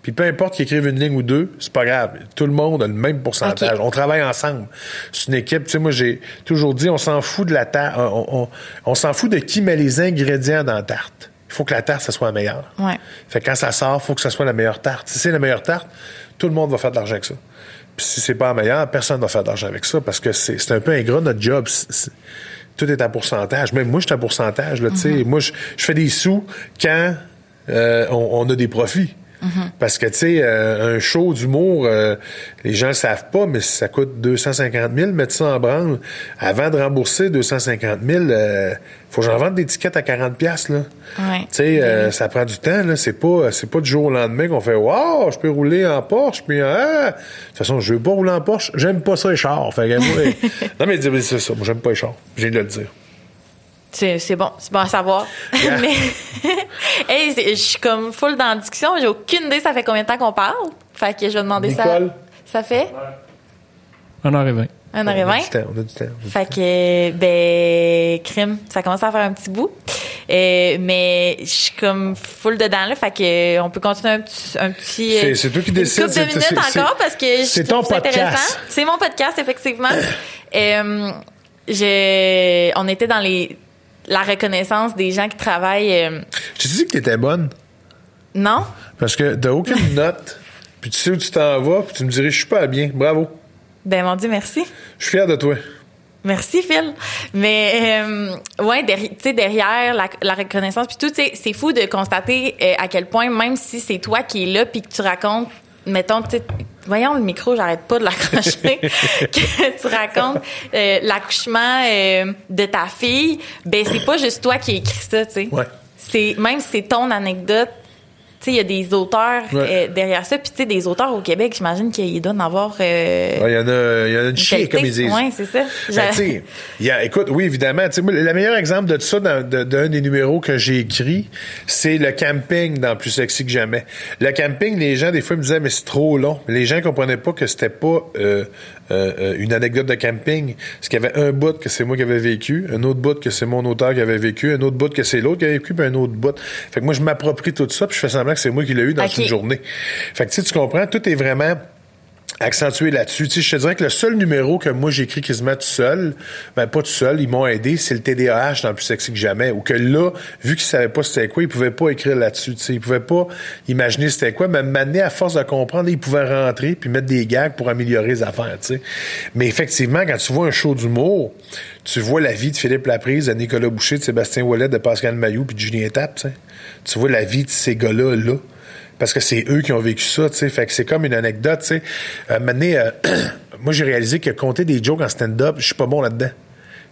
Puis peu importe qu'ils écrivent une ligne ou deux, c'est pas grave. Tout le monde a le même pourcentage. On travaille ensemble. C'est une équipe. Tu sais, moi, j'ai toujours dit, on s'en fout de la tarte. On, on s'en fout de qui met les ingrédients dans la tarte il faut que la tarte, ça soit la meilleure. Ouais. Fait que quand ça sort, il faut que ça soit la meilleure tarte. Si c'est la meilleure tarte, tout le monde va faire de l'argent avec ça. Puis si c'est pas la meilleure, personne va faire de l'argent avec ça parce que c'est un peu ingrat notre job. tout est à pourcentage. Même moi, je suis à pourcentage. Là, mm-hmm. Moi, je, fais des sous quand euh, on, a des profits. Mm-hmm. Parce que, tu sais, euh, un show d'humour, euh, les gens le savent pas, mais ça coûte 250 000, mettre ça en branle. Avant de rembourser 250 000, euh, faut que j'en vende des tickets à 40 pièces là. Ouais. Tu sais, euh, ça prend du temps, là. C'est pas, c'est pas du jour au lendemain qu'on fait, wow, je peux rouler en Porsche, puis, ah! De toute façon, je veux pas rouler en Porsche. J'aime pas ça, les chars. Fait <laughs> non, mais c'est ça. Moi, j'aime pas les chars. J'ai de le dire. C'est bon, c'est bon à savoir. <laughs> Mais <laughs> hey, je suis comme full dans la discussion, j'ai aucune idée ça fait combien de temps qu'on parle. Fait que je vais demander Nicole? ça. Ça fait? Un heure et vingt. Un heure et vingt? On a du temps. fait que, ben, crime, ça commence à faire un petit bout. Euh, mais je suis comme full dedans, là. Fait que, on peut continuer un petit. Un petit c'est toi qui décides. Une couple de minutes encore parce que C'est ton podcast. C'est mon podcast, effectivement. <coughs> euh, on était dans les la reconnaissance des gens qui travaillent. Euh... Je te dis que t'étais bonne. Non? Parce que t'as aucune <laughs> note, puis tu sais où tu t'en vas, puis tu me dirais, je suis pas bien. Bravo. Ben, mon Dieu, merci. Je suis fier de toi. Merci, Phil. Mais, euh, ouais, tu sais, derrière la, reconnaissance, puis tout, c'est fou de constater euh, à quel point, même si c'est toi qui es là, puis que tu racontes mettons, voyons le micro, j'arrête pas de l'accrocher, <laughs> <laughs> que tu racontes? Euh, l'accouchement euh, de ta fille, ben c'est pas juste toi qui écris ça, tu sais. Ouais. C'est même si c'est ton anecdote, il y a des auteurs euh, derrière ça. Puis, tu sais, des auteurs au Québec, j'imagine qu'il doit en avoir. Euh, il y en a, il y en a une chier, comme ils disent. Oui, c'est ça. Ben, y a, écoute, oui, évidemment. Tu sais, le meilleur exemple de ça, d'un des numéros que j'ai écrit, c'est le camping dans Plus sexy que jamais. Le camping, les gens, des fois, me disaient, mais c'est trop long. Les gens comprenaient pas que c'était pas euh, euh, une anecdote de camping. Parce qu'il y avait un bout que c'est moi qui avais vécu, un autre bout que c'est mon auteur qui avait vécu, un autre bout que c'est l'autre qui avait vécu, puis un autre bout. Fait que moi, je m'approprie tout ça, puis je fais semblant que c'est moi qui l'ai eu dans une journée. Fait que tu tu comprends, tout est vraiment accentué là-dessus. Tu sais, je te dirais que le seul numéro que moi j'écris quasiment tout seul, ben pas tout seul, ils m'ont aidé, c'est le TDAH dans Plus sexy que jamais. Ou que là, vu qu'ils savaient pas c'était quoi, ils pouvaient pas écrire là-dessus. Tu sais, ils pouvaient pas imaginer c'était quoi, mais m'amener à force de comprendre, ils pouvaient rentrer puis mettre des gags pour améliorer les affaires. Tu sais. Mais effectivement, quand tu vois un show d'humour, tu vois la vie de Philippe Laprise, de Nicolas Boucher, de Sébastien Ouellet, de Pascal Mailloux puis de Julien Tapp. Tu, sais. Tu vois la vie de ces gars-là là parce que c'est eux qui ont vécu ça, tu sais. Fait que c'est comme une anecdote, tu sais. Euh, euh <clears throat> moi, j'ai réalisé que compter des jokes en stand-up, je suis pas bon là-dedans.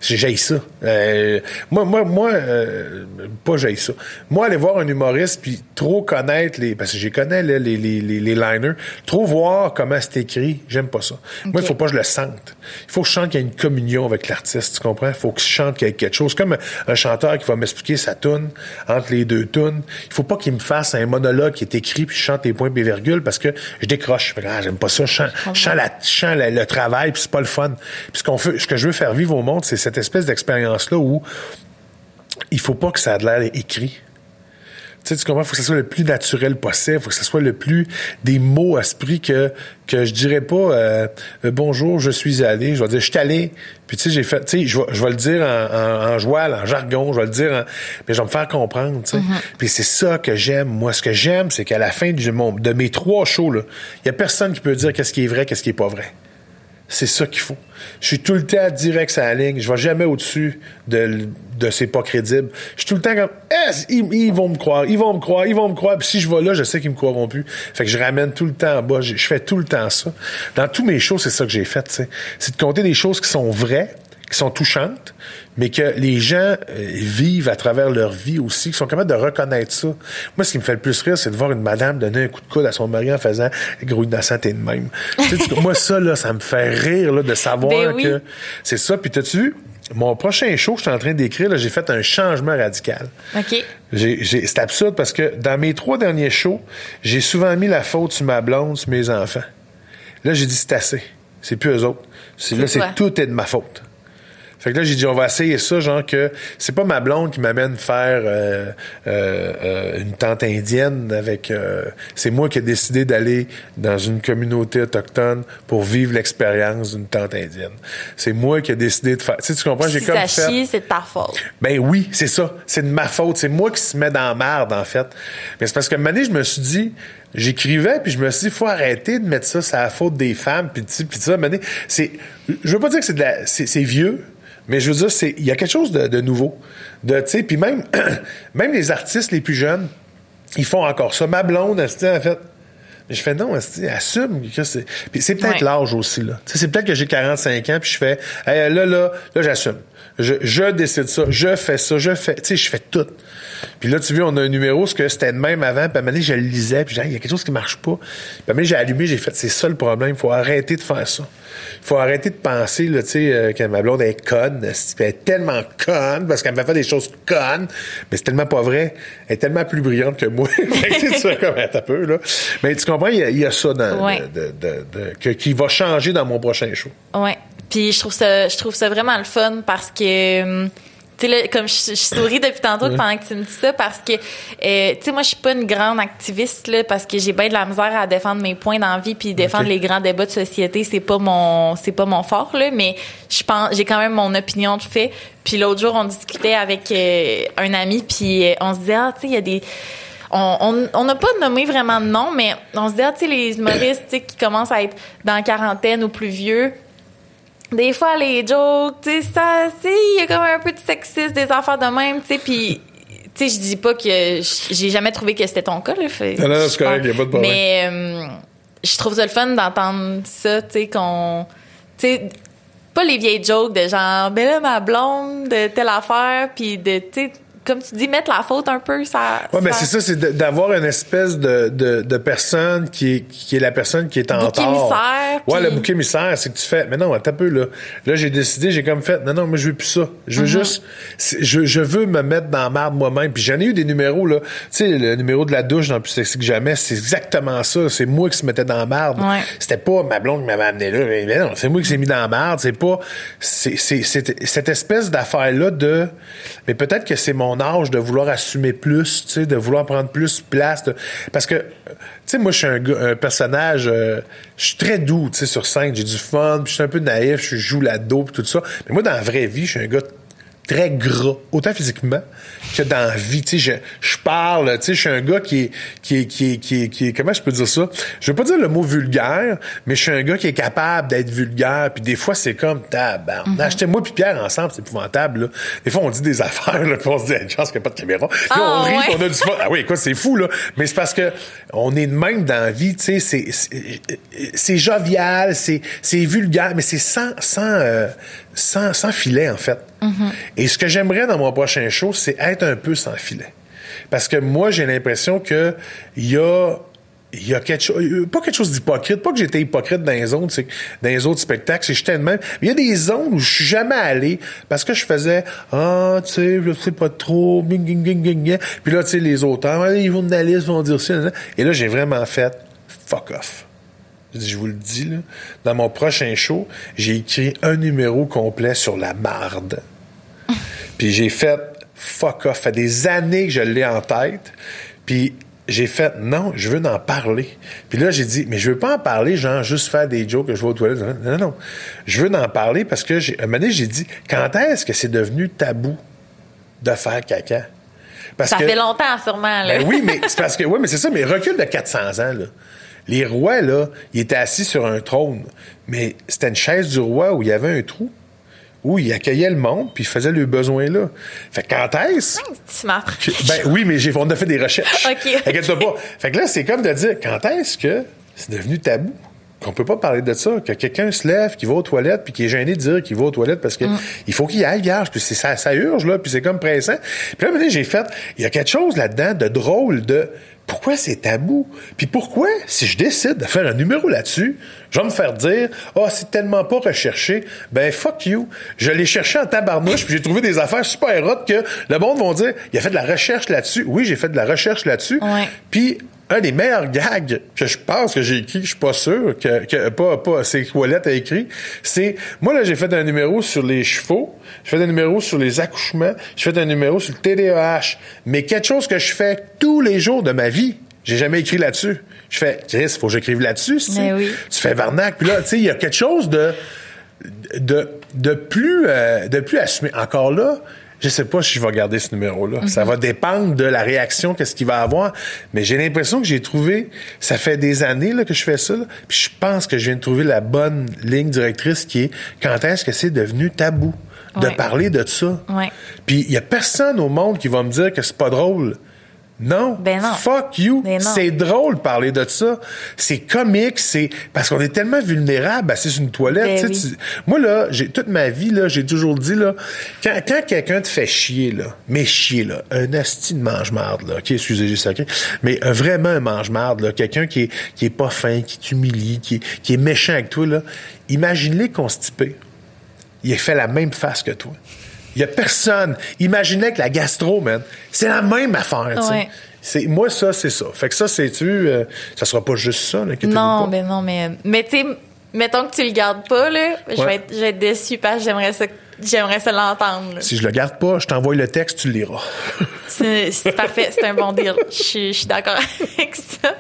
J'ai ça. Euh, moi, moi, moi, euh, pas j'ai ça. Moi, aller voir un humoriste puis trop connaître les, parce que j'ai connais les, les, les, les, liners, trop voir comment c'est écrit, j'aime pas ça. Moi, il faut pas que je le sente. Il faut que je chante qu'il y a une communion avec l'artiste, tu comprends? Il faut que je chante qu'il y ait quelque chose. Comme un chanteur qui va m'expliquer sa tune entre les deux tunes. Il faut pas qu'il me fasse un monologue qui est écrit puis je chante les points et virgules parce que je décroche. Ah, j'aime pas ça. Je chante, je la, le travail puis c'est pas le fun. Puis ce qu'on fait, ce que je veux faire vivre au monde, c'est cette espèce d'expérience-là où il faut pas que ça ait l'air écrit. Tu sais, tu comprends? Faut que ce soit le plus naturel possible. Faut que ce soit le plus des mots à esprit que, que je dirais pas, euh, euh, bonjour, je suis allé. Je vais dire, je suis allé. Puis, tu sais, j'ai fait, tu sais, je vais, je vais le dire en, en, joual, en jargon. Je vais le dire mais je vais me faire comprendre, tu sais. Mm-hmm. Puis c'est ça que j'aime. Moi, ce que j'aime, c'est qu'à la fin du, de mes trois shows, là, il y a personne qui peut dire qu'est-ce qui est vrai, qu'est-ce qui est pas vrai. C'est ça qu'il faut. Je suis tout le temps direct sur la ligne. Je vais jamais au-dessus de, de c'est pas crédible. Je suis tout le temps comme, eh, ils, vont me croire, ils vont me croire, ils vont me croire. Puis si je vais là, je sais qu'ils me croiront plus. Fait que je ramène tout le temps en bas. Je, fais tout le temps ça. Dans tous mes shows, c'est ça que j'ai fait, C'est de compter des choses qui sont vraies, qui sont touchantes, mais que les gens euh, vivent à travers leur vie aussi, qui sont capables de reconnaître ça. Moi, ce qui me fait le plus rire, c'est de voir une madame donner un coup de coude à son mari en faisant gros innocent et de même. moi, ça, là, ça me fait rire là, de savoir ben que c'est ça. Puis t'as-tu vu? Mon prochain show que je suis en train d'écrire, j'ai fait un changement radical. OK. c'est absurde parce que dans mes trois derniers shows, j'ai souvent mis la faute sur ma blonde, sur mes enfants. Là, j'ai dit c'est assez. C'est plus eux autres. là, c'est tout est de ma faute. Fait que là, j'ai dit, on va essayer ça, genre que c'est pas ma blonde qui m'amène faire euh, euh, euh une tente indienne avec... Euh, c'est moi qui ai décidé d'aller dans une communauté autochtone pour vivre l'expérience d'une tente indienne. C'est moi qui ai décidé de faire... Tu, sais, tu comprends? J'ai comme ça fait... c'est de ta faute. Ben oui, c'est ça. C'est de ma faute. C'est moi qui se met dans la merde, en fait. Mais c'est parce que un je me suis dit j'écrivais puis je me suis dit faut arrêter de mettre ça c'est la faute des femmes puis puis ça c'est je veux pas dire que c'est de la c'est vieux mais je veux dire, il y a quelque chose de, nouveau. De, puis même, <clears throat> même les artistes les plus jeunes, ils font encore ça. Ma blonde, elle, en fait, mais je fais non, assume que c'est. Puis c'est peut-être l'âge aussi, là. c'est peut-être que j'ai 45 ans, puis je fais là, là, là, j'assume. Je, je décide ça, je fais ça, je fais. Tu sais, je fais tout. Puis là, tu vois, on a un numéro, ce que c'était de même avant, puis à un moment donné, je le lisais, puis il y a quelque chose qui marche pas. Puis à un moment j'ai allumé, j'ai fait, c'est ça le problème, il faut arrêter de faire ça. Il faut arrêter de penser, là, tu sais, euh, que ma blonde est conne, elle est tellement conne, parce qu'elle me fait faire des choses connes, mais c'est tellement pas vrai. Elle est tellement plus brillante que moi. <laughs> tu comme un peu, là. Mais tu comprends, il y, a, ça dans, de, de, qui va changer dans mon prochain show. Ouais. Puis je trouve ça, je trouve ça vraiment le fun parce que hum, comme je, souris depuis tantôt pendant que tu me dis ça parce que, euh, tu sais, moi, je suis pas une grande activiste, là, parce que j'ai bien de la misère à défendre mes points d'envie puis défendre les grands débats de société. C'est pas mon, c'est pas mon fort, là, mais je pense, j'ai quand même mon opinion de fait. Puis l'autre jour, on discutait avec euh, un ami puis euh, on se disait, ah, tu sais, il y a des, on n'a pas nommé vraiment de nom, mais on se dit, ah, tu sais, les humoristes qui commencent à être dans la quarantaine ou plus vieux, des fois les jokes, tu sais, ça, il y a comme un peu de sexisme des affaires de même, tu sais, puis tu sais, je dis pas que j'ai jamais trouvé que c'était ton cas là. Fait, non, non, c'est correct, y a pas de problème. Mais euh, je trouve ça le fun d'entendre ça, tu sais, qu'on, tu sais, pas les vieilles jokes de genre, ben là ma blonde de telle affaire, puis de, tu sais comme tu dis, mettre la faute un peu, ça. Ouais, mais c'est ça, c'est d'avoir une espèce de, de, de, personne qui est, qui est la personne qui est en bouc émissaire. Ouais, le bouc émissaire, c'est que tu fais, mais non, t'as peu, là. Là, j'ai décidé, j'ai comme fait, non, non, moi, je veux plus ça. Je veux mm-hmm. juste, je, je veux me mettre dans la merde moi-même. Puis j'en ai eu des numéros, là. Tu sais, le numéro de la douche dans Plus Sexy que jamais, c'est exactement ça. C'est moi qui se mettais dans la merde. C'était pas ma blonde qui m'avait amené là. Mais non, c'est moi qui s'est mis dans la merde. C'est pas, c'est, c'est, cette espèce d'affaire-là de, mais peut-être que c'est mon âge de vouloir assumer plus, tu de vouloir prendre plus place. Parce que, tu sais, moi, je suis un, personnage, euh, je suis très doux, tu sur scène, j'ai du fun, je suis un peu naïf, je joue la dope, tout ça. Mais moi, dans la vraie vie, je suis un gars très gras, autant physiquement que dans la vie. Tu sais, je, je parle, tu sais, je suis un gars qui est, qui est, qui est, qui est, qui est, comment je peux dire ça? Je veux pas dire le mot vulgaire, mais je suis un gars qui est capable d'être vulgaire. Puis des fois, c'est comme, tabarnak. Mm -hmm. moi puis Pierre ensemble, c'est épouvantable, là. Des fois, on dit des <laughs> affaires, là, puis on se dit, une chance qu'il n'y a pas de caméra. Puis on ah, rit, on a du fun. Ah oui, quoi, c'est fou, là. Mais c'est parce que on est de même dans la vie, tu sais, c'est, c'est jovial, c'est, c'est vulgaire, mais c'est sans, sans, euh, sans, sans filet, en fait. Et ce que j'aimerais dans mon prochain show, c'est être un peu sans filet. Parce que moi, j'ai l'impression que il y a il y a quelque chose, pas quelque chose d'hypocrite, pas que j'étais hypocrite dans les autres, c'est dans les autres spectacles, c'est j'étais de même. Mais il y a des zones où je suis jamais allé parce que je faisais, ah, tu sais, je sais pas trop, bing, bing, bing, bing, Puis là, tu sais, les auteurs, les journalistes vont dire ça. Et là, j'ai vraiment fait, fuck off. Je vous le dis, là, dans mon prochain show, j'ai écrit un numéro complet sur la marde. <laughs> Puis j'ai fait, fuck off. Ça fait des années que je l'ai en tête. Puis j'ai fait non, je veux en parler. Puis là, j'ai dit, mais je veux pas en parler, genre juste faire des jokes que je vais aux toilettes. Non, non, Je veux en parler parce que, j'ai, un moment donné, j'ai dit, quand est-ce que c'est devenu tabou de faire caca? Parce ça fait longtemps, sûrement, là. Ben oui, mais <laughs> c'est parce que, oui, mais c'est ça, mais recul de 400 ans, là. Les rois, là, ils étaient assis sur un trône, mais c'était une chaise du roi où il y avait un trou où il accueillait le monde puis il faisait le besoin là. Fait que quand est-ce? Smart. Ben oui, mais j'ai on a fait des recherches. <laughs> OK. Inquiète-toi pas. Fait que là c'est comme de dire quand est-ce que c'est devenu tabou? Qu'on peut pas parler de ça, que quelqu'un se lève, qui va aux toilettes, puis qui est gêné de dire qu'il va aux toilettes parce que mm. il faut qu'il aille, gage, puis c'est ça, ça urge là, puis c'est comme pressant. Puis là, j'ai fait, il y a quelque chose là-dedans de drôle de pourquoi c'est tabou? Puis pourquoi, si je décide de faire un numéro là-dessus, je vais me faire dire, ah, oh, c'est tellement pas recherché, ben fuck you. Je l'ai cherché en tabarnouche, puis j'ai trouvé des affaires super hot que le monde vont dire, il a fait de la recherche là-dessus. Oui, j'ai fait de la recherche là-dessus. Puis un des meilleurs gags que je pense que j'ai écrit, je suis pas sûr que, que pas pas c'est Toilette a écrit, c'est moi là j'ai fait un numéro sur les chevaux, j'ai fait un numéro sur les accouchements, j'ai fait un numéro sur le TDAH, mais quelque chose que je fais tous les jours de ma vie. J'ai jamais écrit là-dessus. Je fais Chris, faut que j'écrive là-dessus, oui. Tu fais Varnac, puis là tu sais il y a quelque chose de de de plus euh, de plus assumé. Encore là, je sais pas si je vais garder ce numéro-là. Ça va dépendre de la réaction, qu'est-ce qu'il va avoir. Mais j'ai l'impression que j'ai trouvé, ça fait des années là, que je fais ça, puis je pense que je viens de trouver la bonne ligne directrice qui est quand est-ce que c'est devenu tabou de parler de ça? Puis il y a personne au monde qui va me dire que c'est pas drôle. Non. Ben non. Fuck you. Ben c'est drôle de parler de ça. C'est comique, c'est parce qu'on est tellement vulnérable assis sur une toilette. Ben Moi là, j'ai toute ma vie là, j'ai toujours dit là, quand, quand quelqu'un te fait chier là, mais chier là, un asti de mange-marde là, qui excusez j'ai sacré, mais vraiment un mange-marde là, quelqu'un qui est qui est pas fin, qui t'humilie, qui, qui est méchant avec toi là, imagine-les constipés. Il a fait la même face que toi. Il y a personne. Imaginez que la gastro, man, c'est la même affaire. C'est moi ça, c'est ça. Fait que ça, c'est tu, euh, ça sera pas juste ça. Là, non, mais non, mais mais tu mettons que tu le gardes pas là, je vais être, je vais être déçue parce que j'aimerais ça, j'aimerais ça l'entendre. Si je le garde pas, je t'envoie le texte, tu le liras. <laughs> c'est parfait, c'est un bon deal. Je suis d'accord <laughs> avec ça.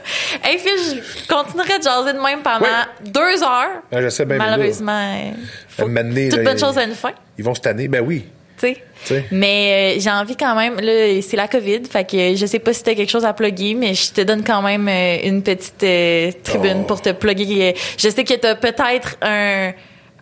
Hey Phil, je continuerai de jaser de même pendant deux heures. je sais bien Malheureusement, faut, toute bonne chose à une fin. Ils vont se tanner, ben oui. Mais euh, j'ai envie quand même, là, c'est la COVID, fait que je sais pas si t'as quelque chose à plugger, mais je te donne quand même euh, une petite euh, tribune oh. pour te plugger. Je sais que t'as peut-être un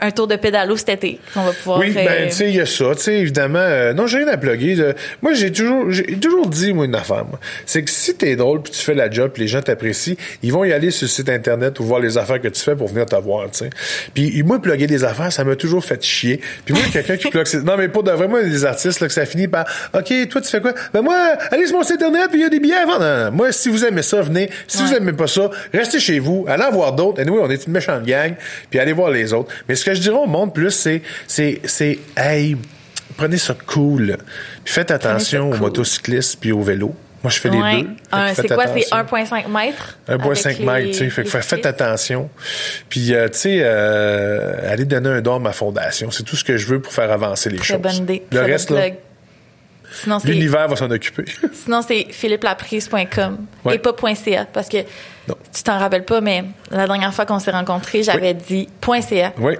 un tour de pédalo cet été qu'on va pouvoir Oui, ben tu sais il y a ça, tu sais évidemment euh, non, j'ai rien à plugger. moi j'ai toujours j'ai toujours dit moi une affaire c'est que si t'es drôle puis tu fais la job, pis les gens t'apprécient, ils vont y aller sur le site internet ou voir les affaires que tu fais pour venir te voir, tu sais. Puis moi plugger des affaires, ça m'a toujours fait chier. Puis moi quelqu'un qui plug non mais pour de vrai moi des artistes là que ça finit par OK, toi tu fais quoi? Ben moi allez sur mon site internet puis il y a des billets avant. Non, Moi si vous aimez ça, venez. Si vous aimez pas ça, restez chez vous, allez en voir d'autres. Et nous on est une méchante gang, puis allez voir les autres. Mais que je dirais au monde plus, c'est, c'est, c'est, hey, prenez ça cool. Puis faites attention aux motocyclistes puis au vélo. Moi, je fais les deux. c'est quoi, c'est 1,5 mètres? 1,5 mètres, tu sais. Fait que faites attention. Puis, euh, tu sais, euh, allez donner un don à ma fondation. C'est tout ce que je veux pour faire avancer les Très choses. bonne idée. Le reste, là, l'univers va s'en occuper. Sinon, c'est philippelaprise.com et pas .ca parce que tu t'en rappelles pas, mais la dernière fois qu'on s'est rencontrés, j'avais dit .ca. Oui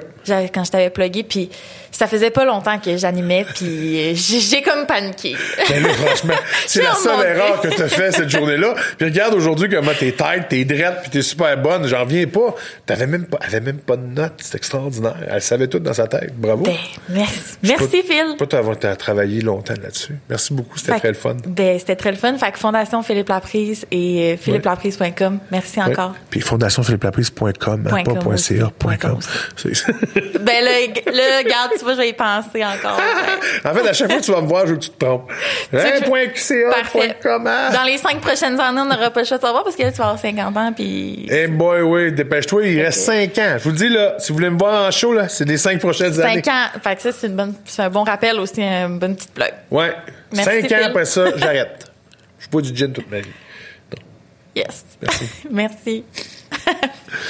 quand je t'avais plugué, puis ça faisait pas longtemps que j'animais, puis j'ai comme paniqué. Mais là, franchement, <laughs> c'est la seule erreur que t'as fait cette journée-là. Puis regarde aujourd'hui comment t'es tête, t'es drette, puis t'es super bonne. J'en reviens pas. T'avais même pas, avait même pas de notes. C'est extraordinaire. Elle savait tout dans sa tête. Bravo. Ben, merci, merci Phil. Pas t'avoir travaillé longtemps là-dessus. Merci beaucoup. C'était très le fun. Ben, c'était très le fun. Fait que Fondation Philippe Laprise et euh, philippelaprise.com. Merci. Merci encore. Puis fondationphilippelaprise.com, pas .com. .com. <laughs> Ben là, là, regarde, tu vois, je vais y penser encore. en fait, à chaque fois que tu vas me voir, je veux que tu te trompes. Hein, .com, hein? Dans les cinq prochaines années, on n'aura pas le choix de savoir parce que là, tu vas avoir 50 ans, puis... Eh boy, oui, dépêche-toi, il reste 5 ans. Je vous le dis, là, si vous voulez me voir en show, là, c'est les 5 prochaines années. 5 ans. Fait que ça, c'est bonne, un bon rappel aussi, une bonne petite plug. Ouais. Merci, 5 ans après ça, <laughs> j'arrête. Je bois du gin toute ma vie. Yes. Merci. <laughs> Merci. <laughs>